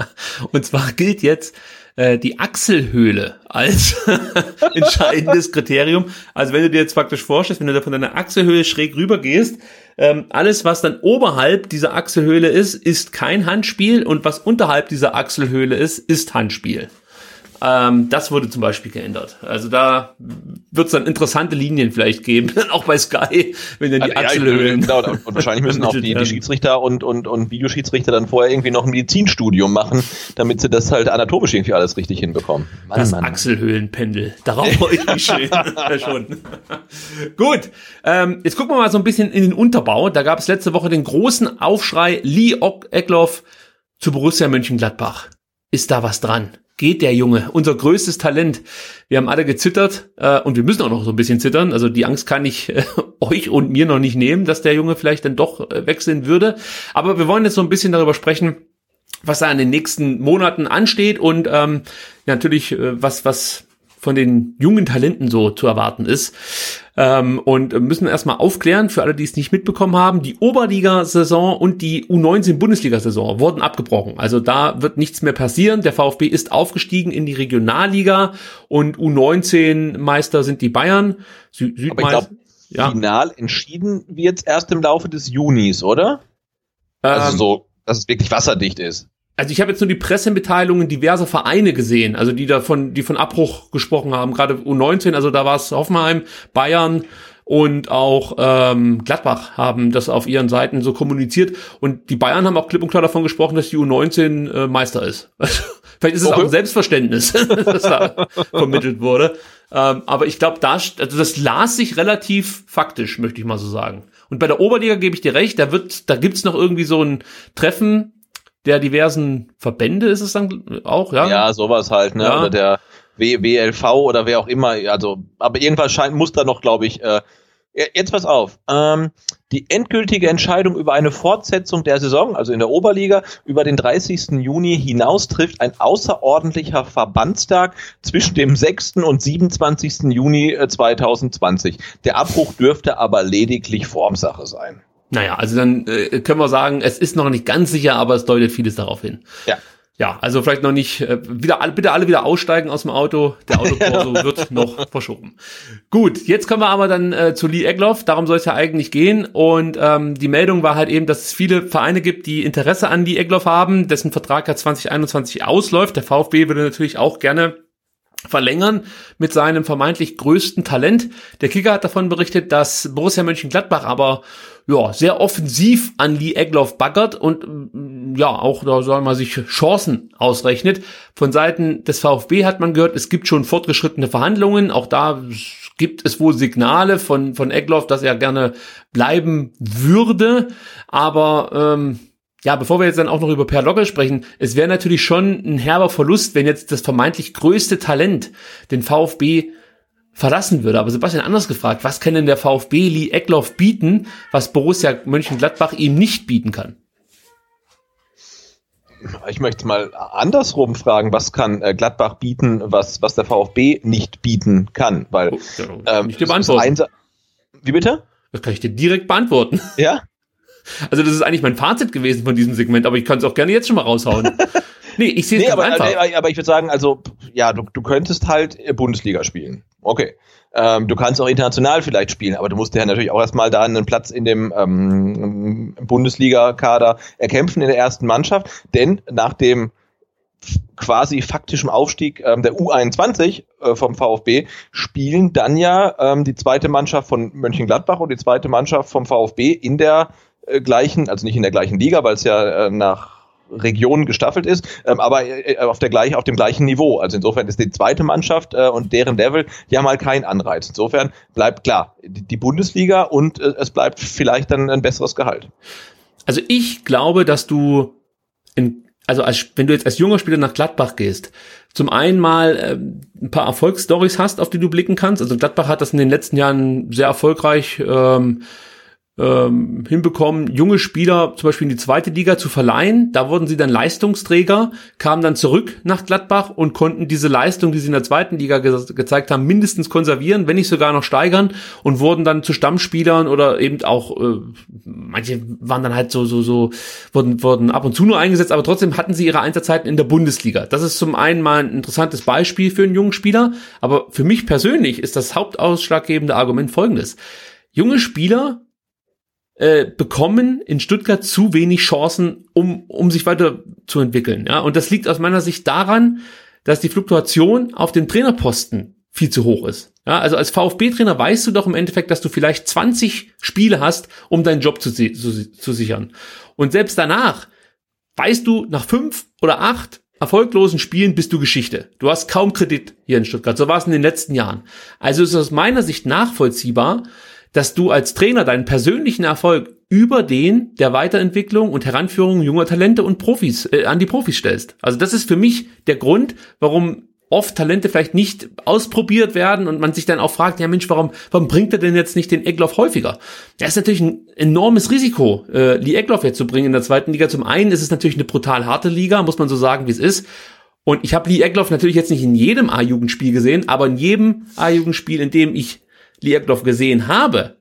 und zwar gilt jetzt äh, die Achselhöhle als entscheidendes Kriterium. Also wenn du dir jetzt praktisch vorstellst, wenn du da von deiner Achselhöhle schräg rüber gehst, ähm, alles, was dann oberhalb dieser Achselhöhle ist, ist kein Handspiel und was unterhalb dieser Achselhöhle ist, ist Handspiel. Ähm, das wurde zum Beispiel geändert. Also da wird es dann interessante Linien vielleicht geben, auch bei Sky, wenn dann die also, Achselhöhlen. Ja, genau, und wahrscheinlich müssen auch die, die Schiedsrichter und, und, und Videoschiedsrichter dann vorher irgendwie noch ein Medizinstudium machen, damit sie das halt anatomisch irgendwie alles richtig hinbekommen. Mann, das Mann. Achselhöhlenpendel, darauf freue ich mich schön. schon. Gut, ähm, jetzt gucken wir mal so ein bisschen in den Unterbau. Da gab es letzte Woche den großen Aufschrei Lee Eckloff zu Borussia Mönchengladbach. Ist da was dran? Geht der Junge, unser größtes Talent. Wir haben alle gezittert äh, und wir müssen auch noch so ein bisschen zittern. Also die Angst kann ich äh, euch und mir noch nicht nehmen, dass der Junge vielleicht dann doch äh, wechseln würde. Aber wir wollen jetzt so ein bisschen darüber sprechen, was da in den nächsten Monaten ansteht und ähm, natürlich äh, was was von den jungen Talenten so zu erwarten ist. Ähm, und müssen erstmal aufklären, für alle, die es nicht mitbekommen haben, die Oberliga-Saison und die U19-Bundesliga-Saison wurden abgebrochen. Also da wird nichts mehr passieren. Der VfB ist aufgestiegen in die Regionalliga und U19-Meister sind die Bayern. Sü Südmeister. Ja. Final entschieden wird erst im Laufe des Junis, oder? Also ähm, so, dass es wirklich wasserdicht ist also ich habe jetzt nur die Pressemitteilungen diverser Vereine gesehen, also die davon, die von Abbruch gesprochen haben, gerade U19, also da war es Hoffenheim, Bayern und auch ähm, Gladbach haben das auf ihren Seiten so kommuniziert und die Bayern haben auch klipp und klar davon gesprochen, dass die U19 äh, Meister ist. Vielleicht ist es okay. auch ein Selbstverständnis, das da vermittelt wurde. Ähm, aber ich glaube, da, also das las sich relativ faktisch, möchte ich mal so sagen. Und bei der Oberliga gebe ich dir recht, da wird, da gibt's noch irgendwie so ein Treffen der diversen Verbände ist es dann auch, ja? Ja, sowas halt, ne? Ja. Oder der w WLV oder wer auch immer. Also, aber irgendwas scheint, muss da noch, glaube ich, äh, Jetzt pass auf. Ähm, die endgültige Entscheidung über eine Fortsetzung der Saison, also in der Oberliga, über den 30. Juni hinaus trifft ein außerordentlicher Verbandstag zwischen dem 6. und 27. Juni 2020. Äh, der Abbruch dürfte aber lediglich Formsache sein. Naja, also dann äh, können wir sagen, es ist noch nicht ganz sicher, aber es deutet vieles darauf hin. Ja. Ja, also vielleicht noch nicht, äh, wieder, bitte alle wieder aussteigen aus dem Auto. Der Autokorso wird noch verschoben. Gut, jetzt kommen wir aber dann äh, zu Lee Egloff. Darum soll es ja eigentlich gehen. Und ähm, die Meldung war halt eben, dass es viele Vereine gibt, die Interesse an Lee Egloff haben, dessen Vertrag ja 2021 ausläuft. Der VfB würde natürlich auch gerne verlängern mit seinem vermeintlich größten Talent. Der Kicker hat davon berichtet, dass Borussia Mönchengladbach aber ja, sehr offensiv an Lee Egloff baggert und mm, ja, auch da soll man sich Chancen ausrechnet. Von Seiten des VfB hat man gehört, es gibt schon fortgeschrittene Verhandlungen. Auch da gibt es wohl Signale von, von Egloff, dass er gerne bleiben würde. Aber ähm, ja, bevor wir jetzt dann auch noch über Per Logge sprechen, es wäre natürlich schon ein herber Verlust, wenn jetzt das vermeintlich größte Talent den VfB verlassen würde. Aber Sebastian anders gefragt, was kann denn der VfB Lee Eckloff bieten, was Borussia Mönchengladbach ihm nicht bieten kann? Ich möchte mal andersrum fragen, was kann äh, Gladbach bieten, was, was der VfB nicht bieten kann? Weil, oh, ja, ähm, ich dir beantworten. Wie bitte? Das kann ich dir direkt beantworten. Ja? Also das ist eigentlich mein Fazit gewesen von diesem Segment, aber ich kann es auch gerne jetzt schon mal raushauen. Nee, ich sehe es nee, aber, einfach. Nee, aber ich würde sagen, also, ja, du, du könntest halt Bundesliga spielen. Okay. Ähm, du kannst auch international vielleicht spielen, aber du musst ja natürlich auch erstmal da einen Platz in dem ähm, Bundesliga-Kader erkämpfen in der ersten Mannschaft, denn nach dem quasi faktischen Aufstieg ähm, der U21 äh, vom VfB spielen dann ja ähm, die zweite Mannschaft von Mönchengladbach und die zweite Mannschaft vom VfB in der äh, gleichen, also nicht in der gleichen Liga, weil es ja äh, nach Region gestaffelt ist, ähm, aber äh, auf, der gleich, auf dem gleichen Niveau. Also insofern ist die zweite Mannschaft äh, und deren Level ja mal kein Anreiz. Insofern bleibt klar die Bundesliga und äh, es bleibt vielleicht dann ein besseres Gehalt. Also ich glaube, dass du in, also als, wenn du jetzt als junger Spieler nach Gladbach gehst, zum einen mal äh, ein paar Erfolgsstories hast, auf die du blicken kannst. Also Gladbach hat das in den letzten Jahren sehr erfolgreich ähm, ähm, hinbekommen, junge Spieler zum Beispiel in die zweite Liga zu verleihen. Da wurden sie dann Leistungsträger, kamen dann zurück nach Gladbach und konnten diese Leistung, die sie in der zweiten Liga ge gezeigt haben, mindestens konservieren, wenn nicht sogar noch steigern und wurden dann zu Stammspielern oder eben auch, äh, manche waren dann halt so, so, so, wurden, wurden ab und zu nur eingesetzt, aber trotzdem hatten sie ihre Einsatzzeiten in der Bundesliga. Das ist zum einen mal ein interessantes Beispiel für einen jungen Spieler, aber für mich persönlich ist das hauptausschlaggebende Argument folgendes. Junge Spieler äh, bekommen in Stuttgart zu wenig Chancen, um, um sich weiter zu entwickeln. Ja? Und das liegt aus meiner Sicht daran, dass die Fluktuation auf dem Trainerposten viel zu hoch ist. Ja, also als VfB-Trainer weißt du doch im Endeffekt, dass du vielleicht 20 Spiele hast, um deinen Job zu, zu, zu sichern. Und selbst danach weißt du, nach fünf oder acht erfolglosen Spielen bist du Geschichte. Du hast kaum Kredit hier in Stuttgart. So war es in den letzten Jahren. Also ist es aus meiner Sicht nachvollziehbar, dass du als Trainer deinen persönlichen Erfolg über den der Weiterentwicklung und Heranführung junger Talente und Profis äh, an die Profis stellst. Also das ist für mich der Grund, warum oft Talente vielleicht nicht ausprobiert werden und man sich dann auch fragt, ja Mensch, warum, warum bringt er denn jetzt nicht den Egloff häufiger? Das ist natürlich ein enormes Risiko, äh, Lee Egloff jetzt zu bringen in der zweiten Liga. Zum einen ist es natürlich eine brutal harte Liga, muss man so sagen, wie es ist. Und ich habe Lee Egloff natürlich jetzt nicht in jedem A-Jugendspiel gesehen, aber in jedem A-Jugendspiel, in dem ich Egloff gesehen habe,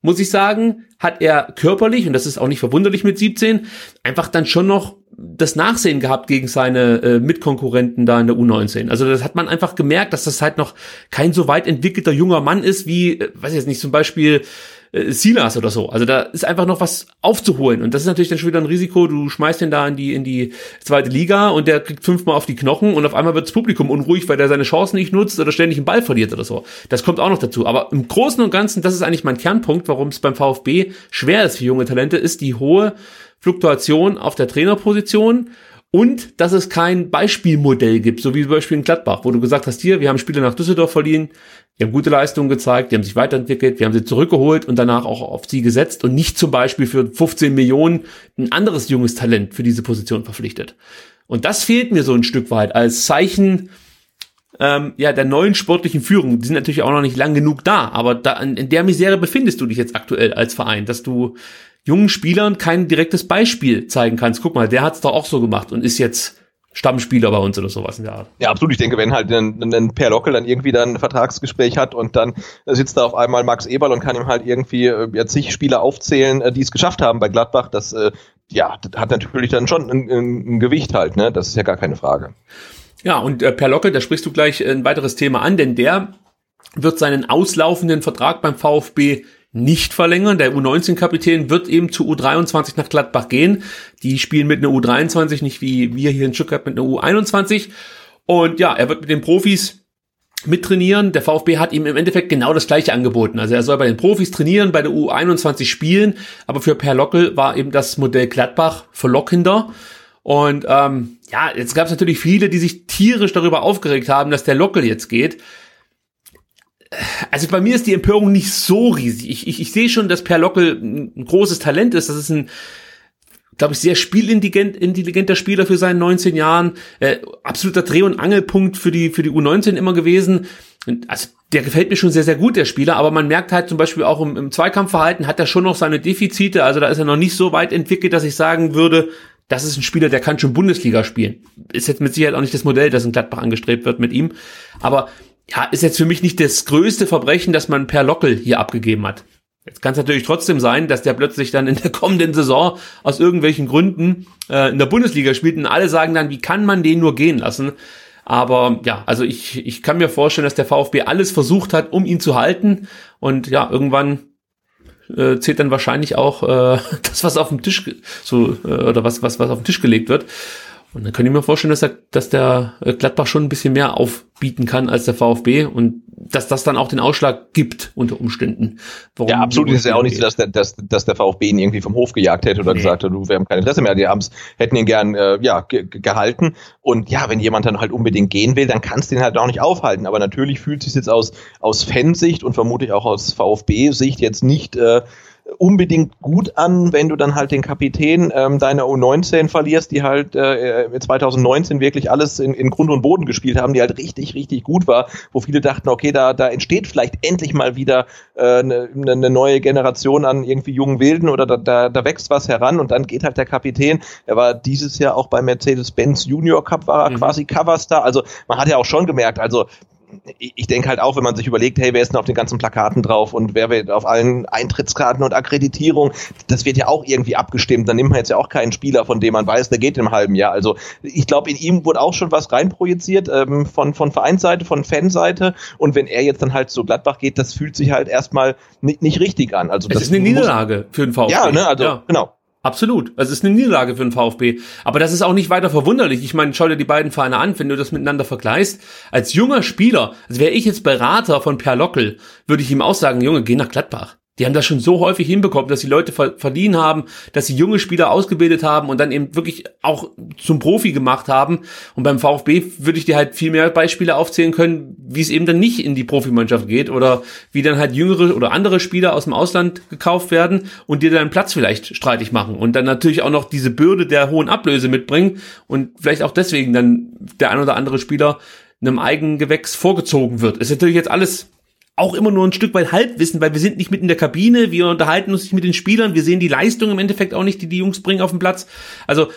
muss ich sagen, hat er körperlich, und das ist auch nicht verwunderlich mit 17, einfach dann schon noch das Nachsehen gehabt gegen seine äh, Mitkonkurrenten da in der U19. Also das hat man einfach gemerkt, dass das halt noch kein so weit entwickelter junger Mann ist wie, äh, weiß ich jetzt nicht, zum Beispiel äh, Silas oder so. Also da ist einfach noch was aufzuholen und das ist natürlich dann schon wieder ein Risiko. Du schmeißt den da in die in die zweite Liga und der kriegt fünfmal auf die Knochen und auf einmal wird das Publikum unruhig, weil der seine Chancen nicht nutzt oder ständig einen Ball verliert oder so. Das kommt auch noch dazu. Aber im Großen und Ganzen, das ist eigentlich mein Kernpunkt, warum es beim VfB schwer ist für junge Talente, ist die hohe Fluktuation auf der Trainerposition und dass es kein Beispielmodell gibt, so wie zum Beispiel in Gladbach, wo du gesagt hast, hier, wir haben Spiele nach Düsseldorf verliehen, die haben gute Leistungen gezeigt, die haben sich weiterentwickelt, wir haben sie zurückgeholt und danach auch auf sie gesetzt und nicht zum Beispiel für 15 Millionen ein anderes junges Talent für diese Position verpflichtet. Und das fehlt mir so ein Stück weit als Zeichen ähm, ja, der neuen sportlichen Führung. Die sind natürlich auch noch nicht lang genug da, aber da, in der Misere befindest du dich jetzt aktuell als Verein, dass du jungen Spielern kein direktes Beispiel zeigen kannst. Guck mal, der hat's doch auch so gemacht und ist jetzt Stammspieler bei uns oder sowas in der Art. Ja, absolut. Ich denke, wenn halt ein, ein Per Lockel dann irgendwie dann ein Vertragsgespräch hat und dann sitzt da auf einmal Max Eberl und kann ihm halt irgendwie äh, ja, zig Spieler aufzählen, äh, die es geschafft haben bei Gladbach, das äh, ja, das hat natürlich dann schon ein, ein, Gewicht halt, ne? Das ist ja gar keine Frage. Ja, und äh, Per Lockel, da sprichst du gleich ein weiteres Thema an, denn der wird seinen auslaufenden Vertrag beim VfB nicht verlängern. Der U19-Kapitän wird eben zu U23 nach Gladbach gehen. Die spielen mit einer U23, nicht wie wir hier in Stuttgart mit einer U21. Und ja, er wird mit den Profis mittrainieren. Der VfB hat ihm im Endeffekt genau das gleiche angeboten. Also er soll bei den Profis trainieren, bei der U21 spielen, aber für Per Lockel war eben das Modell Gladbach verlockender. Und ähm, ja, jetzt gab es natürlich viele, die sich tierisch darüber aufgeregt haben, dass der Lockel jetzt geht also bei mir ist die Empörung nicht so riesig. Ich, ich, ich sehe schon, dass Per Lockel ein großes Talent ist. Das ist ein, glaube ich, sehr spielintelligenter Spieler für seinen 19 Jahren. Äh, absoluter Dreh- und Angelpunkt für die, für die U19 immer gewesen. Und also der gefällt mir schon sehr, sehr gut, der Spieler. Aber man merkt halt zum Beispiel auch im, im Zweikampfverhalten hat er schon noch seine Defizite. Also da ist er noch nicht so weit entwickelt, dass ich sagen würde, das ist ein Spieler, der kann schon Bundesliga spielen. Ist jetzt mit Sicherheit auch nicht das Modell, das in Gladbach angestrebt wird mit ihm. Aber ja, ist jetzt für mich nicht das größte Verbrechen, dass man per Lockel hier abgegeben hat. Jetzt kann es natürlich trotzdem sein, dass der plötzlich dann in der kommenden Saison aus irgendwelchen Gründen äh, in der Bundesliga spielt und alle sagen dann, wie kann man den nur gehen lassen? Aber ja, also ich, ich kann mir vorstellen, dass der VfB alles versucht hat, um ihn zu halten. Und ja, irgendwann äh, zählt dann wahrscheinlich auch äh, das, was auf dem Tisch so äh, oder was, was, was auf den Tisch gelegt wird. Und dann könnte ich mir vorstellen, dass, er, dass der äh, Gladbach schon ein bisschen mehr aufbieten kann als der VfB und dass das dann auch den Ausschlag gibt unter Umständen. ja, absolut. Es ist ja auch nicht so, dass der, dass, dass der VfB ihn irgendwie vom Hof gejagt hätte oder nee. gesagt hat, du, wir haben kein Interesse mehr. Die haben's, hätten ihn gern äh, ja, ge gehalten. Und ja, wenn jemand dann halt unbedingt gehen will, dann kannst du ihn halt auch nicht aufhalten. Aber natürlich fühlt sich jetzt aus, aus Fansicht und vermutlich auch aus VfB-Sicht jetzt nicht äh, unbedingt gut an, wenn du dann halt den Kapitän ähm, deiner U19 verlierst, die halt äh, 2019 wirklich alles in, in Grund und Boden gespielt haben, die halt richtig, richtig gut war, wo viele dachten, okay, da, da entsteht vielleicht endlich mal wieder eine äh, ne, ne neue Generation an irgendwie jungen Wilden oder da, da, da wächst was heran und dann geht halt der Kapitän. Er war dieses Jahr auch beim Mercedes-Benz Junior Cup, war er mhm. quasi Coverstar. Also man hat ja auch schon gemerkt, also ich denke halt auch, wenn man sich überlegt, hey, wer ist denn auf den ganzen Plakaten drauf und wer wird auf allen Eintrittskarten und Akkreditierung, das wird ja auch irgendwie abgestimmt. Dann nimmt man jetzt ja auch keinen Spieler, von dem man weiß, der geht im halben Jahr. Also ich glaube, in ihm wurde auch schon was reinprojiziert ähm, von, von Vereinsseite, von Fanseite. Und wenn er jetzt dann halt zu Gladbach geht, das fühlt sich halt erstmal nicht, nicht richtig an. Also es das ist eine Niederlage für den VfB. Ja, ne, also ja. genau. Absolut. Also es ist eine Niederlage für den VfB. Aber das ist auch nicht weiter verwunderlich. Ich meine, schau dir die beiden Vereine an, wenn du das miteinander vergleichst. Als junger Spieler, also wäre ich jetzt Berater von Per Lockel, würde ich ihm auch sagen, Junge, geh nach Gladbach. Die haben das schon so häufig hinbekommen, dass die Leute verliehen haben, dass sie junge Spieler ausgebildet haben und dann eben wirklich auch zum Profi gemacht haben. Und beim VfB würde ich dir halt viel mehr Beispiele aufzählen können, wie es eben dann nicht in die Profimannschaft geht oder wie dann halt jüngere oder andere Spieler aus dem Ausland gekauft werden und dir dann Platz vielleicht streitig machen und dann natürlich auch noch diese Bürde der hohen Ablöse mitbringen und vielleicht auch deswegen dann der ein oder andere Spieler einem eigenen Gewächs vorgezogen wird. Ist natürlich jetzt alles auch immer nur ein Stück weit Halbwissen, weil wir sind nicht mit in der Kabine, wir unterhalten uns nicht mit den Spielern, wir sehen die Leistung im Endeffekt auch nicht, die die Jungs bringen auf den Platz. Also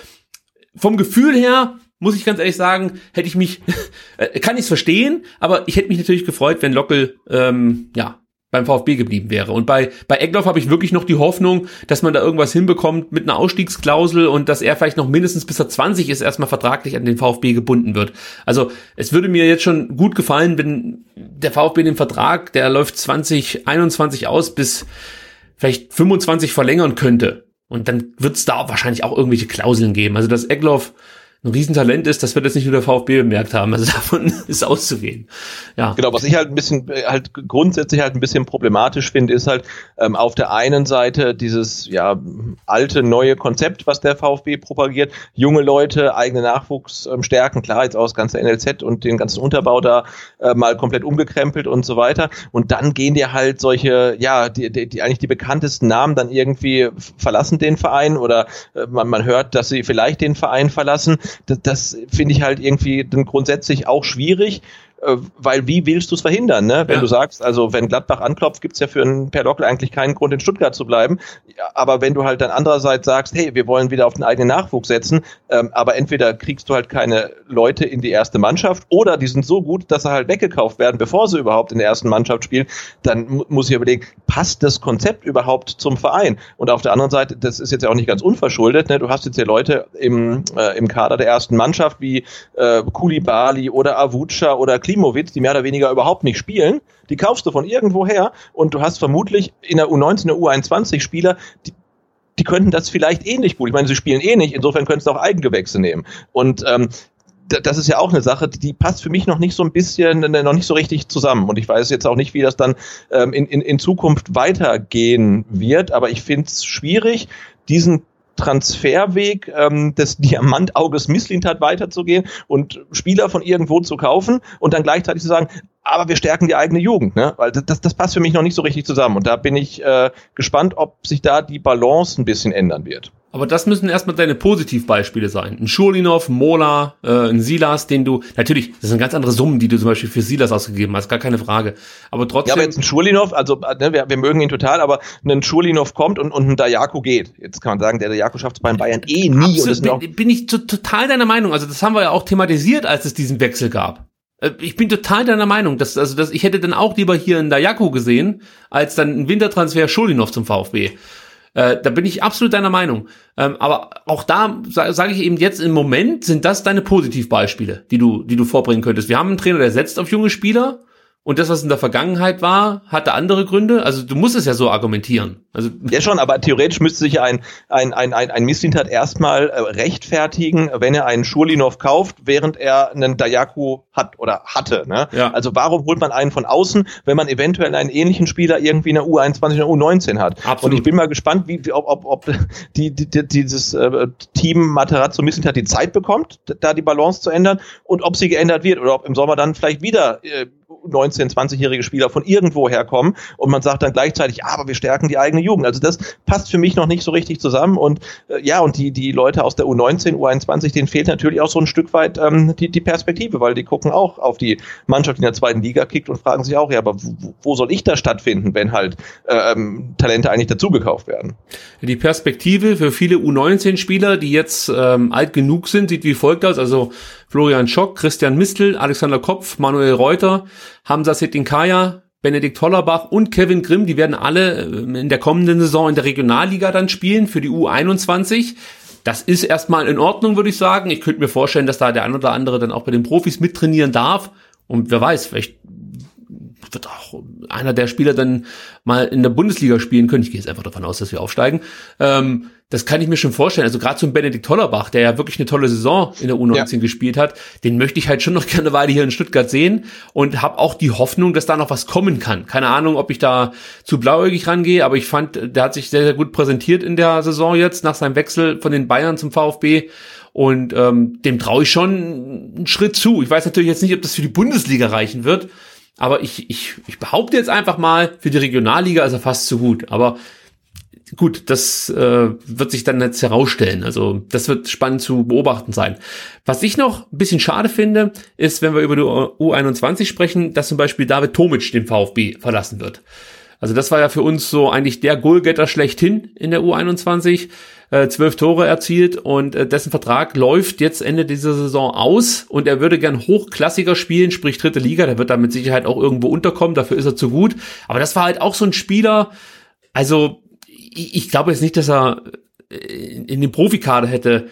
vom Gefühl her muss ich ganz ehrlich sagen, hätte ich mich, äh, kann ich es verstehen, aber ich hätte mich natürlich gefreut, wenn Lockel ähm, ja beim VfB geblieben wäre. Und bei, bei Eckloff habe ich wirklich noch die Hoffnung, dass man da irgendwas hinbekommt mit einer Ausstiegsklausel und dass er vielleicht noch mindestens bis er 20 ist, erstmal vertraglich an den VfB gebunden wird. Also es würde mir jetzt schon gut gefallen, wenn der VfB den Vertrag, der läuft 2021 aus, bis vielleicht 25 verlängern könnte. Und dann wird es da wahrscheinlich auch irgendwelche Klauseln geben. Also dass Eckloff ein Riesentalent ist, das wird jetzt nicht nur der VfB bemerkt haben. Also davon ist auszugehen. Ja. Genau, was ich halt ein bisschen, äh, halt grundsätzlich halt ein bisschen problematisch finde, ist halt ähm, auf der einen Seite dieses ja alte neue Konzept, was der VfB propagiert, junge Leute, eigene Nachwuchs ähm, klar jetzt auch das ganze NLZ und den ganzen Unterbau da äh, mal komplett umgekrempelt und so weiter. Und dann gehen dir halt solche, ja, die, die, die eigentlich die bekanntesten Namen dann irgendwie verlassen den Verein oder äh, man, man hört, dass sie vielleicht den Verein verlassen das, das finde ich halt irgendwie dann grundsätzlich auch schwierig. Äh, weil wie willst du es verhindern, ne? Wenn ja. du sagst, also wenn Gladbach anklopft, gibt's ja für einen Per Dockel eigentlich keinen Grund, in Stuttgart zu bleiben. Aber wenn du halt dann andererseits sagst, hey, wir wollen wieder auf den eigenen Nachwuchs setzen, ähm, aber entweder kriegst du halt keine Leute in die erste Mannschaft oder die sind so gut, dass sie halt weggekauft werden, bevor sie überhaupt in der ersten Mannschaft spielen, dann muss ich überlegen, passt das Konzept überhaupt zum Verein? Und auf der anderen Seite, das ist jetzt ja auch nicht ganz unverschuldet, ne? du hast jetzt hier Leute im, äh, im Kader der ersten Mannschaft wie äh, Kulibali oder Avuca oder Klimowitz, die mehr oder weniger überhaupt nicht spielen, die kaufst du von irgendwo her und du hast vermutlich in der U19, der U21 Spieler, die, die könnten das vielleicht ähnlich gut. Ich meine, sie spielen eh nicht, insofern könntest du auch Eigengewächse nehmen. Und ähm, das ist ja auch eine Sache, die passt für mich noch nicht so ein bisschen, äh, noch nicht so richtig zusammen. Und ich weiß jetzt auch nicht, wie das dann ähm, in, in, in Zukunft weitergehen wird, aber ich finde es schwierig, diesen Transferweg ähm, des Diamantauges Misslintat weiterzugehen und Spieler von irgendwo zu kaufen und dann gleichzeitig zu sagen, aber wir stärken die eigene Jugend, ne? Weil das, das passt für mich noch nicht so richtig zusammen. Und da bin ich äh, gespannt, ob sich da die Balance ein bisschen ändern wird. Aber das müssen erstmal deine Positivbeispiele sein. Ein Schulinov, ein Mola, äh, ein Silas, den du, natürlich, das sind ganz andere Summen, die du zum Beispiel für Silas ausgegeben hast, gar keine Frage. Aber trotzdem. Ja, aber jetzt ein Schulinov, also ne, wir, wir mögen ihn total, aber ein Schulinov kommt und, und ein Dayako geht. Jetzt kann man sagen, der Dayako schafft es bei Bayern eh nie. Absolut, bin, bin ich total deiner Meinung. Also das haben wir ja auch thematisiert, als es diesen Wechsel gab. Äh, ich bin total deiner Meinung, dass, also, dass ich hätte dann auch lieber hier einen Dayako gesehen, als dann ein Wintertransfer Schulinov zum VfB. Äh, da bin ich absolut deiner Meinung. Ähm, aber auch da sage sag ich eben jetzt im Moment sind das deine Positivbeispiele, die du, die du vorbringen könntest. Wir haben einen Trainer, der setzt auf junge Spieler und das, was in der Vergangenheit war, hatte andere Gründe. Also du musst es ja so argumentieren. Also ja schon, aber theoretisch müsste sich ein ein ein ein, ein Misslintat erstmal äh, rechtfertigen, wenn er einen Schurlinov kauft, während er einen Dayaku hat oder hatte. Ne? Ja. Also warum holt man einen von außen, wenn man eventuell einen ähnlichen Spieler irgendwie in der U21 oder U19 hat? Absolut. Und ich bin mal gespannt, wie ob ob, ob die, die, die dieses äh, Team Materazzo Misslintat die Zeit bekommt, da die Balance zu ändern und ob sie geändert wird oder ob im Sommer dann vielleicht wieder äh, 19-, 20-jährige Spieler von irgendwo herkommen und man sagt dann gleichzeitig, ja, aber wir stärken die eigene Jugend. Also das passt für mich noch nicht so richtig zusammen und äh, ja, und die, die Leute aus der U19, U21, denen fehlt natürlich auch so ein Stück weit ähm, die, die Perspektive, weil die gucken auch auf die Mannschaft, die in der zweiten Liga kickt und fragen sich auch, ja, aber wo, soll ich da stattfinden, wenn halt äh, ähm, Talente eigentlich dazugekauft werden? Die Perspektive für viele U19-Spieler, die jetzt ähm, alt genug sind, sieht wie folgt aus. Also Florian Schock, Christian Mistel, Alexander Kopf, Manuel Reuter, Hamza Setinkaya, Benedikt Hollerbach und Kevin Grimm, die werden alle äh, in der kommenden Saison in der Regionalliga dann spielen für die U21. Das ist erstmal in Ordnung, würde ich sagen. Ich könnte mir vorstellen, dass da der ein oder andere dann auch bei den Profis mittrainieren darf. Und wer weiß, vielleicht wird auch einer der Spieler dann mal in der Bundesliga spielen können. Ich gehe jetzt einfach davon aus, dass wir aufsteigen. Ähm, das kann ich mir schon vorstellen. Also gerade ein Benedikt Tollerbach, der ja wirklich eine tolle Saison in der U19 ja. gespielt hat, den möchte ich halt schon noch gerne eine Weile hier in Stuttgart sehen und habe auch die Hoffnung, dass da noch was kommen kann. Keine Ahnung, ob ich da zu blauäugig rangehe, aber ich fand, der hat sich sehr, sehr gut präsentiert in der Saison jetzt nach seinem Wechsel von den Bayern zum VfB. Und ähm, dem traue ich schon einen Schritt zu. Ich weiß natürlich jetzt nicht, ob das für die Bundesliga reichen wird, aber ich, ich, ich behaupte jetzt einfach mal, für die Regionalliga ist er fast zu gut. Aber gut, das äh, wird sich dann jetzt herausstellen. Also das wird spannend zu beobachten sein. Was ich noch ein bisschen schade finde, ist, wenn wir über die U21 sprechen, dass zum Beispiel David Tomic den VfB verlassen wird. Also das war ja für uns so eigentlich der Goalgetter schlechthin in der U21. Äh, zwölf Tore erzielt und äh, dessen Vertrag läuft jetzt Ende dieser Saison aus und er würde gern hochklassiger spielen, sprich dritte Liga. Der wird da mit Sicherheit auch irgendwo unterkommen, dafür ist er zu gut. Aber das war halt auch so ein Spieler, also ich, ich glaube jetzt nicht, dass er äh, in, in den Profikader hätte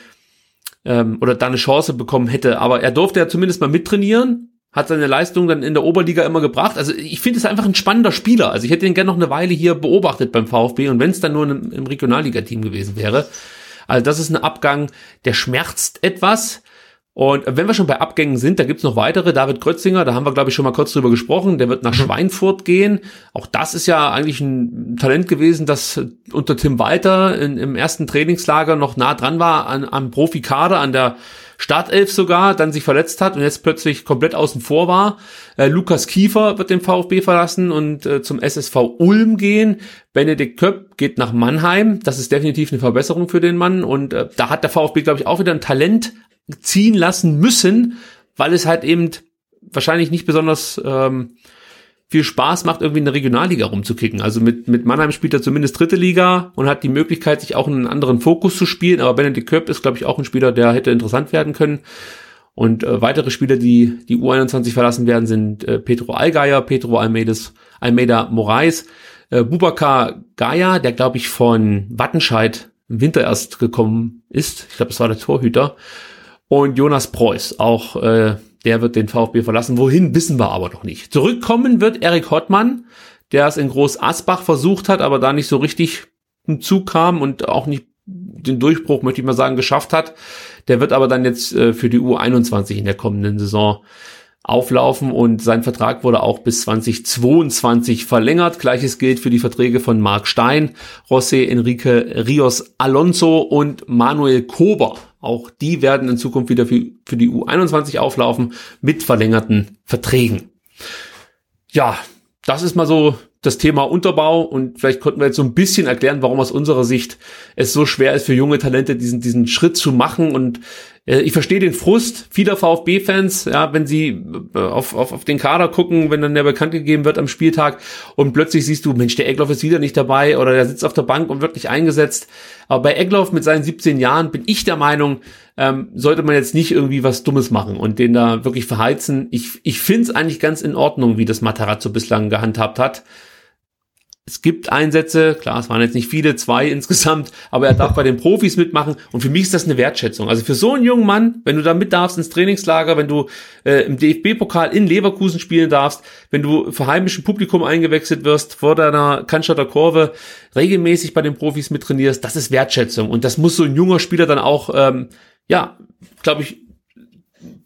ähm, oder da eine Chance bekommen hätte, aber er durfte ja zumindest mal mittrainieren, hat seine Leistung dann in der Oberliga immer gebracht. Also ich finde es einfach ein spannender Spieler. Also ich hätte ihn gerne noch eine Weile hier beobachtet beim VfB und wenn es dann nur im, im Regionalliga-Team gewesen wäre. Also das ist ein Abgang, der schmerzt etwas. Und wenn wir schon bei Abgängen sind, da gibt's noch weitere. David Krötzinger, da haben wir, glaube ich, schon mal kurz drüber gesprochen. Der wird nach mhm. Schweinfurt gehen. Auch das ist ja eigentlich ein Talent gewesen, das unter Tim Walter in, im ersten Trainingslager noch nah dran war an, am Profikader, an der Startelf sogar, dann sich verletzt hat und jetzt plötzlich komplett außen vor war. Äh, Lukas Kiefer wird den VfB verlassen und äh, zum SSV Ulm gehen. Benedikt Köpp geht nach Mannheim. Das ist definitiv eine Verbesserung für den Mann. Und äh, da hat der VfB, glaube ich, auch wieder ein Talent ziehen lassen müssen, weil es halt eben wahrscheinlich nicht besonders ähm, viel Spaß macht, irgendwie in der Regionalliga rumzukicken. Also mit, mit Mannheim spielt er zumindest dritte Liga und hat die Möglichkeit, sich auch in einen anderen Fokus zu spielen. Aber Benedikt Köpp ist, glaube ich, auch ein Spieler, der hätte interessant werden können. Und äh, weitere Spieler, die die U21 verlassen werden, sind äh, Pedro Allgeier, Pedro Almeides, Almeida Moraes, äh, Bubakar Gaia, der, glaube ich, von Wattenscheid im Winter erst gekommen ist. Ich glaube, das war der Torhüter und Jonas Preuß, auch äh, der wird den VfB verlassen. Wohin, wissen wir aber noch nicht. Zurückkommen wird Erik Hottmann, der es in Groß Asbach versucht hat, aber da nicht so richtig zum Zug kam und auch nicht den Durchbruch, möchte ich mal sagen, geschafft hat. Der wird aber dann jetzt äh, für die U21 in der kommenden Saison auflaufen und sein Vertrag wurde auch bis 2022 verlängert. Gleiches gilt für die Verträge von Marc Stein, José Enrique Rios Alonso und Manuel Kober. Auch die werden in Zukunft wieder für, für die U21 auflaufen mit verlängerten Verträgen. Ja, das ist mal so das Thema Unterbau und vielleicht konnten wir jetzt so ein bisschen erklären, warum aus unserer Sicht es so schwer ist für junge Talente diesen diesen Schritt zu machen und ich verstehe den Frust vieler VfB-Fans, ja, wenn sie äh, auf, auf, auf den Kader gucken, wenn dann der bekannt gegeben wird am Spieltag und plötzlich siehst du, Mensch, der Egloff ist wieder nicht dabei oder der sitzt auf der Bank und wird nicht eingesetzt. Aber bei Egloff mit seinen 17 Jahren bin ich der Meinung, ähm, sollte man jetzt nicht irgendwie was Dummes machen und den da wirklich verheizen. Ich, ich finde es eigentlich ganz in Ordnung, wie das Matarazzo bislang gehandhabt hat. Es gibt Einsätze, klar, es waren jetzt nicht viele, zwei insgesamt, aber er darf bei den Profis mitmachen und für mich ist das eine Wertschätzung. Also für so einen jungen Mann, wenn du da mit darfst ins Trainingslager, wenn du äh, im DFB-Pokal in Leverkusen spielen darfst, wenn du für heimischen Publikum eingewechselt wirst, vor deiner Cannstatter Kurve regelmäßig bei den Profis mittrainierst, das ist Wertschätzung und das muss so ein junger Spieler dann auch, ähm, ja, glaube ich,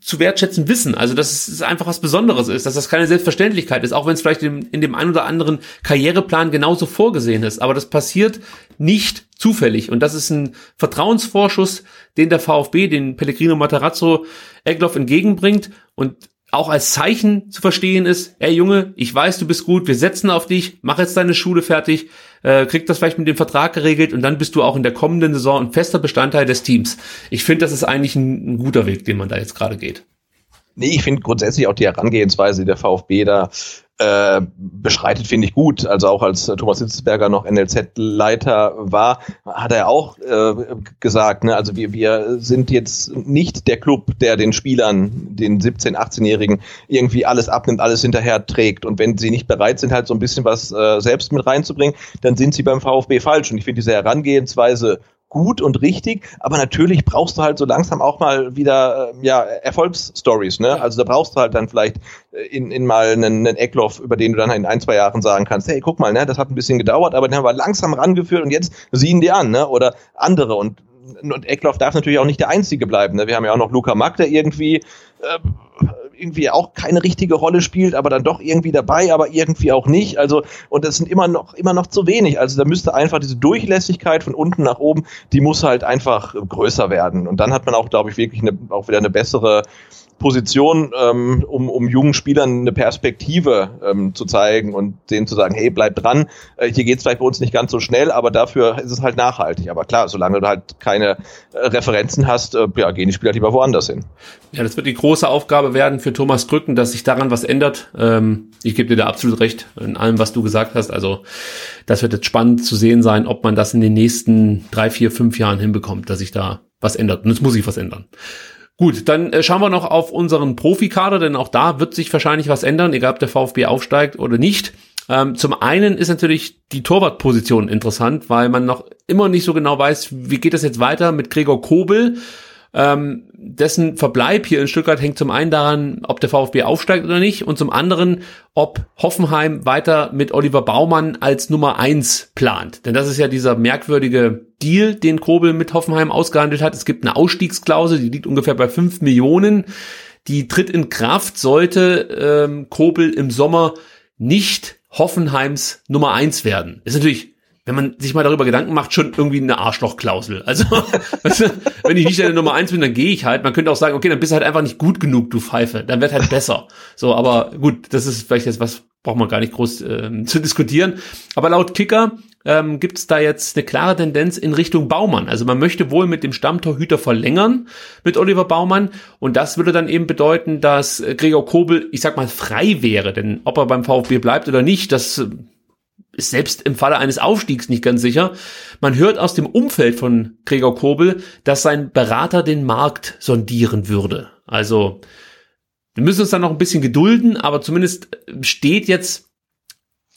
zu wertschätzen wissen. Also, dass es einfach was Besonderes ist, dass das keine Selbstverständlichkeit ist, auch wenn es vielleicht in, in dem einen oder anderen Karriereplan genauso vorgesehen ist. Aber das passiert nicht zufällig. Und das ist ein Vertrauensvorschuss, den der VfB, den Pellegrino Matarazzo Egloff entgegenbringt. Und auch als Zeichen zu verstehen ist, ey Junge, ich weiß, du bist gut, wir setzen auf dich, mach jetzt deine Schule fertig, äh, krieg das vielleicht mit dem Vertrag geregelt und dann bist du auch in der kommenden Saison ein fester Bestandteil des Teams. Ich finde, das ist eigentlich ein, ein guter Weg, den man da jetzt gerade geht. Nee, ich finde grundsätzlich auch die Herangehensweise der VfB da äh, beschreitet, finde ich gut. Also auch als Thomas Hitzberger noch NLZ-Leiter war, hat er auch äh, gesagt, ne, also wir, wir sind jetzt nicht der Club, der den Spielern, den 17-, 18-Jährigen irgendwie alles abnimmt, alles hinterher trägt. Und wenn sie nicht bereit sind, halt so ein bisschen was äh, selbst mit reinzubringen, dann sind sie beim VfB falsch. Und ich finde diese Herangehensweise gut und richtig, aber natürlich brauchst du halt so langsam auch mal wieder äh, ja Erfolgsstories, ne? Also da brauchst du halt dann vielleicht äh, in, in mal einen, einen Eckloff, über den du dann in ein, zwei Jahren sagen kannst, hey, guck mal, ne, das hat ein bisschen gedauert, aber den haben wir langsam rangeführt und jetzt siehen die an, ne? Oder andere und und Eckloff darf natürlich auch nicht der Einzige bleiben. Ne? Wir haben ja auch noch Luca Mack, der irgendwie äh, irgendwie auch keine richtige Rolle spielt, aber dann doch irgendwie dabei, aber irgendwie auch nicht. Also, und das sind immer noch, immer noch zu wenig. Also da müsste einfach diese Durchlässigkeit von unten nach oben, die muss halt einfach größer werden. Und dann hat man auch, glaube ich, wirklich eine, auch wieder eine bessere Position, ähm, um, um jungen Spielern eine Perspektive ähm, zu zeigen und denen zu sagen, hey, bleib dran, äh, hier geht's vielleicht bei uns nicht ganz so schnell, aber dafür ist es halt nachhaltig. Aber klar, solange du halt keine äh, Referenzen hast, äh, ja, gehen die Spieler lieber woanders hin. Ja, das wird die große Aufgabe werden für Thomas Krücken, dass sich daran was ändert. Ähm, ich gebe dir da absolut recht in allem, was du gesagt hast. Also das wird jetzt spannend zu sehen sein, ob man das in den nächsten drei, vier, fünf Jahren hinbekommt, dass sich da was ändert. Und es muss sich was ändern. Gut, dann äh, schauen wir noch auf unseren Profikader, denn auch da wird sich wahrscheinlich was ändern, egal ob der VfB aufsteigt oder nicht. Ähm, zum einen ist natürlich die Torwartposition interessant, weil man noch immer nicht so genau weiß, wie geht das jetzt weiter mit Gregor Kobel. Ähm, dessen Verbleib hier in Stuttgart hängt zum einen daran, ob der VfB aufsteigt oder nicht und zum anderen, ob Hoffenheim weiter mit Oliver Baumann als Nummer eins plant. Denn das ist ja dieser merkwürdige Deal, den Kobel mit Hoffenheim ausgehandelt hat. Es gibt eine Ausstiegsklausel, die liegt ungefähr bei fünf Millionen. Die tritt in Kraft, sollte ähm, Kobel im Sommer nicht Hoffenheims Nummer eins werden. Ist natürlich wenn man sich mal darüber Gedanken macht, schon irgendwie eine Arschlochklausel. Also, wenn ich nicht deine Nummer eins bin, dann gehe ich halt. Man könnte auch sagen, okay, dann bist du halt einfach nicht gut genug, du Pfeife. Dann wird halt besser. So, aber gut, das ist vielleicht jetzt was, braucht man gar nicht groß ähm, zu diskutieren. Aber laut Kicker ähm, gibt es da jetzt eine klare Tendenz in Richtung Baumann. Also man möchte wohl mit dem Stammtorhüter verlängern, mit Oliver Baumann. Und das würde dann eben bedeuten, dass Gregor Kobel, ich sag mal, frei wäre. Denn ob er beim VfB bleibt oder nicht, das ist selbst im Falle eines Aufstiegs nicht ganz sicher. Man hört aus dem Umfeld von Gregor Kobel, dass sein Berater den Markt sondieren würde. Also, wir müssen uns dann noch ein bisschen gedulden, aber zumindest steht jetzt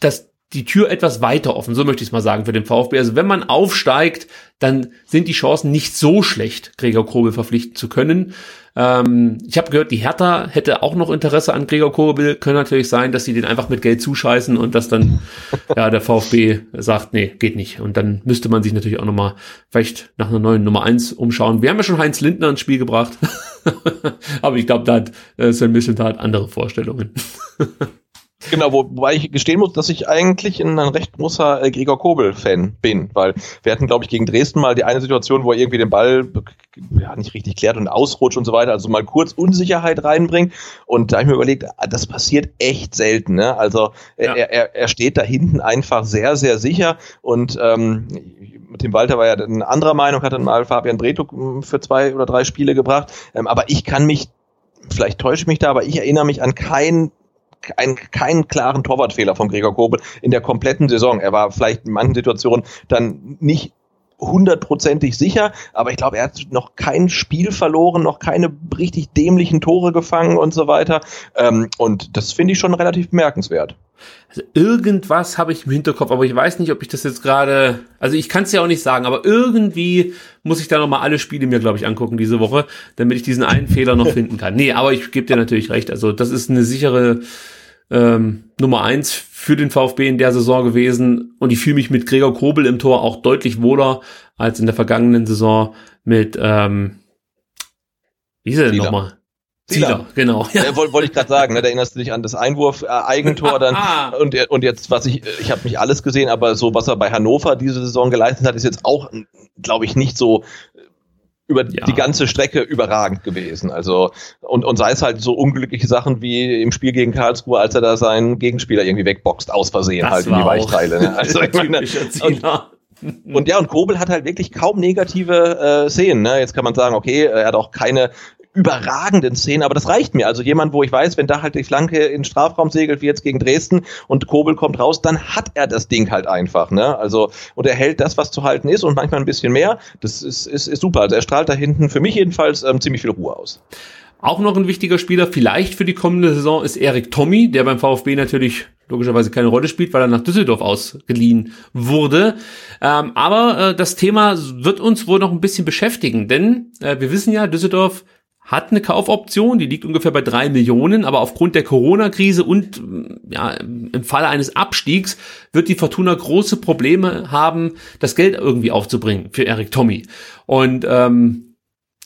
das die Tür etwas weiter offen, so möchte ich es mal sagen, für den VfB. Also wenn man aufsteigt, dann sind die Chancen nicht so schlecht, Gregor Kobel verpflichten zu können. Ähm, ich habe gehört, die Hertha hätte auch noch Interesse an Gregor Kobel. Könnte natürlich sein, dass sie den einfach mit Geld zuscheißen und dass dann ja der VfB sagt, nee, geht nicht. Und dann müsste man sich natürlich auch nochmal vielleicht nach einer neuen Nummer eins umschauen. Wir haben ja schon Heinz Lindner ins Spiel gebracht. Aber ich glaube, da hat äh, Sven Misseltat andere Vorstellungen. Genau, wo, wobei ich gestehen muss, dass ich eigentlich ein, recht großer äh, Gregor Kobel-Fan bin, weil wir hatten, glaube ich, gegen Dresden mal die eine Situation, wo er irgendwie den Ball ja, nicht richtig klärt und ausrutscht und so weiter, also mal kurz Unsicherheit reinbringt. Und da habe ich mir überlegt, ah, das passiert echt selten. Ne? Also ja. er, er, er steht da hinten einfach sehr, sehr sicher und ähm, Tim Walter war ja eine andere Meinung, hat dann mal Fabian Bretuk hm, für zwei oder drei Spiele gebracht. Ähm, aber ich kann mich vielleicht täusche ich mich da, aber ich erinnere mich an kein einen, keinen klaren Torwartfehler von Gregor Kobel in der kompletten Saison. Er war vielleicht in manchen Situationen dann nicht hundertprozentig sicher, aber ich glaube, er hat noch kein Spiel verloren, noch keine richtig dämlichen Tore gefangen und so weiter. Ähm, und das finde ich schon relativ bemerkenswert. Also irgendwas habe ich im Hinterkopf, aber ich weiß nicht, ob ich das jetzt gerade, also ich kann es ja auch nicht sagen, aber irgendwie muss ich da nochmal alle Spiele mir, glaube ich, angucken diese Woche, damit ich diesen einen Fehler noch finden kann. Nee, aber ich gebe dir natürlich recht. Also das ist eine sichere ähm, Nummer eins für den VfB in der Saison gewesen und ich fühle mich mit Gregor Kobel im Tor auch deutlich wohler als in der vergangenen Saison mit ähm, wie ist er denn nochmal? Zieler, genau. Ja. Äh, Wollte wollt ich gerade sagen, ne, da erinnerst du dich an das Einwurf-Eigentor äh, dann ah. und, und jetzt, was ich, ich habe nicht alles gesehen, aber so, was er bei Hannover diese Saison geleistet hat, ist jetzt auch, glaube ich, nicht so über ja. die ganze Strecke überragend gewesen. Also und, und sei es halt so unglückliche Sachen wie im Spiel gegen Karlsruhe, als er da seinen Gegenspieler irgendwie wegboxt aus Versehen das halt in die Weichteile. Ne? Also ich meine, und, und ja, und Kobel hat halt wirklich kaum negative äh, Szenen. Ne? Jetzt kann man sagen, okay, er hat auch keine überragenden Szenen, aber das reicht mir. Also jemand, wo ich weiß, wenn da halt die Flanke in den Strafraum segelt, wie jetzt gegen Dresden und Kobel kommt raus, dann hat er das Ding halt einfach. Ne? Also und er hält das, was zu halten ist und manchmal ein bisschen mehr. Das ist, ist, ist super. Also er strahlt da hinten für mich jedenfalls ähm, ziemlich viel Ruhe aus. Auch noch ein wichtiger Spieler, vielleicht für die kommende Saison, ist Erik Tommy, der beim VfB natürlich logischerweise keine Rolle spielt, weil er nach Düsseldorf ausgeliehen wurde. Ähm, aber äh, das Thema wird uns wohl noch ein bisschen beschäftigen, denn äh, wir wissen ja, Düsseldorf hat eine Kaufoption, die liegt ungefähr bei drei Millionen, aber aufgrund der Corona-Krise und ja, im Falle eines Abstiegs wird die Fortuna große Probleme haben, das Geld irgendwie aufzubringen für Eric Tommy. Und ähm,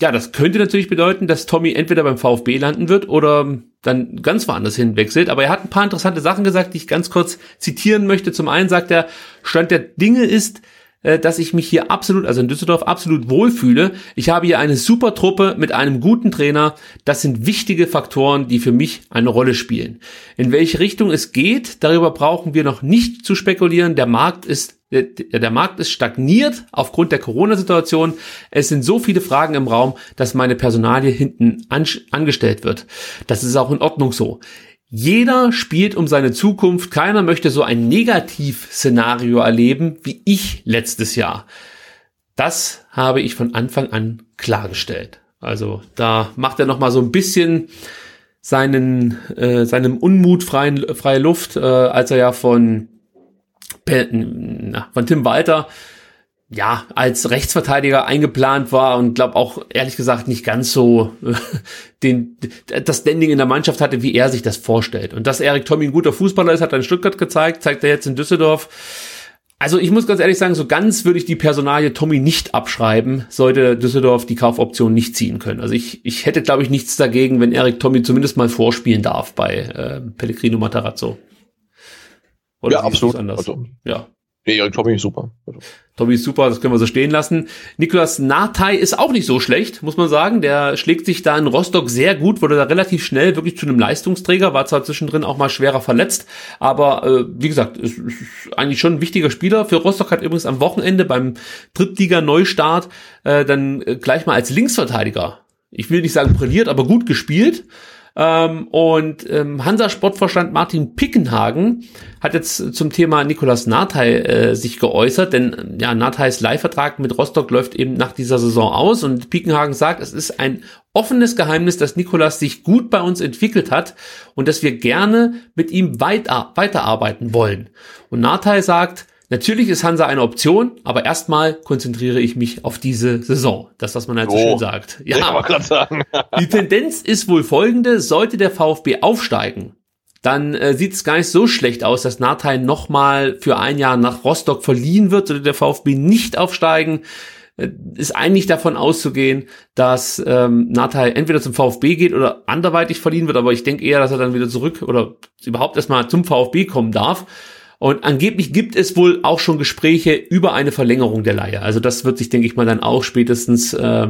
ja, das könnte natürlich bedeuten, dass Tommy entweder beim VfB landen wird oder dann ganz woanders hinwechselt. Aber er hat ein paar interessante Sachen gesagt, die ich ganz kurz zitieren möchte. Zum einen sagt er, Stand der Dinge ist, dass ich mich hier absolut, also in Düsseldorf absolut wohlfühle. Ich habe hier eine super Truppe mit einem guten Trainer. Das sind wichtige Faktoren, die für mich eine Rolle spielen. In welche Richtung es geht, darüber brauchen wir noch nicht zu spekulieren. Der Markt ist der, der Markt ist stagniert aufgrund der Corona-Situation. Es sind so viele Fragen im Raum, dass meine Personalie hinten an, angestellt wird. Das ist auch in Ordnung so. Jeder spielt um seine Zukunft. Keiner möchte so ein Negativ-Szenario erleben wie ich letztes Jahr. Das habe ich von Anfang an klargestellt. Also da macht er noch mal so ein bisschen seinen äh, seinem Unmut freien, freie Luft, äh, als er ja von von Tim Walter ja, als Rechtsverteidiger eingeplant war und glaube auch ehrlich gesagt nicht ganz so äh, den, das Standing in der Mannschaft hatte, wie er sich das vorstellt. Und dass Erik Tommy ein guter Fußballer ist, hat er in Stuttgart gezeigt, zeigt er jetzt in Düsseldorf. Also ich muss ganz ehrlich sagen, so ganz würde ich die Personalie Tommy nicht abschreiben, sollte Düsseldorf die Kaufoption nicht ziehen können. Also ich, ich hätte, glaube ich, nichts dagegen, wenn Erik Tommy zumindest mal vorspielen darf bei äh, Pellegrino Matarazzo. Oder ja, absolut. Anders? Also, ja. Nee, Tommy ist super. Also. Tommy ist super, das können wir so stehen lassen. Nikolas Nartey ist auch nicht so schlecht, muss man sagen. Der schlägt sich da in Rostock sehr gut, wurde da relativ schnell wirklich zu einem Leistungsträger, war zwar zwischendrin auch mal schwerer verletzt, aber äh, wie gesagt, ist, ist eigentlich schon ein wichtiger Spieler. Für Rostock hat übrigens am Wochenende beim Drittliga-Neustart äh, dann äh, gleich mal als Linksverteidiger, ich will nicht sagen brilliert, aber gut gespielt. Ähm, und ähm, Hansa-Sportvorstand Martin Pickenhagen hat jetzt zum Thema Nikolas Nathai äh, sich geäußert, denn ja, Nathais Leihvertrag mit Rostock läuft eben nach dieser Saison aus und Pickenhagen sagt, es ist ein offenes Geheimnis, dass Nikolas sich gut bei uns entwickelt hat und dass wir gerne mit ihm weiter, weiterarbeiten wollen. Und Nathai sagt, Natürlich ist Hansa eine Option, aber erstmal konzentriere ich mich auf diese Saison. Das, was man halt so schön sagt. Ja, aber gerade sagen. die Tendenz ist wohl folgende. Sollte der VfB aufsteigen, dann äh, sieht es gar nicht so schlecht aus, dass Nathai nochmal für ein Jahr nach Rostock verliehen wird. Sollte der VfB nicht aufsteigen, äh, ist eigentlich davon auszugehen, dass ähm, Nathai entweder zum VfB geht oder anderweitig verliehen wird. Aber ich denke eher, dass er dann wieder zurück oder überhaupt erstmal zum VfB kommen darf. Und angeblich gibt es wohl auch schon Gespräche über eine Verlängerung der Leihe. Also das wird sich, denke ich mal, dann auch spätestens äh,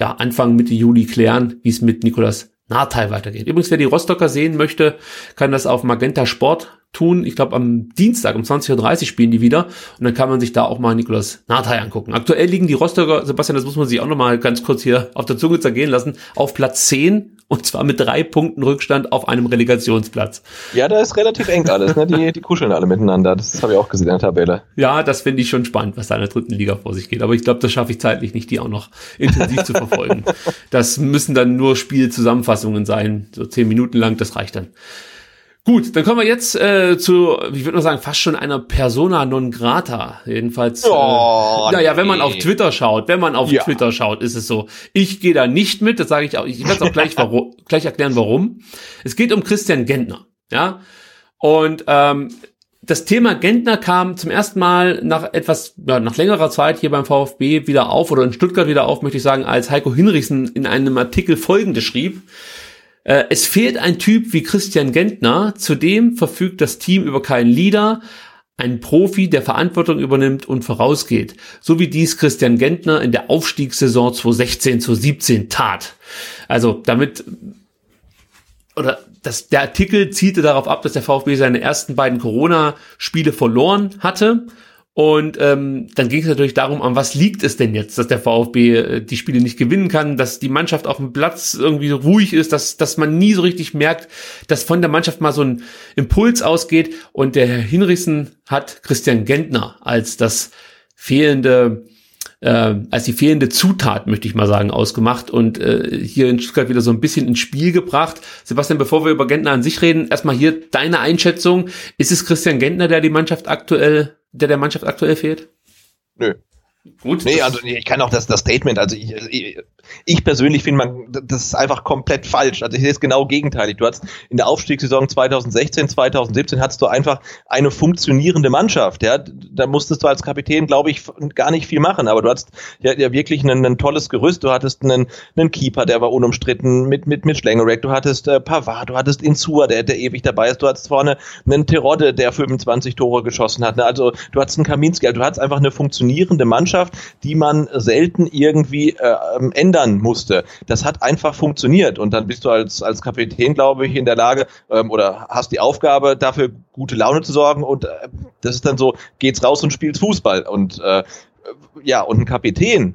ja, Anfang Mitte Juli klären, wie es mit Nikolas Nahtei weitergeht. Übrigens, wer die Rostocker sehen möchte, kann das auf Magenta Sport tun. Ich glaube, am Dienstag um 20.30 Uhr spielen die wieder. Und dann kann man sich da auch mal Nikolas Nathai angucken. Aktuell liegen die Rostocker, Sebastian, das muss man sich auch noch mal ganz kurz hier auf der Zunge zergehen lassen, auf Platz 10 und zwar mit drei Punkten Rückstand auf einem Relegationsplatz. Ja, da ist relativ eng alles. Ne? Die, die kuscheln alle miteinander. Das habe ich auch gesehen in der Tabelle. Ja, das finde ich schon spannend, was da in der dritten Liga vor sich geht. Aber ich glaube, das schaffe ich zeitlich nicht, die auch noch intensiv zu verfolgen. Das müssen dann nur Spielzusammenfassungen sein, so zehn Minuten lang. Das reicht dann. Gut, dann kommen wir jetzt äh, zu, ich würde mal sagen, fast schon einer Persona non grata. Jedenfalls, oh, äh, naja, nee. wenn man auf Twitter schaut, wenn man auf ja. Twitter schaut, ist es so. Ich gehe da nicht mit, das sage ich auch. Ich werde es auch gleich, warum, gleich erklären, warum. Es geht um Christian Gentner, ja. Und ähm, das Thema Gentner kam zum ersten Mal nach etwas, ja, nach längerer Zeit hier beim VfB wieder auf oder in Stuttgart wieder auf, möchte ich sagen, als Heiko Hinrichsen in einem Artikel folgende schrieb. Äh, es fehlt ein Typ wie Christian Gentner, zudem verfügt das Team über keinen Leader, einen Profi, der Verantwortung übernimmt und vorausgeht, so wie dies Christian Gentner in der Aufstiegssaison 2016 zu 17 tat. Also damit oder das, der Artikel zielte darauf ab, dass der VfB seine ersten beiden Corona-Spiele verloren hatte und ähm, dann ging es natürlich darum, an was liegt es denn jetzt, dass der VfB äh, die Spiele nicht gewinnen kann, dass die Mannschaft auf dem Platz irgendwie so ruhig ist, dass, dass man nie so richtig merkt, dass von der Mannschaft mal so ein Impuls ausgeht. Und der Herr Hinrichsen hat Christian Gentner als das fehlende äh, als die fehlende Zutat, möchte ich mal sagen, ausgemacht und äh, hier in Stuttgart wieder so ein bisschen ins Spiel gebracht. Sebastian, bevor wir über Gentner an sich reden, erstmal hier deine Einschätzung. Ist es Christian Gentner, der die Mannschaft aktuell, der der Mannschaft aktuell fehlt? Nö. Gut. Nee, also ich kann auch das, das Statement, also ich, ich, ich persönlich finde, man, das ist einfach komplett falsch. Also ich sehe es genau gegenteilig. Du hast in der Aufstiegssaison 2016, 2017 hattest du einfach eine funktionierende Mannschaft. Ja, da musstest du als Kapitän, glaube ich, gar nicht viel machen. Aber du hattest ja, ja wirklich ein, ein tolles Gerüst. Du hattest einen, einen Keeper, der war unumstritten mit mit mit Schlengerek. Du hattest äh, Pavard, du hattest Insua, der der ewig dabei ist. Du hattest vorne einen Terodde, der 25 Tore geschossen hat. Ne? Also du hattest einen Kaminski. Also du hattest einfach eine funktionierende Mannschaft die man selten irgendwie äh, ändern musste. Das hat einfach funktioniert. Und dann bist du als, als Kapitän, glaube ich, in der Lage ähm, oder hast die Aufgabe, dafür gute Laune zu sorgen. Und äh, das ist dann so, geht's raus und spielst Fußball. Und äh, ja, und ein Kapitän,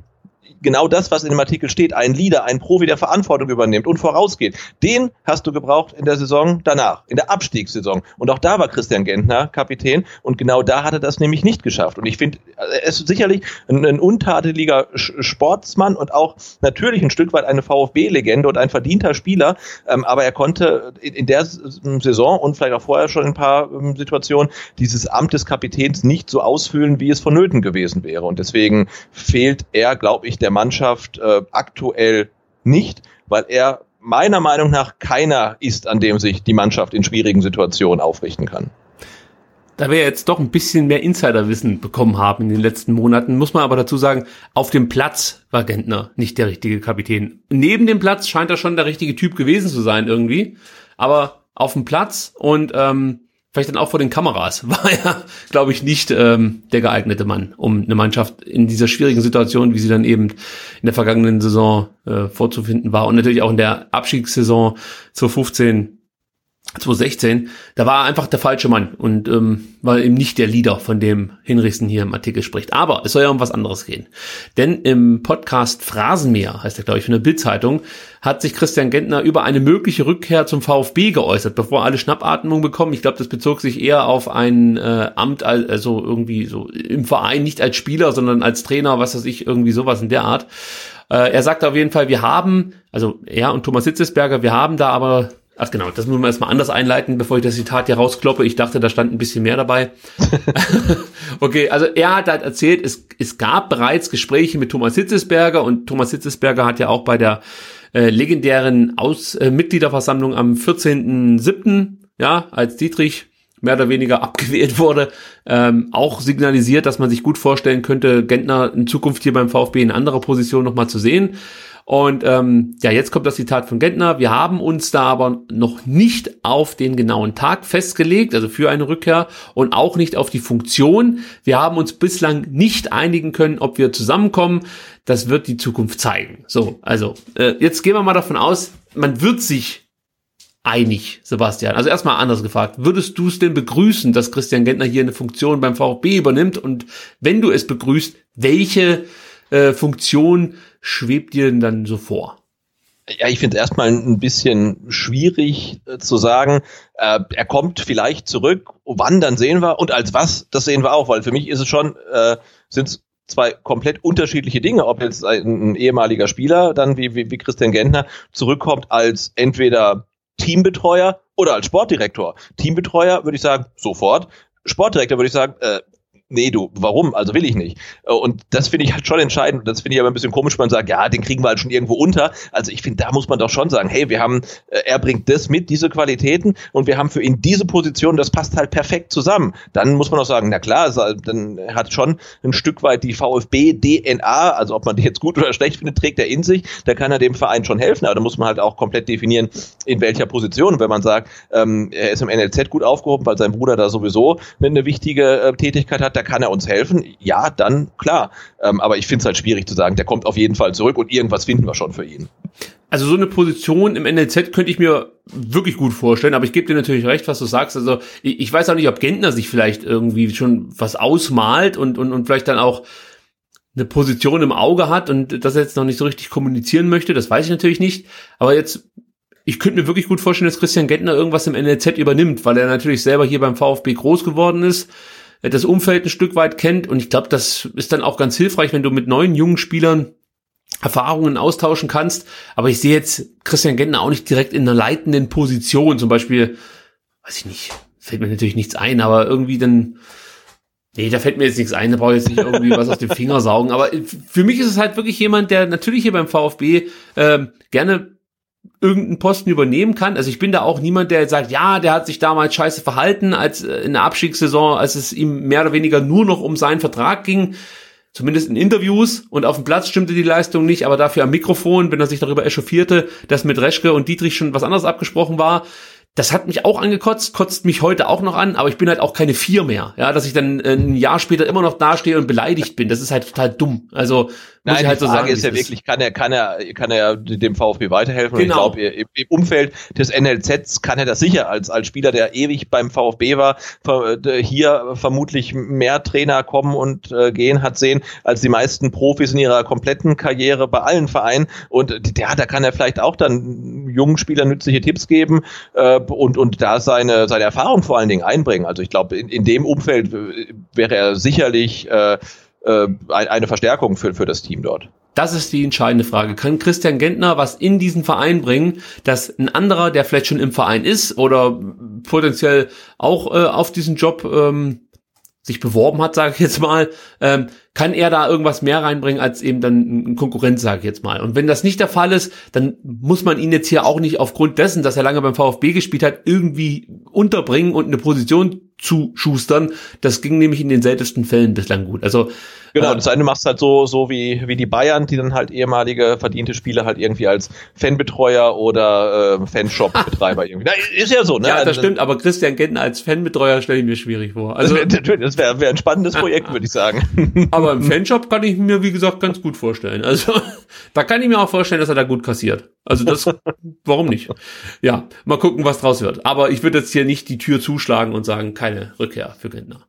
genau das, was in dem Artikel steht, ein Leader, ein Profi, der Verantwortung übernimmt und vorausgeht, den hast du gebraucht in der Saison danach, in der Abstiegssaison. Und auch da war Christian Gentner Kapitän und genau da hat er das nämlich nicht geschafft. Und ich finde, er ist sicherlich ein, ein untadeliger Sportsmann und auch natürlich ein Stück weit eine VfB-Legende und ein verdienter Spieler, ähm, aber er konnte in, in, der Saison und vielleicht auch vorher schon in ein paar ähm, Situationen dieses Amt des Kapitäns nicht so ausfüllen, wie es vonnöten gewesen wäre. Und deswegen fehlt er, glaube ich, der Mannschaft äh, aktuell nicht, weil er meiner Meinung nach keiner ist, an dem sich die Mannschaft in schwierigen Situationen aufrichten kann. Da wir jetzt doch ein bisschen mehr Insiderwissen bekommen haben in den letzten Monaten, muss man aber dazu sagen, auf dem Platz war Gentner nicht der richtige Kapitän. Neben dem Platz scheint er schon der richtige Typ gewesen zu sein irgendwie, aber auf dem Platz und ähm, vielleicht dann auch vor den Kameras, war er, glaube ich, nicht ähm, der geeignete Mann, um eine Mannschaft in dieser schwierigen Situation, wie sie dann eben in der vergangenen Saison äh, vorzufinden war und natürlich auch in der Abstiegssaison 2015 2016, da war er einfach der falsche Mann und ähm, war eben nicht der Leader, von dem Hinrichsen hier im Artikel spricht. Aber es soll ja um was anderes gehen. Denn im Podcast Phrasenmäher, heißt er glaube ich, von der Bildzeitung, hat sich Christian Gentner über eine mögliche Rückkehr zum VfB geäußert, bevor alle Schnappatmung bekommen. Ich glaube, das bezog sich eher auf ein äh, Amt, also irgendwie so im Verein, nicht als Spieler, sondern als Trainer, was weiß ich, irgendwie sowas in der Art. Äh, er sagte auf jeden Fall, wir haben, also er und Thomas Hitzesberger, wir haben da aber Ach genau, das muss man erstmal anders einleiten, bevor ich das Zitat hier rauskloppe. Ich dachte, da stand ein bisschen mehr dabei. okay, also er hat halt erzählt, es, es gab bereits Gespräche mit Thomas Hitzesberger und Thomas Hitzesberger hat ja auch bei der äh, legendären Aus äh, Mitgliederversammlung am 14.07., ja, als Dietrich mehr oder weniger abgewählt wurde, ähm, auch signalisiert, dass man sich gut vorstellen könnte, Gentner in Zukunft hier beim VfB in anderer Position nochmal zu sehen. Und ähm, ja, jetzt kommt das Zitat von Gentner. Wir haben uns da aber noch nicht auf den genauen Tag festgelegt, also für eine Rückkehr und auch nicht auf die Funktion. Wir haben uns bislang nicht einigen können, ob wir zusammenkommen. Das wird die Zukunft zeigen. So, also äh, jetzt gehen wir mal davon aus, man wird sich einig, Sebastian. Also erstmal anders gefragt. Würdest du es denn begrüßen, dass Christian Gentner hier eine Funktion beim VfB übernimmt? Und wenn du es begrüßt, welche äh, Funktion schwebt dir denn dann so vor? Ja, ich finde es erstmal ein bisschen schwierig äh, zu sagen, äh, er kommt vielleicht zurück, wann dann sehen wir und als was, das sehen wir auch, weil für mich ist es schon, äh, sind es zwei komplett unterschiedliche Dinge, ob jetzt ein, ein ehemaliger Spieler, dann wie, wie, wie Christian Gentner, zurückkommt als entweder Teambetreuer oder als Sportdirektor. Teambetreuer würde ich sagen, sofort. Sportdirektor würde ich sagen, äh, nee, du, warum? Also will ich nicht. Äh, und das finde ich halt schon entscheidend. Das finde ich aber ein bisschen komisch, wenn man sagt, ja, den kriegen wir halt schon irgendwo unter. Also ich finde, da muss man doch schon sagen, hey, wir haben, äh, er bringt das mit, diese Qualitäten, und wir haben für ihn diese Position, das passt halt perfekt zusammen. Dann muss man auch sagen, na klar, dann hat schon ein Stück weit die VfB-DNA, also ob man die jetzt gut oder schlecht findet, trägt er in sich, da kann er dem Verein schon helfen, aber da muss man halt auch komplett definieren, in welcher Position. Wenn man sagt, ähm, er ist im NLZ gut aufgehoben, weil sein Bruder da sowieso eine wichtige äh, Tätigkeit hat, da kann er uns helfen. Ja, dann klar. Ähm, aber ich finde es halt schwierig zu sagen, der kommt auf jeden Fall zurück und irgendwas finden wir schon für ihn. Also so eine Position im NLZ könnte ich mir wirklich gut vorstellen, aber ich gebe dir natürlich recht, was du sagst. Also ich, ich weiß auch nicht, ob Gentner sich vielleicht irgendwie schon was ausmalt und, und, und vielleicht dann auch eine Position im Auge hat und das jetzt noch nicht so richtig kommunizieren möchte, das weiß ich natürlich nicht. Aber jetzt, ich könnte mir wirklich gut vorstellen, dass Christian Gentner irgendwas im NLZ übernimmt, weil er natürlich selber hier beim VfB groß geworden ist das Umfeld ein Stück weit kennt. Und ich glaube, das ist dann auch ganz hilfreich, wenn du mit neuen jungen Spielern Erfahrungen austauschen kannst. Aber ich sehe jetzt Christian Gentner auch nicht direkt in einer leitenden Position. Zum Beispiel, weiß ich nicht, fällt mir natürlich nichts ein, aber irgendwie dann, nee, da fällt mir jetzt nichts ein, da brauche ich jetzt nicht irgendwie was aus dem Finger saugen. Aber für mich ist es halt wirklich jemand, der natürlich hier beim VfB äh, gerne irgendeinen Posten übernehmen kann. Also ich bin da auch niemand, der sagt, ja, der hat sich damals scheiße verhalten, als äh, in der Abstiegssaison, als es ihm mehr oder weniger nur noch um seinen Vertrag ging. Zumindest in Interviews und auf dem Platz stimmte die Leistung nicht, aber dafür am Mikrofon, wenn er sich darüber echauffierte, dass mit Reschke und Dietrich schon was anderes abgesprochen war, das hat mich auch angekotzt, kotzt mich heute auch noch an, aber ich bin halt auch keine Vier mehr. Ja, dass ich dann äh, ein Jahr später immer noch dastehe und beleidigt bin. Das ist halt total dumm. Also Nein, halt die Frage so sagen, ist ja wirklich, kann er, kann er, kann er dem VfB weiterhelfen? Genau. Und ich genau. glaube, im, Umfeld des NLZs kann er das sicher als, als Spieler, der ewig beim VfB war, hier vermutlich mehr Trainer kommen und äh, gehen hat sehen, als die meisten Profis in ihrer kompletten Karriere bei allen Vereinen. Und der, da kann er vielleicht auch dann jungen Spielern nützliche Tipps geben äh, und, und da seine, seine Erfahrung vor allen Dingen einbringen. Also ich glaube, in, in dem Umfeld wäre er sicherlich äh, äh, eine Verstärkung für, für das Team dort. Das ist die entscheidende Frage. Kann Christian Gentner was in diesen Verein bringen, dass ein anderer, der vielleicht schon im Verein ist oder potenziell auch äh, auf diesen Job ähm, sich beworben hat, sage ich jetzt mal, ähm, kann er da irgendwas mehr reinbringen als eben dann ein Konkurrent, sage ich jetzt mal. Und wenn das nicht der Fall ist, dann muss man ihn jetzt hier auch nicht aufgrund dessen, dass er lange beim VfB gespielt hat, irgendwie unterbringen und eine Position zu schustern. Das ging nämlich in den seltensten Fällen bislang gut. Also Genau, das eine machst halt so, so wie, wie die Bayern, die dann halt ehemalige verdiente Spieler halt irgendwie als Fanbetreuer oder äh, Fanshop-Betreiber irgendwie. Na, ist ja so, ne? Ja, das also, stimmt, aber Christian Gentner als Fanbetreuer stelle ich mir schwierig vor. Also, das wäre wär ein spannendes Projekt, würde ich sagen. Aber im Fanshop kann ich mir, wie gesagt, ganz gut vorstellen. Also, da kann ich mir auch vorstellen, dass er da gut kassiert. Also das, warum nicht? Ja, mal gucken, was draus wird. Aber ich würde jetzt hier nicht die Tür zuschlagen und sagen, keine Rückkehr für Gentner.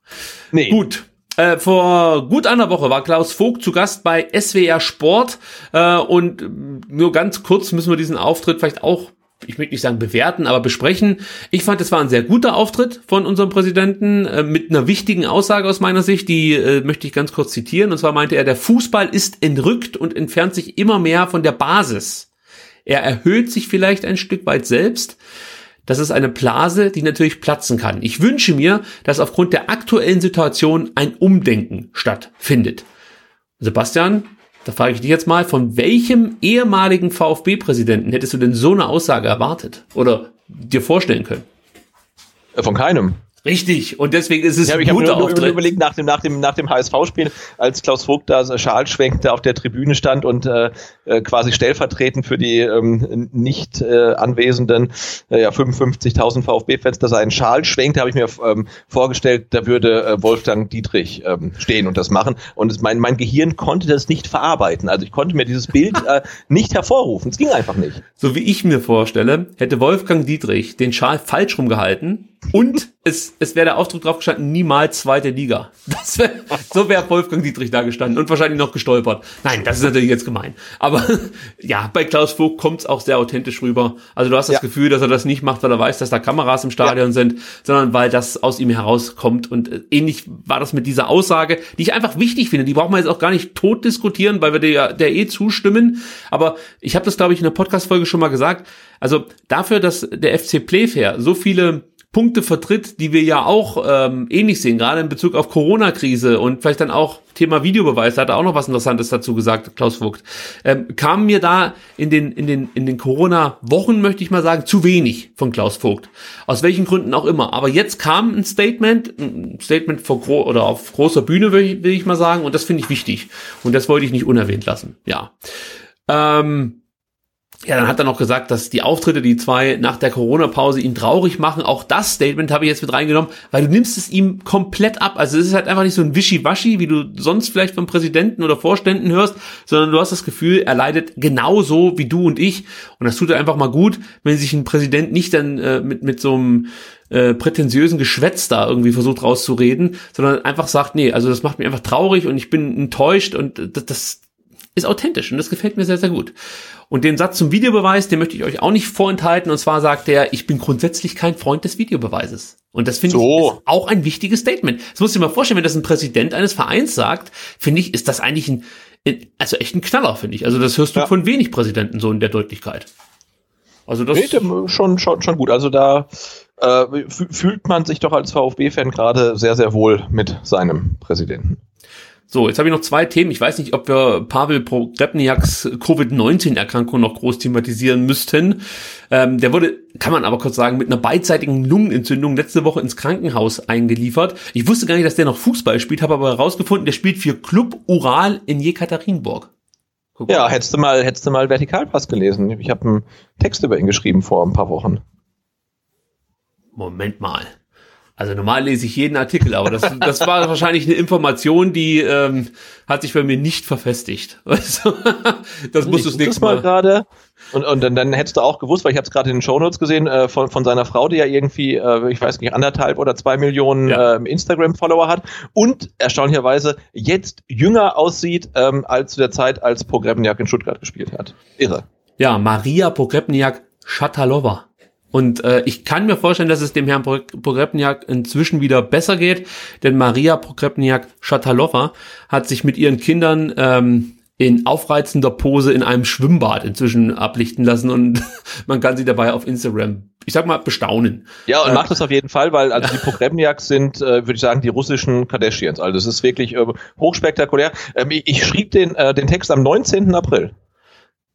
Nee. Gut, äh, vor gut einer Woche war Klaus Vogt zu Gast bei SWR Sport äh, und nur ganz kurz müssen wir diesen Auftritt vielleicht auch ich möchte nicht sagen bewerten, aber besprechen. Ich fand, es war ein sehr guter Auftritt von unserem Präsidenten äh, mit einer wichtigen Aussage aus meiner Sicht, die äh, möchte ich ganz kurz zitieren. Und zwar meinte er, der Fußball ist entrückt und entfernt sich immer mehr von der Basis. Er erhöht sich vielleicht ein Stück weit selbst, das ist eine Blase, die natürlich platzen kann. Ich wünsche mir, dass aufgrund der aktuellen Situation ein Umdenken stattfindet. Sebastian, da frage ich dich jetzt mal, von welchem ehemaligen VfB-Präsidenten hättest du denn so eine Aussage erwartet oder dir vorstellen können? Von keinem. Richtig, und deswegen ist es ja, ein ich guter Auftritt. Ich habe überlegt, nach dem, nach dem, nach dem HSV-Spiel, als Klaus Vogt da Schal schwenkte, auf der Tribüne stand und äh, äh quasi stellvertretend für die ähm, nicht äh, anwesenden äh, ja, 55.000 VfB-Fans, dass er einen Schal schwenkte, habe ich mir ähm, vorgestellt, da würde äh, Wolfgang Dietrich ähm, stehen und das machen. Und es, mein, mein Gehirn konnte das nicht verarbeiten. Also ich konnte mir dieses Bild äh, nicht hervorrufen. Es ging einfach nicht. So wie ich mir vorstelle, hätte Wolfgang Dietrich den Schal falsch rumgehalten und es, es wäre der Aufdruck drauf gestanden, niemals zweite Liga. Das wär, so wäre Wolfgang Dietrich da gestanden und wahrscheinlich noch gestolpert. Nein, das ist natürlich jetzt gemein. Aber ja, bei Klaus Vogt kommt es auch sehr authentisch rüber. Also du hast das ja. Gefühl, dass er das nicht macht, weil er weiß, dass da Kameras im Stadion ja. sind, sondern weil das aus ihm herauskommt. Und äh, ähnlich war das mit dieser Aussage, die ich einfach wichtig finde. Die brauchen wir jetzt auch gar nicht tot diskutieren, weil wir der, der eh zustimmen. Aber ich habe das, glaube ich, in der Podcast-Folge schon mal gesagt. Also dafür, dass der FC Playfair so viele Punkte vertritt, die wir ja auch ähm, ähnlich sehen, gerade in Bezug auf Corona-Krise und vielleicht dann auch Thema Videobeweis, da hat er auch noch was Interessantes dazu gesagt, Klaus Vogt, ähm, kam mir da in den, in den, in den Corona-Wochen, möchte ich mal sagen, zu wenig von Klaus Vogt. Aus welchen Gründen auch immer. Aber jetzt kam ein Statement, ein Statement vor gro oder auf großer Bühne, will ich, will ich mal sagen, und das finde ich wichtig. Und das wollte ich nicht unerwähnt lassen. Ja. Ähm, ja, dann hat er noch gesagt, dass die Auftritte, die zwei nach der Corona-Pause ihn traurig machen. Auch das Statement habe ich jetzt mit reingenommen, weil du nimmst es ihm komplett ab. Also es ist halt einfach nicht so ein Wischiwaschi, wie du sonst vielleicht vom Präsidenten oder Vorständen hörst, sondern du hast das Gefühl, er leidet genauso wie du und ich. Und das tut er einfach mal gut, wenn sich ein Präsident nicht dann äh, mit, mit so einem äh, prätentiösen Geschwätz da irgendwie versucht rauszureden, sondern einfach sagt, nee, also das macht mich einfach traurig und ich bin enttäuscht und das, das ist authentisch und das gefällt mir sehr, sehr gut. Und den Satz zum Videobeweis, den möchte ich euch auch nicht vorenthalten. Und zwar sagt er, ich bin grundsätzlich kein Freund des Videobeweises. Und das finde so. ich auch ein wichtiges Statement. Das musst du dir mal vorstellen, wenn das ein Präsident eines Vereins sagt, finde ich, ist das eigentlich ein, also echt ein Knaller, finde ich. Also das hörst du ja. von wenig Präsidenten so in der Deutlichkeit. Also das nee, schon, schon, schon gut. Also da äh, fühlt man sich doch als VfB-Fan gerade sehr, sehr wohl mit seinem Präsidenten. So, jetzt habe ich noch zwei Themen. Ich weiß nicht, ob wir Pavel Pogrebniaks Covid-19-Erkrankung noch groß thematisieren müssten. Ähm, der wurde, kann man aber kurz sagen, mit einer beidseitigen Lungenentzündung letzte Woche ins Krankenhaus eingeliefert. Ich wusste gar nicht, dass der noch Fußball spielt, habe aber herausgefunden, der spielt für Club Ural in Jekaterinburg. Ja, hättest du mal, hättest du mal Vertikalpass gelesen. Ich habe einen Text über ihn geschrieben vor ein paar Wochen. Moment mal. Also normal lese ich jeden Artikel, aber das, das war wahrscheinlich eine Information, die ähm, hat sich bei mir nicht verfestigt. Also, das musst du das nächste Mal. mal gerade. Und, und dann, dann hättest du auch gewusst, weil ich habe es gerade in den Shownotes gesehen, äh, von, von seiner Frau, die ja irgendwie, äh, ich weiß nicht, anderthalb oder zwei Millionen ja. äh, Instagram-Follower hat und erstaunlicherweise jetzt jünger aussieht ähm, als zu der Zeit, als Pogrebniak in Stuttgart gespielt hat. Irre. Ja, Maria Pogrebniak Schatalova. Und äh, ich kann mir vorstellen, dass es dem Herrn Pogrebniak inzwischen wieder besser geht, denn Maria Pogrebniak-Schatalova hat sich mit ihren Kindern ähm, in aufreizender Pose in einem Schwimmbad inzwischen ablichten lassen und man kann sie dabei auf Instagram, ich sag mal, bestaunen. Ja, und äh, macht das auf jeden Fall, weil also die Pogrebniaks sind, äh, würde ich sagen, die russischen Kardashians. Also das ist wirklich äh, hochspektakulär. Ähm, ich, ich schrieb den, äh, den Text am 19. April.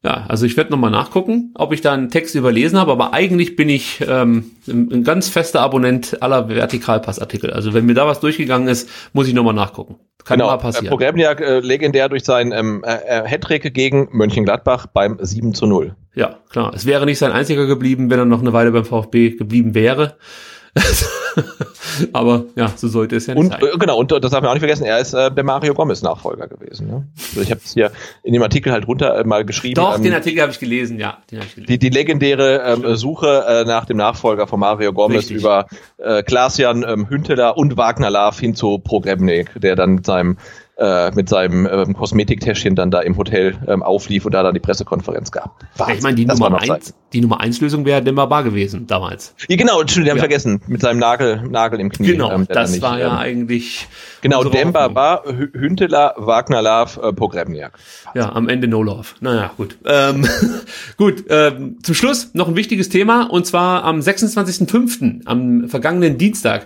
Ja, also ich werde nochmal nachgucken, ob ich da einen Text überlesen habe, aber eigentlich bin ich ähm, ein ganz fester Abonnent aller Vertikalpassartikel. Also wenn mir da was durchgegangen ist, muss ich nochmal nachgucken. Kann genau. mal passieren. Pogrebniak äh, legendär durch seinen ähm, äh, äh, Hattrick gegen Mönchengladbach beim 7 zu 0. Ja, klar. Es wäre nicht sein einziger geblieben, wenn er noch eine Weile beim VfB geblieben wäre. Aber ja, so sollte es ja nicht und, sein. Äh, genau, und das darf man auch nicht vergessen, er ist äh, der Mario Gomez Nachfolger gewesen. Ne? Also ich habe es hier in dem Artikel halt runter äh, mal geschrieben. Doch, ähm, den Artikel habe ich gelesen, ja. Den ich gelesen. Die, die legendäre ähm, Suche äh, nach dem Nachfolger von Mario Gomez Richtig. über äh, Klaas-Jan ähm, Hünteler und Wagner Lav hin zu Progrebnik, der dann mit seinem äh, mit seinem ähm, Kosmetiktäschchen dann da im Hotel ähm, auflief und da dann die Pressekonferenz gab. Wahnsinn. Ich meine, die, Nummer eins, die Nummer eins Lösung wäre Demba Bar gewesen damals. Ja, genau, Entschuldigung, haben ja. vergessen, mit seinem Nagel, Nagel im Knie. Genau, ähm, das nicht, war ja ähm, eigentlich. Genau, Demba Bar, Hünteler, Wagner Love, äh, Pogrebniak. Ja, am Ende No Love. Naja, gut. Ähm, gut, ähm, zum Schluss noch ein wichtiges Thema und zwar am 26.05., am vergangenen Dienstag,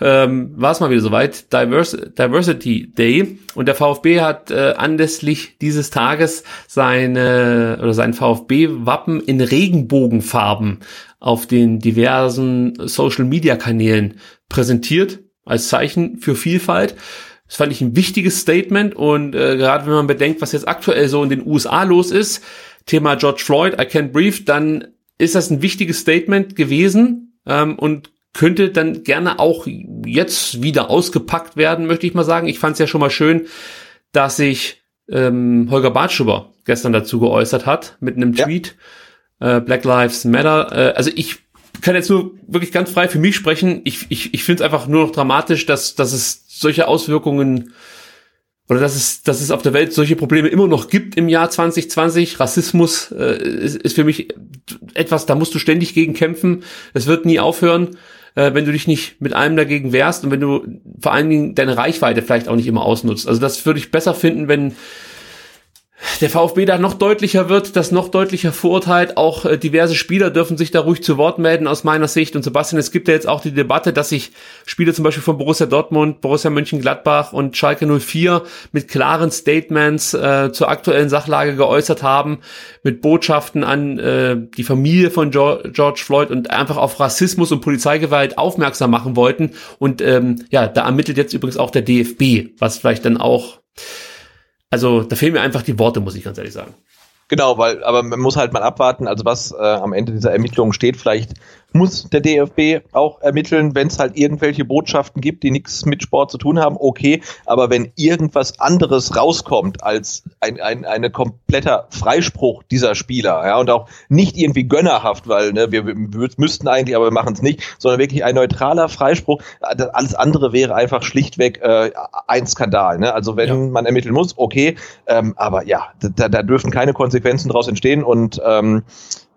ähm, war es mal wieder soweit, Divers Diversity Day. Und der VfB hat äh, anlässlich dieses Tages seine oder sein VfB-Wappen in Regenbogenfarben auf den diversen Social-Media-Kanälen präsentiert als Zeichen für Vielfalt. Das fand ich ein wichtiges Statement. Und äh, gerade wenn man bedenkt, was jetzt aktuell so in den USA los ist, Thema George Floyd, I can't breathe, dann ist das ein wichtiges Statement gewesen. Ähm, und könnte dann gerne auch jetzt wieder ausgepackt werden, möchte ich mal sagen. Ich fand es ja schon mal schön, dass sich ähm, Holger Bartschuber gestern dazu geäußert hat mit einem Tweet. Ja. Äh, Black Lives Matter. Äh, also ich kann jetzt nur wirklich ganz frei für mich sprechen. Ich, ich, ich finde es einfach nur noch dramatisch, dass, dass es solche Auswirkungen oder dass es, dass es auf der Welt solche Probleme immer noch gibt im Jahr 2020. Rassismus äh, ist, ist für mich etwas, da musst du ständig gegen kämpfen. Es wird nie aufhören äh, wenn du dich nicht mit allem dagegen wehrst und wenn du vor allen Dingen deine Reichweite vielleicht auch nicht immer ausnutzt. Also das würde ich besser finden, wenn der VfB da noch deutlicher wird, das noch deutlicher verurteilt. Auch äh, diverse Spieler dürfen sich da ruhig zu Wort melden aus meiner Sicht. Und Sebastian, es gibt ja jetzt auch die Debatte, dass sich Spieler zum Beispiel von Borussia Dortmund, Borussia Mönchengladbach und Schalke 04 mit klaren Statements äh, zur aktuellen Sachlage geäußert haben, mit Botschaften an äh, die Familie von George Floyd und einfach auf Rassismus und Polizeigewalt aufmerksam machen wollten. Und ähm, ja, da ermittelt jetzt übrigens auch der DFB, was vielleicht dann auch also da fehlen mir einfach die Worte, muss ich ganz ehrlich sagen. Genau, weil, aber man muss halt mal abwarten, also was äh, am Ende dieser Ermittlungen steht. Vielleicht muss der DFB auch ermitteln, wenn es halt irgendwelche Botschaften gibt, die nichts mit Sport zu tun haben, okay. Aber wenn irgendwas anderes rauskommt als ein, ein ein kompletter Freispruch dieser Spieler, ja, und auch nicht irgendwie gönnerhaft, weil ne, wir, wir müssten eigentlich, aber wir machen es nicht, sondern wirklich ein neutraler Freispruch. Alles andere wäre einfach schlichtweg äh, ein Skandal. Ne? Also wenn ja. man ermitteln muss, okay, ähm, aber ja, da, da dürfen keine Konsequenzen daraus entstehen und ähm,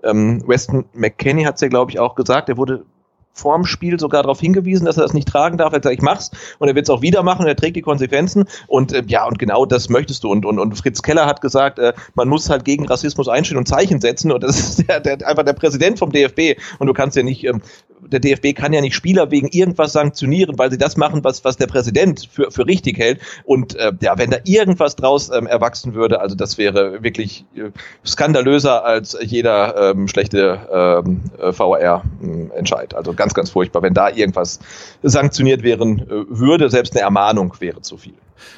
ähm, Weston McKenney hat es ja, glaube ich, auch gesagt, er wurde vorm Spiel sogar darauf hingewiesen, dass er das nicht tragen darf. Er hat gesagt, ich mach's und er wird es auch wieder machen und er trägt die Konsequenzen und äh, ja, und genau das möchtest du. Und, und, und Fritz Keller hat gesagt, äh, man muss halt gegen Rassismus einstehen und Zeichen setzen und das ist der, der, einfach der Präsident vom DFB und du kannst ja nicht ähm, der DFB kann ja nicht Spieler wegen irgendwas sanktionieren, weil sie das machen, was, was der Präsident für, für richtig hält. Und äh, ja, wenn da irgendwas draus ähm, erwachsen würde, also das wäre wirklich äh, skandalöser als jeder ähm, schlechte ähm, äh, VR-Entscheid. Also ganz, ganz furchtbar. Wenn da irgendwas sanktioniert werden äh, würde, selbst eine Ermahnung wäre zu viel.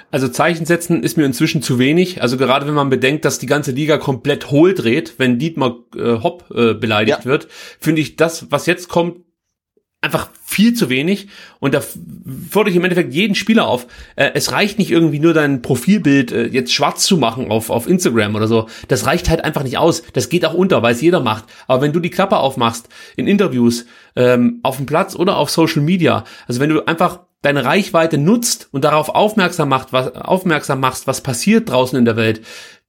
Also Zeichen setzen ist mir inzwischen zu wenig. Also gerade wenn man bedenkt, dass die ganze Liga komplett hohl dreht, wenn Dietmar äh, Hopp äh, beleidigt ja. wird, finde ich das, was jetzt kommt, einfach viel zu wenig und da fordere ich im Endeffekt jeden Spieler auf. Äh, es reicht nicht irgendwie nur dein Profilbild äh, jetzt schwarz zu machen auf, auf Instagram oder so. Das reicht halt einfach nicht aus. Das geht auch unter, weil es jeder macht. Aber wenn du die Klappe aufmachst in Interviews, ähm, auf dem Platz oder auf Social Media, also wenn du einfach deine Reichweite nutzt und darauf aufmerksam macht, was aufmerksam machst, was passiert draußen in der Welt,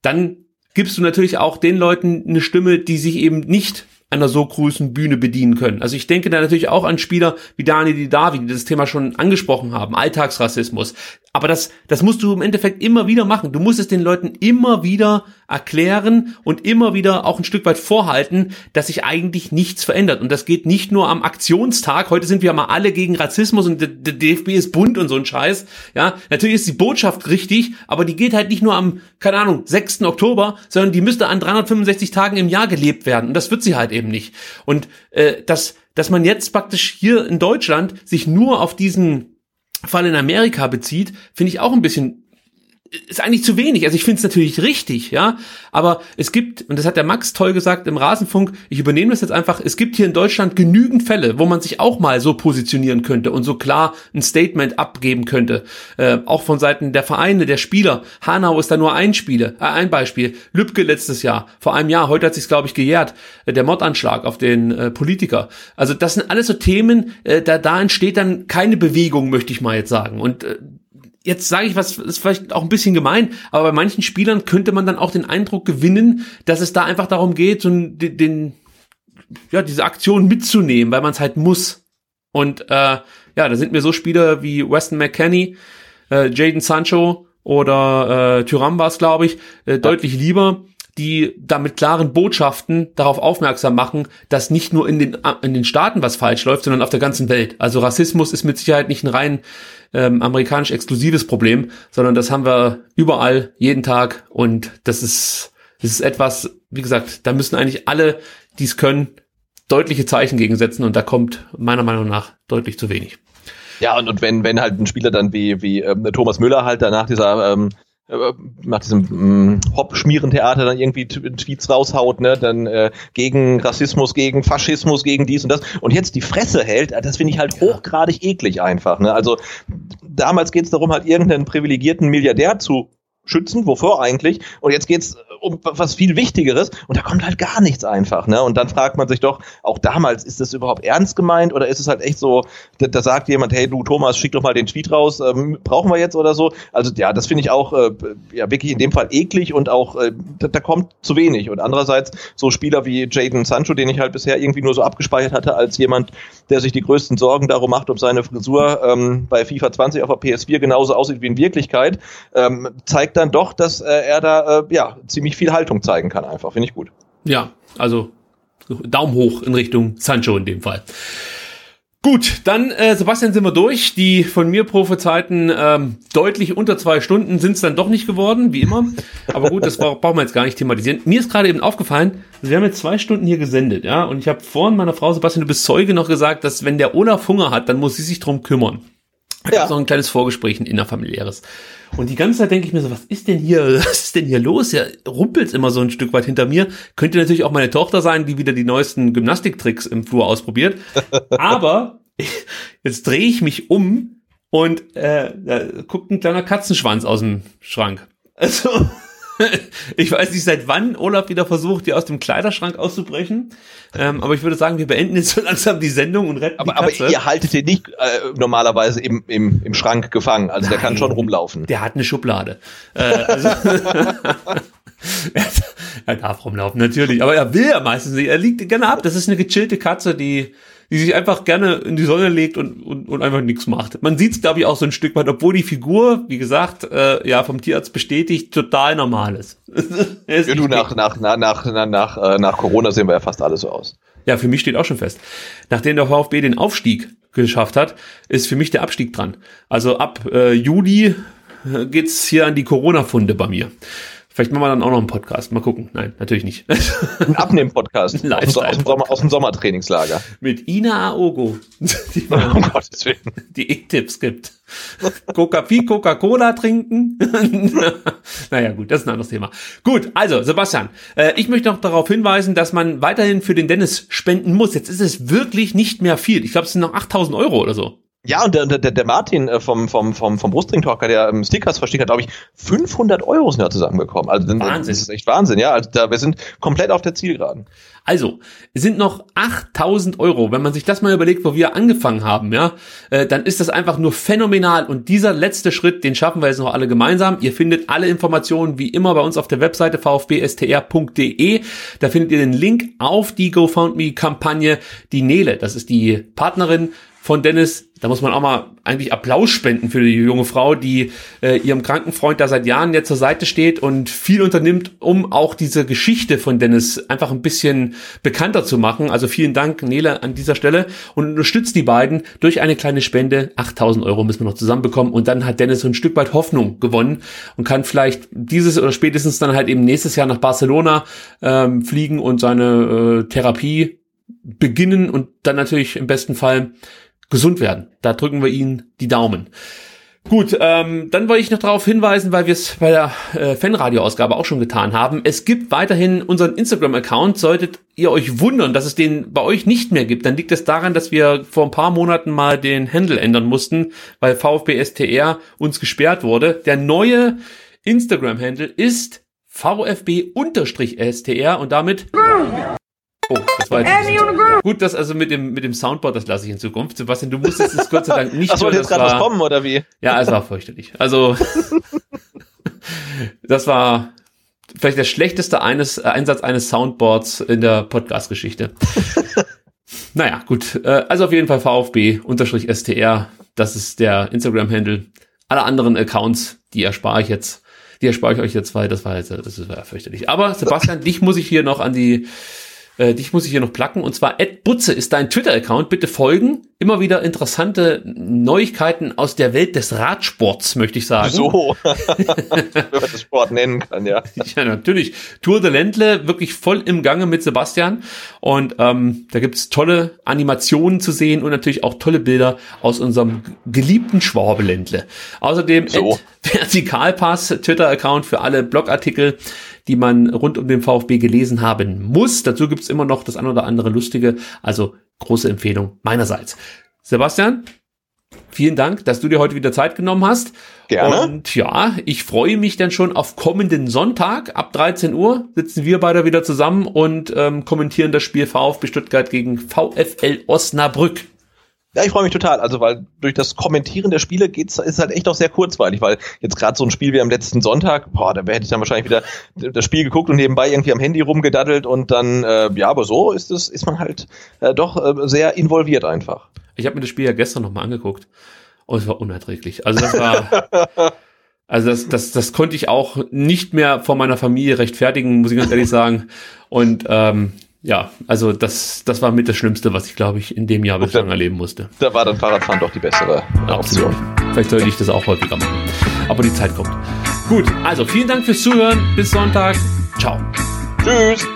dann gibst du natürlich auch den Leuten eine Stimme, die sich eben nicht einer so großen Bühne bedienen können. Also ich denke da natürlich auch an Spieler wie Dani Didavi, die das Thema schon angesprochen haben, Alltagsrassismus. Aber das, das musst du im Endeffekt immer wieder machen. Du musst es den Leuten immer wieder erklären und immer wieder auch ein Stück weit vorhalten, dass sich eigentlich nichts verändert. Und das geht nicht nur am Aktionstag. Heute sind wir mal alle gegen Rassismus und der DFB ist bunt und so ein Scheiß. Ja, natürlich ist die Botschaft richtig, aber die geht halt nicht nur am, keine Ahnung, 6. Oktober, sondern die müsste an 365 Tagen im Jahr gelebt werden. Und das wird sie halt eben nicht. Und äh, dass, dass man jetzt praktisch hier in Deutschland sich nur auf diesen Fall in Amerika bezieht, finde ich auch ein bisschen ist eigentlich zu wenig. Also ich finde es natürlich richtig, ja, aber es gibt, und das hat der Max toll gesagt im Rasenfunk, ich übernehme das jetzt einfach, es gibt hier in Deutschland genügend Fälle, wo man sich auch mal so positionieren könnte und so klar ein Statement abgeben könnte, äh, auch von Seiten der Vereine, der Spieler. Hanau ist da nur ein Spiel, äh, ein Beispiel. Lübcke letztes Jahr, vor einem Jahr, heute hat sich glaube ich gejährt, äh, der Mordanschlag auf den äh, Politiker. Also das sind alles so Themen, äh, da, da entsteht dann keine Bewegung, möchte ich mal jetzt sagen. Und äh, jetzt sage ich was, ist vielleicht auch ein bisschen gemein, aber bei manchen Spielern könnte man dann auch den Eindruck gewinnen, dass es da einfach darum geht, so den, den ja, diese Aktion mitzunehmen, weil man es halt muss. Und äh, ja, da sind mir so Spieler wie Weston McKenney, äh, Jaden Sancho oder äh, Tyram war es, glaube ich, äh, deutlich lieber, die da mit klaren Botschaften darauf aufmerksam machen, dass nicht nur in den, in den Staaten was falsch läuft, sondern auf der ganzen Welt. Also Rassismus ist mit Sicherheit nicht ein rein ähm, amerikanisch exklusives Problem, sondern das haben wir überall, jeden Tag und das ist, das ist etwas, wie gesagt, da müssen eigentlich alle, die es können, deutliche Zeichen gegensetzen und da kommt meiner Meinung nach deutlich zu wenig. Ja, und, und wenn, wenn halt ein Spieler dann wie, wie ähm, Thomas Müller halt danach dieser ähm, äh, nach diesem mm, Hop-Schmierentheater dann irgendwie Tweets raushaut, ne, dann äh, gegen Rassismus, gegen Faschismus, gegen dies und das und jetzt die Fresse hält, das finde ich halt hochgradig eklig einfach. Ne? Also damals geht es darum, halt irgendeinen privilegierten Milliardär zu schützen, wovor eigentlich? Und jetzt geht's um was viel Wichtigeres und da kommt halt gar nichts einfach, ne? Und dann fragt man sich doch, auch damals, ist das überhaupt ernst gemeint oder ist es halt echt so, da, da sagt jemand, hey du Thomas, schick doch mal den Tweet raus, ähm, brauchen wir jetzt oder so? Also ja, das finde ich auch äh, ja wirklich in dem Fall eklig und auch äh, da, da kommt zu wenig. Und andererseits so Spieler wie Jaden Sancho, den ich halt bisher irgendwie nur so abgespeichert hatte als jemand, der sich die größten Sorgen darum macht, ob seine Frisur ähm, bei FIFA 20 auf der PS4 genauso aussieht wie in Wirklichkeit, ähm, zeigt dann doch, dass äh, er da äh, ja ziemlich viel Haltung zeigen kann, einfach. Finde ich gut. Ja, also Daumen hoch in Richtung Sancho in dem Fall. Gut, dann äh, Sebastian sind wir durch. Die von mir prophezeiten ähm, deutlich unter zwei Stunden sind es dann doch nicht geworden, wie immer. Aber gut, das brauchen wir jetzt gar nicht thematisieren. Mir ist gerade eben aufgefallen, wir haben jetzt zwei Stunden hier gesendet, ja, und ich habe vorhin meiner Frau Sebastian, du bist Zeuge noch gesagt, dass wenn der Olaf Hunger hat, dann muss sie sich drum kümmern. Da ja. gab noch ein kleines Vorgespräch, ein innerfamiliäres. Und die ganze Zeit denke ich mir so, was ist denn hier, was ist denn hier los? Ja, rumpelt immer so ein Stück weit hinter mir. Könnte natürlich auch meine Tochter sein, die wieder die neuesten Gymnastiktricks im Flur ausprobiert. Aber jetzt drehe ich mich um und äh, da guckt ein kleiner Katzenschwanz aus dem Schrank. Also ich weiß nicht, seit wann Olaf wieder versucht, die aus dem Kleiderschrank auszubrechen. Ähm, aber ich würde sagen, wir beenden jetzt so langsam die Sendung und retten aber, die Katze. Aber ihr haltet den nicht äh, normalerweise im, im, im Schrank gefangen. Also Nein, der kann schon rumlaufen. Der hat eine Schublade. Äh, also er darf rumlaufen, natürlich. Aber er will ja meistens nicht. Er liegt gerne ab. Das ist eine gechillte Katze, die die sich einfach gerne in die Sonne legt und, und, und einfach nichts macht. Man sieht es, glaube ich, auch so ein Stück weit, obwohl die Figur, wie gesagt, äh, ja, vom Tierarzt bestätigt, total normal ist. ist ja, du, nach, nach, nach, nach, nach, äh, nach Corona sehen wir ja fast alle so aus. Ja, für mich steht auch schon fest. Nachdem der VfB den Aufstieg geschafft hat, ist für mich der Abstieg dran. Also ab äh, Juli äh, geht's hier an die Corona-Funde bei mir. Vielleicht machen wir dann auch noch einen Podcast. Mal gucken. Nein, natürlich nicht. Ein Abnehmen-Podcast. aus, aus, dem Sommer, aus dem Sommertrainingslager. Mit Ina Aogo. Die, oh, Gottes Willen. die E-Tipps gibt. Coca viel Coca-Cola trinken. naja, gut, das ist ein anderes Thema. Gut, also, Sebastian, äh, ich möchte noch darauf hinweisen, dass man weiterhin für den Dennis spenden muss. Jetzt ist es wirklich nicht mehr viel. Ich glaube, es sind noch 8000 Euro oder so. Ja, und der, der, der Martin äh, vom, vom, vom, vom Brustring Talker, der ähm, Stickers versteht hat, glaube ich, 500 Euro sind da zusammengekommen. Also Wahnsinn. das ist echt Wahnsinn, ja. Also da, wir sind komplett auf der Zielgeraden. Also, es sind noch 8000 Euro. Wenn man sich das mal überlegt, wo wir angefangen haben, ja, äh, dann ist das einfach nur phänomenal. Und dieser letzte Schritt, den schaffen wir jetzt noch alle gemeinsam. Ihr findet alle Informationen wie immer bei uns auf der Webseite vfbstr.de. Da findet ihr den Link auf die GoFundMe-Kampagne. Die Nele, das ist die Partnerin von Dennis. Da muss man auch mal eigentlich Applaus spenden für die junge Frau, die äh, ihrem kranken Freund da seit Jahren jetzt zur Seite steht und viel unternimmt, um auch diese Geschichte von Dennis einfach ein bisschen bekannter zu machen. Also vielen Dank, Nele, an dieser Stelle und unterstützt die beiden durch eine kleine Spende. 8000 Euro müssen wir noch zusammenbekommen und dann hat Dennis so ein Stück weit Hoffnung gewonnen und kann vielleicht dieses oder spätestens dann halt eben nächstes Jahr nach Barcelona ähm, fliegen und seine äh, Therapie beginnen und dann natürlich im besten Fall gesund werden. Da drücken wir Ihnen die Daumen. Gut, ähm, dann wollte ich noch darauf hinweisen, weil wir es bei der äh, Fanradio-Ausgabe auch schon getan haben. Es gibt weiterhin unseren Instagram-Account. Solltet ihr euch wundern, dass es den bei euch nicht mehr gibt, dann liegt es daran, dass wir vor ein paar Monaten mal den Handle ändern mussten, weil VfB STR uns gesperrt wurde. Der neue Instagram-Handle ist VfB-STR und damit Oh, das war jetzt gut, dass also mit dem mit dem Soundboard, das lasse ich in Zukunft. Sebastian, du musstest es Gott sei Dank nicht. Ach, sollte jetzt gerade was kommen oder wie? Ja, es war fürchterlich. Also das war vielleicht der schlechteste eines, äh, Einsatz eines Soundboards in der Podcast-Geschichte. naja, gut. Äh, also auf jeden Fall VfB-STR. Das ist der Instagram-Handle. Alle anderen Accounts, die erspare ich jetzt. Die erspare ich euch jetzt, weil das war jetzt, das war ja fürchterlich. Aber Sebastian, dich muss ich hier noch an die äh, dich muss ich hier noch placken. Und zwar Ed Butze ist dein Twitter-Account. Bitte folgen. Immer wieder interessante Neuigkeiten aus der Welt des Radsports, möchte ich sagen. So, wenn man das Sport nennen kann, ja. Ja, natürlich. Tour de Ländle, wirklich voll im Gange mit Sebastian. Und ähm, da gibt's tolle Animationen zu sehen und natürlich auch tolle Bilder aus unserem geliebten Schwabeländle. Außerdem so. Ed Vertikalpass, Twitter-Account für alle Blogartikel die man rund um den VfB gelesen haben muss. Dazu gibt's immer noch das ein oder andere Lustige. Also große Empfehlung meinerseits. Sebastian, vielen Dank, dass du dir heute wieder Zeit genommen hast. Gerne. Und ja, ich freue mich dann schon auf kommenden Sonntag. Ab 13 Uhr sitzen wir beide wieder zusammen und ähm, kommentieren das Spiel VfB Stuttgart gegen VfL Osnabrück. Ja, ich freue mich total. Also, weil durch das Kommentieren der Spiele geht's, ist halt echt auch sehr kurzweilig, weil jetzt gerade so ein Spiel wie am letzten Sonntag, boah, da hätte ich dann wahrscheinlich wieder das Spiel geguckt und nebenbei irgendwie am Handy rumgedaddelt und dann, äh, ja, aber so ist es, ist man halt äh, doch äh, sehr involviert einfach. Ich habe mir das Spiel ja gestern nochmal angeguckt und es war unerträglich. Also das war. Also das, das, das konnte ich auch nicht mehr vor meiner Familie rechtfertigen, muss ich ganz ehrlich sagen. Und ähm, ja, also das, das war mit das Schlimmste, was ich, glaube ich, in dem Jahr bislang erleben musste. Da war dann Fahrradfahren doch die bessere Option. Vielleicht sollte ich das auch häufiger machen. Aber die Zeit kommt. Gut, also vielen Dank fürs Zuhören. Bis Sonntag. Ciao. Tschüss.